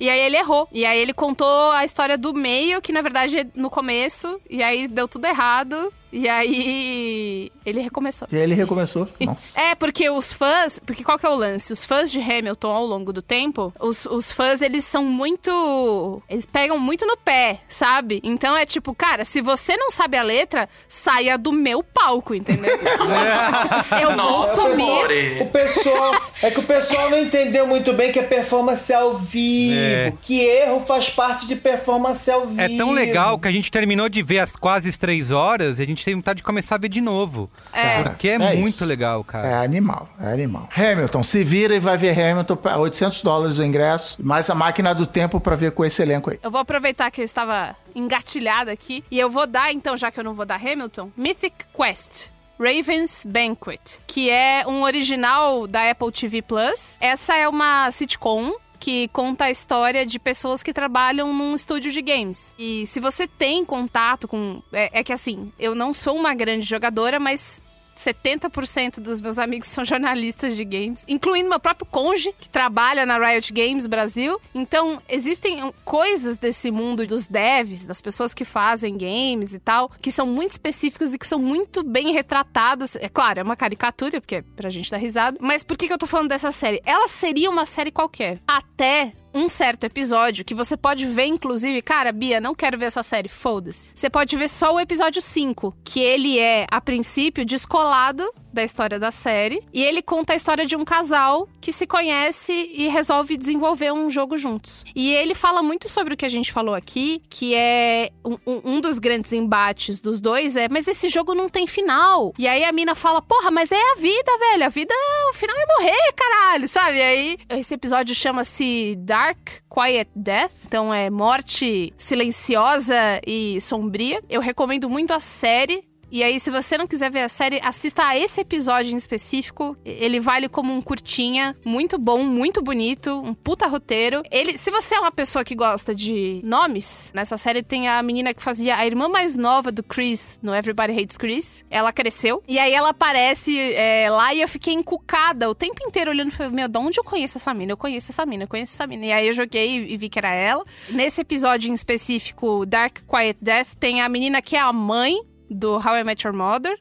Speaker 2: E aí ele errou. E aí ele contou a história do meio, que na verdade no começo, e aí deu tudo errado. E aí ele recomeçou.
Speaker 4: E aí ele recomeçou. Nossa.
Speaker 2: É, porque os fãs. Porque qual que é o lance? Os fãs de Hamilton ao longo do tempo, os, os fãs, eles são muito. Eles pegam muito no pé, sabe? Então é tipo, cara, se você não sabe a letra, saia do meu palco, entendeu? Eu vou
Speaker 5: Nossa,
Speaker 2: sumir.
Speaker 3: O pessoal. É que o pessoal não entendeu muito bem que é performance ao vivo.
Speaker 1: É.
Speaker 3: Que erro faz parte de performance ao vivo.
Speaker 1: É tão legal que a gente terminou de ver as quase as três horas e a gente tem vontade de começar a ver de novo.
Speaker 2: É.
Speaker 1: Porque é,
Speaker 4: É
Speaker 1: muito
Speaker 4: isso.
Speaker 1: legal, cara.
Speaker 4: É animal, é animal. Hamilton, se vira e vai ver Hamilton pra 800 dólares o ingresso, mais a máquina do tempo pra ver com esse elenco aí.
Speaker 2: Eu vou aproveitar que eu estava engatilhada aqui e eu vou dar, então, já que eu não vou dar Hamilton, Mythic Quest. Raven's Banquet, que é um original da Apple TV Plus. Essa é uma sitcom que conta a história de pessoas que trabalham num estúdio de games. E se você tem contato com. É, é que assim, eu não sou uma grande jogadora, mas 70% dos meus amigos são jornalistas de games, incluindo meu próprio conge, que trabalha na Riot Games Brasil. Então, existem coisas desse mundo dos devs, das pessoas que fazem games e tal, que são muito específicas e que são muito bem retratadas. É claro, é uma caricatura, porque é pra gente dar risada. Mas por que, que eu tô falando dessa série? Ela seria uma série qualquer. Até um certo episódio que você pode ver, inclusive, cara, Bia, não quero ver essa série, foda-se. Você pode ver só o episódio 5, que ele é, a princípio, descolado da história da série. E ele conta a história de um casal que se conhece e resolve desenvolver um jogo juntos. E ele fala muito sobre o que a gente falou aqui, que é um, um- dos grandes embates dos dois é, mas esse jogo não tem final. E aí a mina fala, porra, mas é a vida, velho. A vida, o final é morrer, caralho, sabe? E aí esse episódio chama-se Dark Quiet Death, então é morte silenciosa e sombria. Eu recomendo muito a série. E aí, se você não quiser ver a série, assista a esse episódio em específico. Ele vale como um curtinha, muito bom, muito bonito, um puta roteiro. Ele, se você é uma pessoa que gosta de nomes, nessa série tem a menina que fazia a irmã mais nova do Chris no Everybody Hates Chris. Ela cresceu. E aí ela aparece é, lá e eu fiquei encucada o tempo inteiro olhando falei, meu, de onde eu conheço essa mina? Eu conheço essa mina, eu conheço essa mina. E aí eu joguei e vi que era ela. Nesse episódio em específico, Dark Quiet Death, tem a menina que é a mãe do How I Met Your Mother.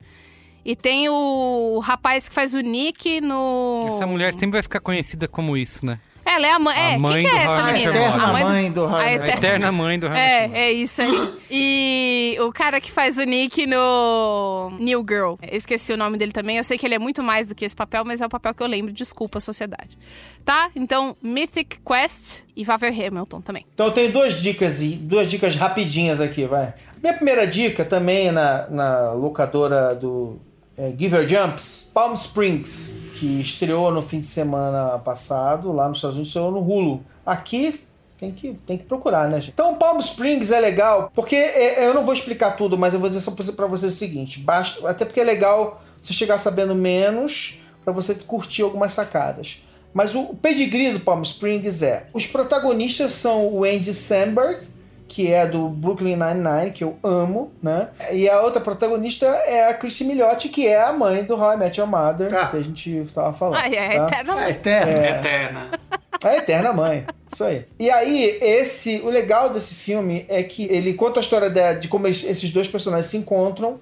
Speaker 2: E tem o rapaz que faz o Nick no.
Speaker 1: Essa mulher sempre vai ficar conhecida como isso, né?
Speaker 2: Ela é a mãe.
Speaker 1: A
Speaker 2: É,
Speaker 1: mãe
Speaker 2: que
Speaker 1: do
Speaker 2: é essa
Speaker 1: How I Met
Speaker 2: menina?
Speaker 1: Mother.
Speaker 4: mãe do How I
Speaker 2: a
Speaker 4: Met
Speaker 1: A
Speaker 2: eterna-
Speaker 1: eterna mãe do Hamilton.
Speaker 2: É, é isso aí. E o cara que faz o Nick no New Girl. Eu esqueci o nome dele também. Eu sei que ele é muito mais do que esse papel, mas é o papel que eu lembro. Desculpa, sociedade. Tá? Então, Mythic Quest e vá ver Hamilton também.
Speaker 3: Então tem duas dicas e duas dicas rapidinhas aqui, vai. Minha primeira dica também é na, na locadora do é, Giver Jumps, Palm Springs, que estreou no fim de semana passado, lá nos Estados Unidos, estreou no Hulu. Aqui tem que, tem que procurar, né, gente? Então, Palm Springs é legal, porque é, eu não vou explicar tudo, mas eu vou dizer só pra vocês o seguinte: basta, até porque é legal você chegar sabendo menos pra você curtir algumas sacadas. Mas o pedigree do Palm Springs é: os protagonistas são o Andy Samberg, que é do Brooklyn Nine-Nine, que eu amo, né? E a outra protagonista é a Chrissy Milliotti, que é a mãe do How I Met Your Mother,
Speaker 4: Ah.
Speaker 3: que a gente tava falando.
Speaker 2: Ai, é
Speaker 3: tá?
Speaker 2: eterna.
Speaker 4: É eterno.
Speaker 5: Eterna.
Speaker 3: A eterna mãe. Isso aí. E aí, esse, o legal desse filme é que ele conta a história de, de como esses dois personagens se encontram.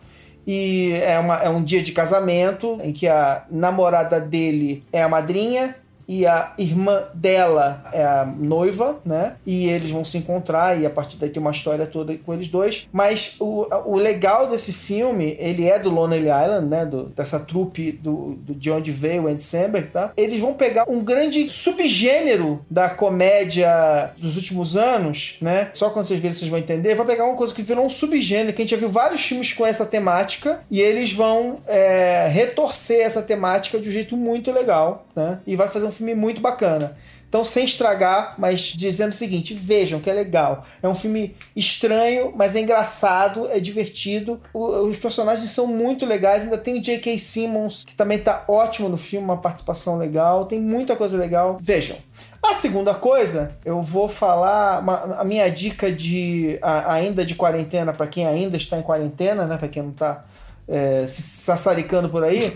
Speaker 3: E é, uma, é um dia de casamento em que a namorada dele é a madrinha e a irmã dela é a noiva, né? E eles vão se encontrar e a partir daí tem uma história toda com eles dois. Mas o, o legal desse filme, ele é do Lonely Island, né? Do, dessa trupe do, do, de onde veio o Andy Samberg, tá? Eles vão pegar um grande subgênero da comédia dos últimos anos, né? Só quando vocês verem vocês vão entender. Vai pegar uma coisa que virou um subgênero, que a gente já viu vários filmes com essa temática e eles vão é, retorcer essa temática de um jeito muito legal, né? E vai fazer um filme muito bacana. Então, sem estragar, mas dizendo o seguinte: vejam que é legal. É um filme estranho, mas é engraçado, é divertido. O- os personagens são muito legais. Ainda tem o J.K. Simmons, que também tá ótimo no filme, uma participação legal. Tem muita coisa legal. Vejam. A segunda coisa, eu vou falar uma- a minha dica de a- ainda de quarentena para quem ainda está em quarentena, né? Para quem não tá é, se sassaricando por aí.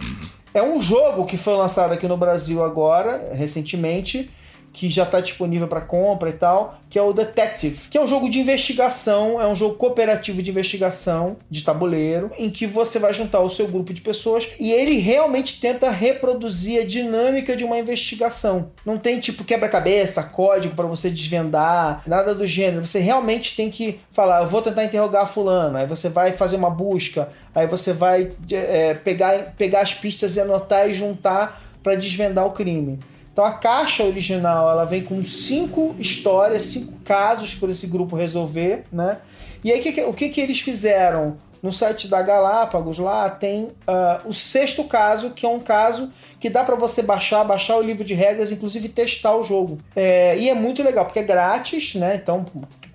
Speaker 3: É um jogo que foi lançado aqui no Brasil agora, recentemente, que já está disponível para compra e tal, que é o Detective, que é um jogo de investigação, é um jogo cooperativo de investigação de tabuleiro, em que você vai juntar o seu grupo de pessoas e ele realmente tenta reproduzir a dinâmica de uma investigação. Não tem tipo quebra-cabeça, código para você desvendar, nada do gênero. Você realmente tem que falar, eu vou tentar interrogar fulano, aí você vai fazer uma busca, aí você vai é, pegar, pegar as pistas e anotar e juntar para desvendar o crime. Então a caixa original ela vem com cinco histórias, cinco casos para esse grupo resolver, né? E aí o que que- eles fizeram? No site da Galápagos lá tem ah, o sexto caso, que é um caso que dá para você baixar, baixar o livro de regras, inclusive testar o jogo. É, e é muito legal, porque é grátis, né? Então,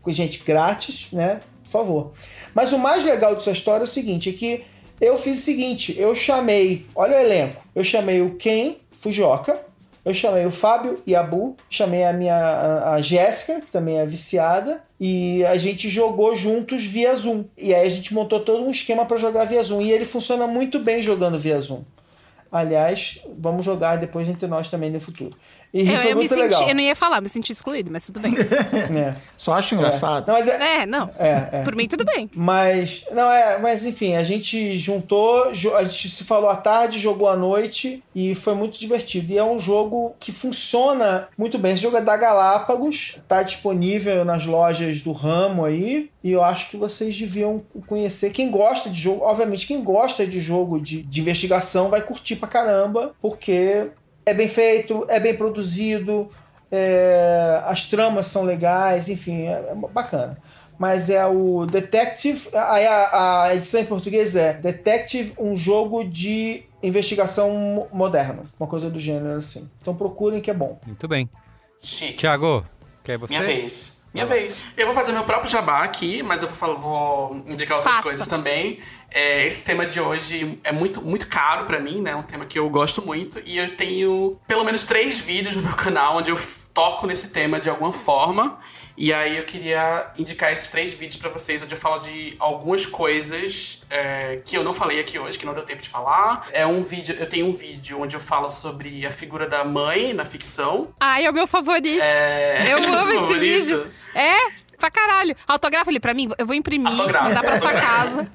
Speaker 3: gente, grátis, né? Por favor. Mas o mais legal dessa história é o seguinte, é que eu fiz o seguinte, eu chamei, olha o elenco, eu chamei o Ken Fujioka, eu chamei o Fábio Yabu, chamei a minha a, a Jéssica, que também é viciada, e a gente jogou juntos via Zoom. E aí a gente montou todo um esquema para jogar via Zoom. E ele funciona muito bem jogando via Zoom. Aliás, vamos jogar depois entre nós também no futuro. E
Speaker 2: Eu,
Speaker 3: foi
Speaker 2: eu me
Speaker 3: muito
Speaker 2: senti,
Speaker 3: legal.
Speaker 2: eu não ia falar, me senti excluído, mas tudo bem.
Speaker 3: É.
Speaker 4: Só acho engraçado.
Speaker 3: Não, mas é,
Speaker 2: É, não.
Speaker 3: é, é.
Speaker 2: Por mim, tudo bem.
Speaker 3: Mas, não, é, mas enfim, a gente juntou, a gente se falou à tarde, jogou à noite e foi muito divertido. E é um jogo que funciona muito bem. Esse jogo é da Galápagos, tá disponível nas lojas do ramo aí, e eu acho que vocês deviam conhecer. Quem gosta de jogo, obviamente, quem gosta de jogo de, de investigação vai curtir pra caramba, porque é bem feito, é bem produzido, é, as tramas são legais, enfim, é, é bacana. Mas é o Detective. Aí a, a edição em português é Detective, um jogo de investigação mo- moderno. Uma coisa do gênero assim. Então procurem que é bom.
Speaker 1: Muito bem.
Speaker 5: Chique.
Speaker 1: Tiago, quer você?
Speaker 5: Minha vez. Minha vez. Eu vou fazer meu próprio jabá aqui, mas eu vou, falar- vou indicar outras
Speaker 2: Faça.
Speaker 5: coisas também. É, esse tema de hoje é muito, muito caro pra mim, né? É um tema que eu gosto muito. E eu tenho pelo menos três vídeos no meu canal onde eu toco nesse tema de alguma forma. E aí eu queria indicar esses três vídeos pra vocês, onde eu falo de algumas coisas é, que eu não falei aqui hoje, que não deu tempo de falar. É um vídeo, eu tenho um vídeo onde eu falo sobre a figura da mãe na ficção.
Speaker 2: Ai, é o meu favorito.
Speaker 5: É,
Speaker 2: Eu amo esse
Speaker 5: favorito.
Speaker 2: vídeo. É, pra caralho. Autografa ele pra mim, eu vou imprimir,
Speaker 5: Autografa.
Speaker 2: mandar pra sua casa.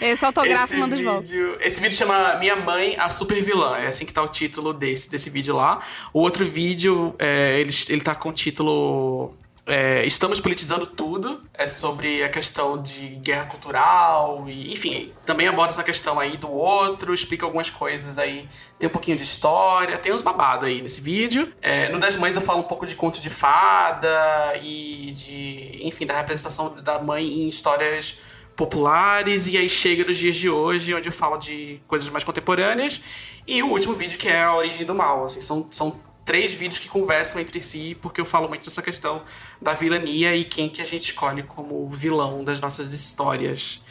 Speaker 2: Esse autografo manda de volta.
Speaker 5: esse vídeo chama Minha Mãe, a Super Vilã. É assim que tá o título desse, desse vídeo lá. O outro vídeo, é, ele, ele tá com o título é, Estamos Politizando Tudo. É sobre a questão de guerra cultural. E, enfim, também aborda essa questão aí do outro, explica algumas coisas aí. Tem um pouquinho de história, tem uns babados aí nesse vídeo. É, no Das Mães eu falo um pouco de conto de fada e de, enfim, da representação da mãe em histórias populares e aí chega nos dias de hoje, onde eu falo de coisas mais contemporâneas. E o último vídeo que é a origem do mal. Assim, são, são três vídeos que conversam entre si, porque eu falo muito dessa questão da vilania e quem que a gente escolhe como vilão das nossas histórias.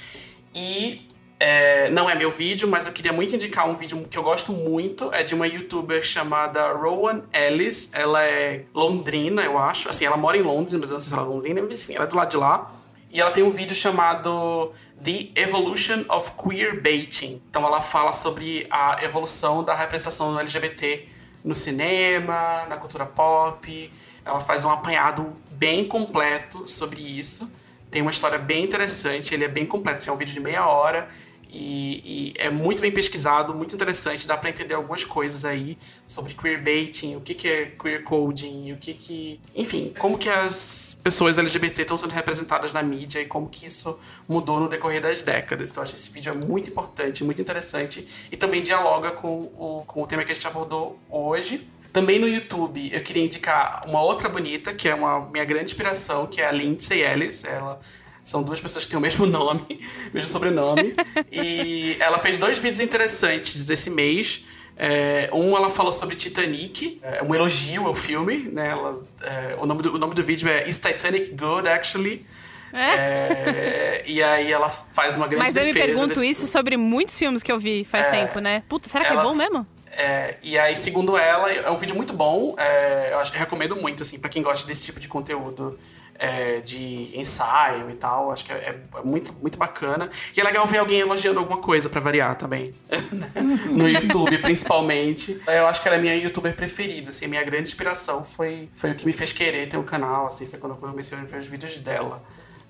Speaker 5: E É, não é meu vídeo, mas eu queria muito indicar um vídeo que eu gosto muito. É de uma youtuber chamada Rowan Ellis. Ela é londrina, eu acho. Assim, ela mora em Londres, mas eu não sei se ela é londrina, mas enfim, ela é do lado de lá. E ela tem um vídeo chamado The Evolution of Queer Baiting. Então ela fala sobre a evolução da representação LGBT no cinema, na cultura pop. Ela faz um apanhado bem completo sobre isso. Tem uma história bem interessante, ele é bem completo, assim, é um vídeo de meia hora e, e, é muito bem pesquisado, muito interessante, dá para entender algumas coisas aí sobre queerbaiting, o que, que é queer coding, o que que... Enfim, como que as pessoas LGBT estão sendo representadas na mídia e como que isso mudou no decorrer das décadas. Então, acho esse vídeo é muito importante, muito interessante e também dialoga com o, com o tema que a gente abordou hoje. Também no YouTube, eu queria indicar uma outra bonita, que é uma minha grande inspiração, que é a Lindsay Ellis. Ela são duas pessoas que têm o mesmo nome, mesmo sobrenome. e ela fez dois vídeos interessantes esse mês. É, um, ela falou sobre Titanic, é um elogio ao filme. Né? Ela, é, o, nome do, o nome do vídeo é Is Titanic Good, Actually? É? é e aí ela faz uma grande
Speaker 2: Mas eu me pergunto
Speaker 5: desse...
Speaker 2: isso sobre muitos filmes que eu vi faz é. tempo, né? Puta, será que é ela... é bom mesmo?
Speaker 5: É, e aí, segundo ela, é um vídeo muito bom. É, eu, acho, eu recomendo muito, assim, para quem gosta desse tipo de conteúdo é, de ensaio e tal. Acho que é, é, muito, muito bacana. E é legal ver alguém elogiando alguma coisa para variar também. no YouTube, principalmente. Eu acho que ela é minha youtuber preferida, assim. Minha grande inspiração foi, foi o que me fez querer ter um canal, assim. Foi quando eu comecei a ver os vídeos dela.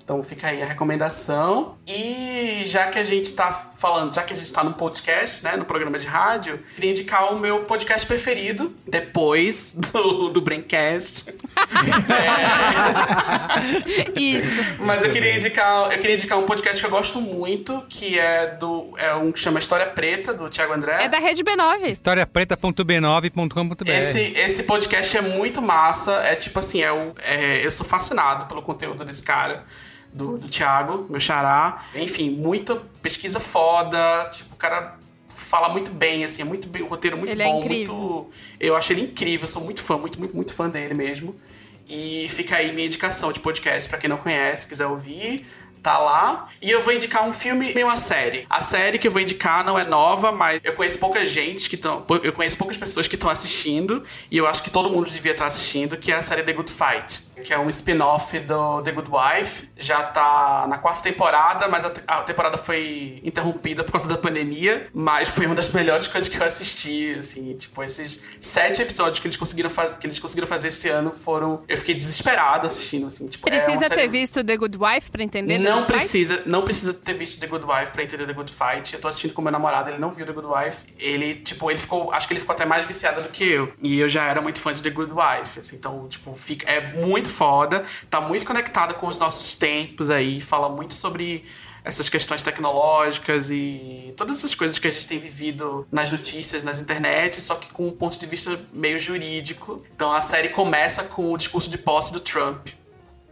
Speaker 5: Então fica aí a recomendação. E já que a gente está falando, já que a gente está no podcast, né, no programa de rádio, queria indicar o meu podcast preferido, depois do, do Braincast.
Speaker 2: é... Isso.
Speaker 5: Mas eu queria indicar, eu queria indicar um podcast que eu gosto muito, que é do é um que chama História Preta do Thiago André.
Speaker 2: É da Rede B9.
Speaker 1: historiapreta.b9.com.br.
Speaker 5: Esse esse podcast é muito massa, é tipo assim, é, o, é eu sou fascinado pelo conteúdo desse cara do, do Thiago, meu xará. Enfim, muita pesquisa foda. Tipo, o cara fala muito bem, assim, é muito bem, o roteiro muito
Speaker 2: ele
Speaker 5: é bom,
Speaker 2: é
Speaker 5: muito. Eu acho ele incrível, sou muito fã, muito, muito, muito fã dele mesmo. E fica aí minha indicação de podcast para quem não conhece, quiser ouvir tá lá. E eu vou indicar um filme e uma série. A série que eu vou indicar não é nova, mas eu conheço pouca gente que estão. Eu conheço poucas pessoas que estão assistindo. E eu acho que todo mundo devia estar assistindo, que é a série The Good Fight que é um spin-off do The Good Wife. Já tá na quarta temporada, mas a, a, temporada foi interrompida por causa da pandemia. Mas foi uma das melhores coisas que eu assisti, assim. Tipo, esses sete episódios que eles conseguiram, faz, que eles conseguiram fazer esse ano foram... Eu fiquei desesperado assistindo, assim. Tipo,
Speaker 2: precisa
Speaker 5: é
Speaker 2: ter visto The Good Wife pra entender
Speaker 5: Não
Speaker 2: The
Speaker 5: precisa.
Speaker 2: Fight?
Speaker 5: Não precisa ter visto The Good Wife pra entender The Good Fight. Eu tô assistindo com meu namorado, ele não viu The Good Wife. Ele, tipo, ele ficou... Acho que ele ficou até mais viciado do que eu. E eu já era muito fã de The Good Wife, assim. Então, tipo, fica... É muito foda, tá muito conectada com os nossos tempos aí, fala muito sobre essas questões tecnológicas e todas essas coisas que a gente tem vivido nas notícias, nas internet, só que com um ponto de vista meio jurídico. Então a série começa com o discurso de posse do Trump.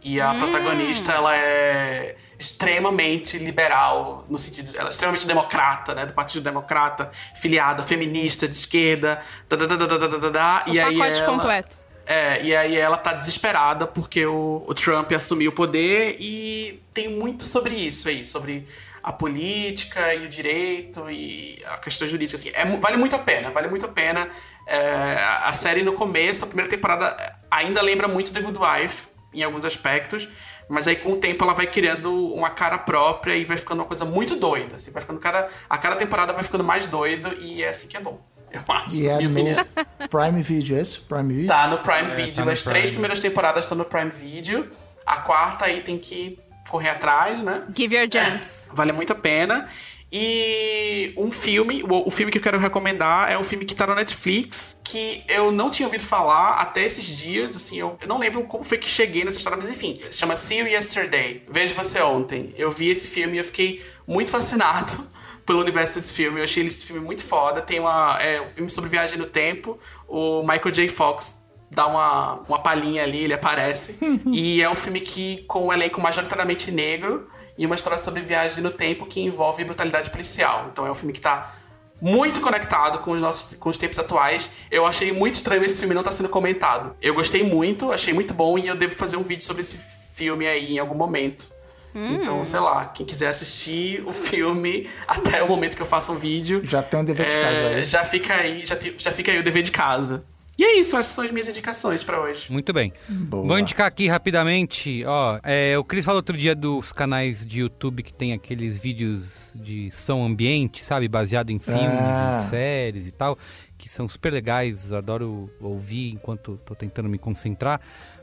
Speaker 5: E a hum. protagonista, ela é extremamente liberal, no sentido. Ela é extremamente democrata, né? Do Partido Democrata, filiada, feminista, de esquerda. Da, da, da, da, da, da, da,
Speaker 2: o
Speaker 5: e
Speaker 2: pacote
Speaker 5: aí ela,
Speaker 2: completo.
Speaker 5: É, e aí ela tá desesperada porque o, o Trump assumiu o poder e tem muito sobre isso aí, sobre a política e o direito e a questão jurídica. Assim, é, vale muito a pena, vale muito a pena. É, a série no começo, a primeira temporada, ainda lembra muito The Good Wife em alguns aspectos, mas aí com o tempo ela vai criando uma cara própria e vai ficando uma coisa muito doida. Assim, vai ficando a cada temporada vai ficando mais doido e é assim que é bom. Eu acho.
Speaker 4: E é no opinião. Prime Video, é isso? Prime Video?
Speaker 5: Tá no Prime
Speaker 1: É,
Speaker 5: Video.
Speaker 1: tá no
Speaker 5: As
Speaker 1: Prime.
Speaker 5: três primeiras temporadas estão no Prime Video. A quarta aí tem que correr atrás, né?
Speaker 2: Give your gems.
Speaker 5: Vale muito a pena. E um filme, o, o filme que eu quero recomendar é um filme que tá na Netflix, que eu não tinha ouvido falar até esses dias, assim, eu, eu não lembro como foi que cheguei nessa história, mas enfim, se chama See You Yesterday, Vejo Você Ontem. Eu vi esse filme e eu fiquei muito fascinado pelo universo desse filme, eu achei esse filme muito foda, tem uma, é um filme sobre viagem no tempo, o Michael J. Fox dá uma, uma palhinha ali, ele aparece, e é um filme que, com um elenco majoritariamente negro, e uma história sobre viagem no tempo que envolve brutalidade policial. Então é um filme que tá muito conectado com os nossos com os tempos atuais. Eu achei muito estranho esse filme não estar sendo comentado. Eu gostei muito, achei muito bom e eu devo fazer um vídeo sobre esse filme aí em algum momento. Então, sei lá, quem quiser assistir o filme até o momento que eu faço um vídeo.
Speaker 4: Já tem um dever de
Speaker 5: é,
Speaker 4: casa aí.
Speaker 5: Já fica aí, já, te- já fica aí o dever de casa. E é isso, essas são as minhas indicações pra hoje.
Speaker 1: Muito bem.
Speaker 4: Boa.
Speaker 1: Vou indicar aqui rapidamente, ó, é, o Cris falou outro dia dos canais de YouTube que tem aqueles vídeos de som ambiente, sabe? Baseado em filmes,
Speaker 4: Ah.
Speaker 1: em séries e tal, que são super legais, adoro ouvir enquanto tô tentando me concentrar.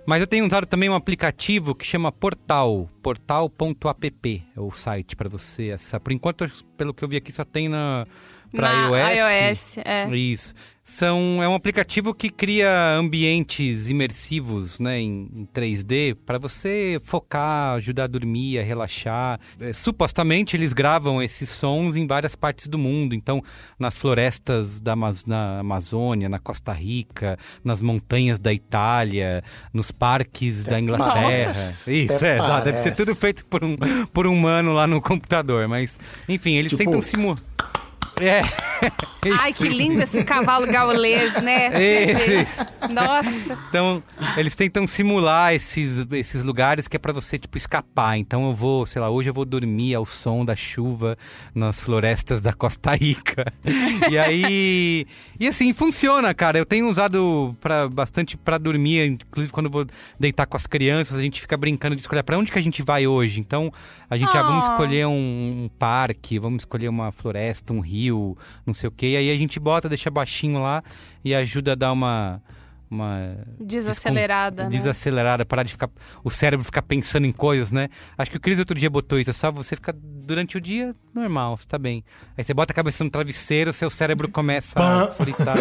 Speaker 1: Mas eu tenho usado também um aplicativo que chama Portal, portal.app, é o site para você acessar. Por enquanto, pelo que eu vi aqui, só tem na para iOS.
Speaker 2: iOS, é.
Speaker 1: Isso. São, é um aplicativo que cria ambientes imersivos né, em, em 3D para você focar, ajudar a dormir, a relaxar. É, supostamente eles gravam esses sons em várias partes do mundo. Então, nas florestas da Amaz- na Amazônia, na Costa Rica, nas montanhas da Itália, nos parques da Inglaterra.
Speaker 2: Nossa,
Speaker 1: Isso, é, exato. Deve ser tudo feito por um, por um humano lá no computador. Mas, enfim, eles
Speaker 4: Tipo-
Speaker 1: tentam simular. É.
Speaker 2: Ai, que lindo esse cavalo gaulês, né? Nossa.
Speaker 1: Então, eles tentam simular esses, esses lugares que é pra você, tipo, escapar. Então eu vou, sei lá, hoje eu vou dormir ao som da chuva nas florestas da Costa Rica. e aí... E assim, funciona, cara. Eu tenho usado pra, bastante pra dormir. Inclusive, quando eu vou deitar com as crianças, a gente fica brincando de escolher pra onde que a gente vai hoje. Então, a gente, ah, vamos
Speaker 2: Ah.
Speaker 1: escolher um, um parque, vamos escolher uma floresta, um rio, não sei o quê. E aí a gente bota, deixa baixinho lá e ajuda a dar uma... Uma
Speaker 2: Desacelerada, né?
Speaker 1: desacelerada, parar de ficar. O cérebro ficar pensando em coisas, né? Acho que o Cris outro dia botou isso. É só você ficar durante o dia normal, você tá bem. Aí você bota a cabeça no travesseiro, seu cérebro começa a fritar,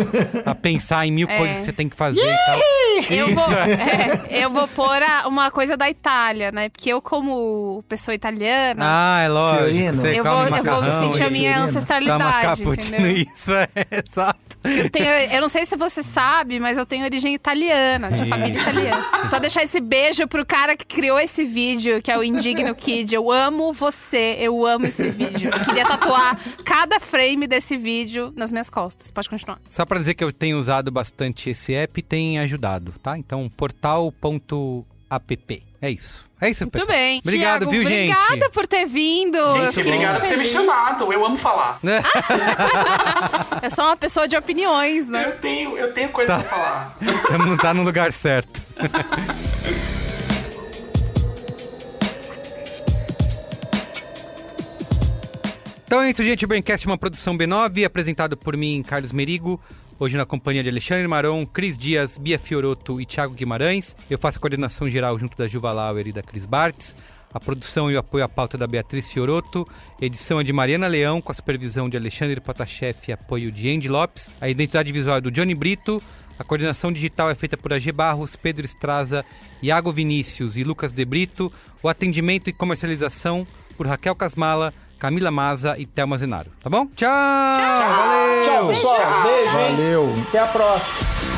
Speaker 1: a pensar em mil
Speaker 2: É.
Speaker 1: coisas que você tem que fazer e tal.
Speaker 2: Eu vou,
Speaker 1: é.
Speaker 2: eu vou pôr a- uma coisa da Itália, né? Porque eu, como pessoa italiana,
Speaker 1: Ah, é lógico.
Speaker 4: Fiorino.
Speaker 1: Você
Speaker 2: eu, vou, eu vou sentir a minha ancestralidade,
Speaker 1: cappuccino,
Speaker 2: entendeu?
Speaker 1: isso é, exato.
Speaker 2: Eu, tenho, eu não sei se você sabe, mas eu tenho origem italiana, de família italiana. Só deixar esse beijo pro cara que criou esse vídeo, que é o Indigno Kid. Eu amo você, eu amo esse vídeo. Eu queria tatuar cada frame desse vídeo nas minhas costas. Pode continuar.
Speaker 1: Só pra dizer que eu tenho usado bastante esse app e tem ajudado, tá? Então, portal.app. É isso. É isso,
Speaker 2: Muito
Speaker 1: pessoal.
Speaker 2: bem.
Speaker 1: Obrigado,
Speaker 2: Thiago,
Speaker 1: viu, gente?
Speaker 2: Obrigada por ter vindo.
Speaker 5: Gente,
Speaker 2: muito
Speaker 5: por ter me chamado. Eu amo falar.
Speaker 2: Eu sou uma pessoa de opiniões, né?
Speaker 5: Eu tenho, eu tenho coisa pra falar.
Speaker 1: Não tá no lugar certo. Então é isso, gente. O Braincast é uma produção B9, apresentado por mim, Carlos Merigo. Hoje na companhia de Alexandre Maron, Cris Dias, Bia Fioroto e Thiago Guimarães. Eu faço a coordenação geral junto da Juva Lauer e da Cris Bartz. A produção e o apoio à pauta da Beatriz Fioroto. Edição é de Mariana Leão, com a supervisão de Alexandre Potashev e apoio de Andy Lopes. A identidade visual é do Johnny Brito. A coordenação digital é feita por AG Barros, Pedro Estraza, Iago Vinícius e Lucas De Brito. O atendimento e comercialização por Raquel Casmala, Camila Maza e Thelma Zenaro. Tá bom? Tchau! Valeu!
Speaker 3: Tchau, pessoal. Beijo?
Speaker 4: Valeu.
Speaker 3: Até a próxima.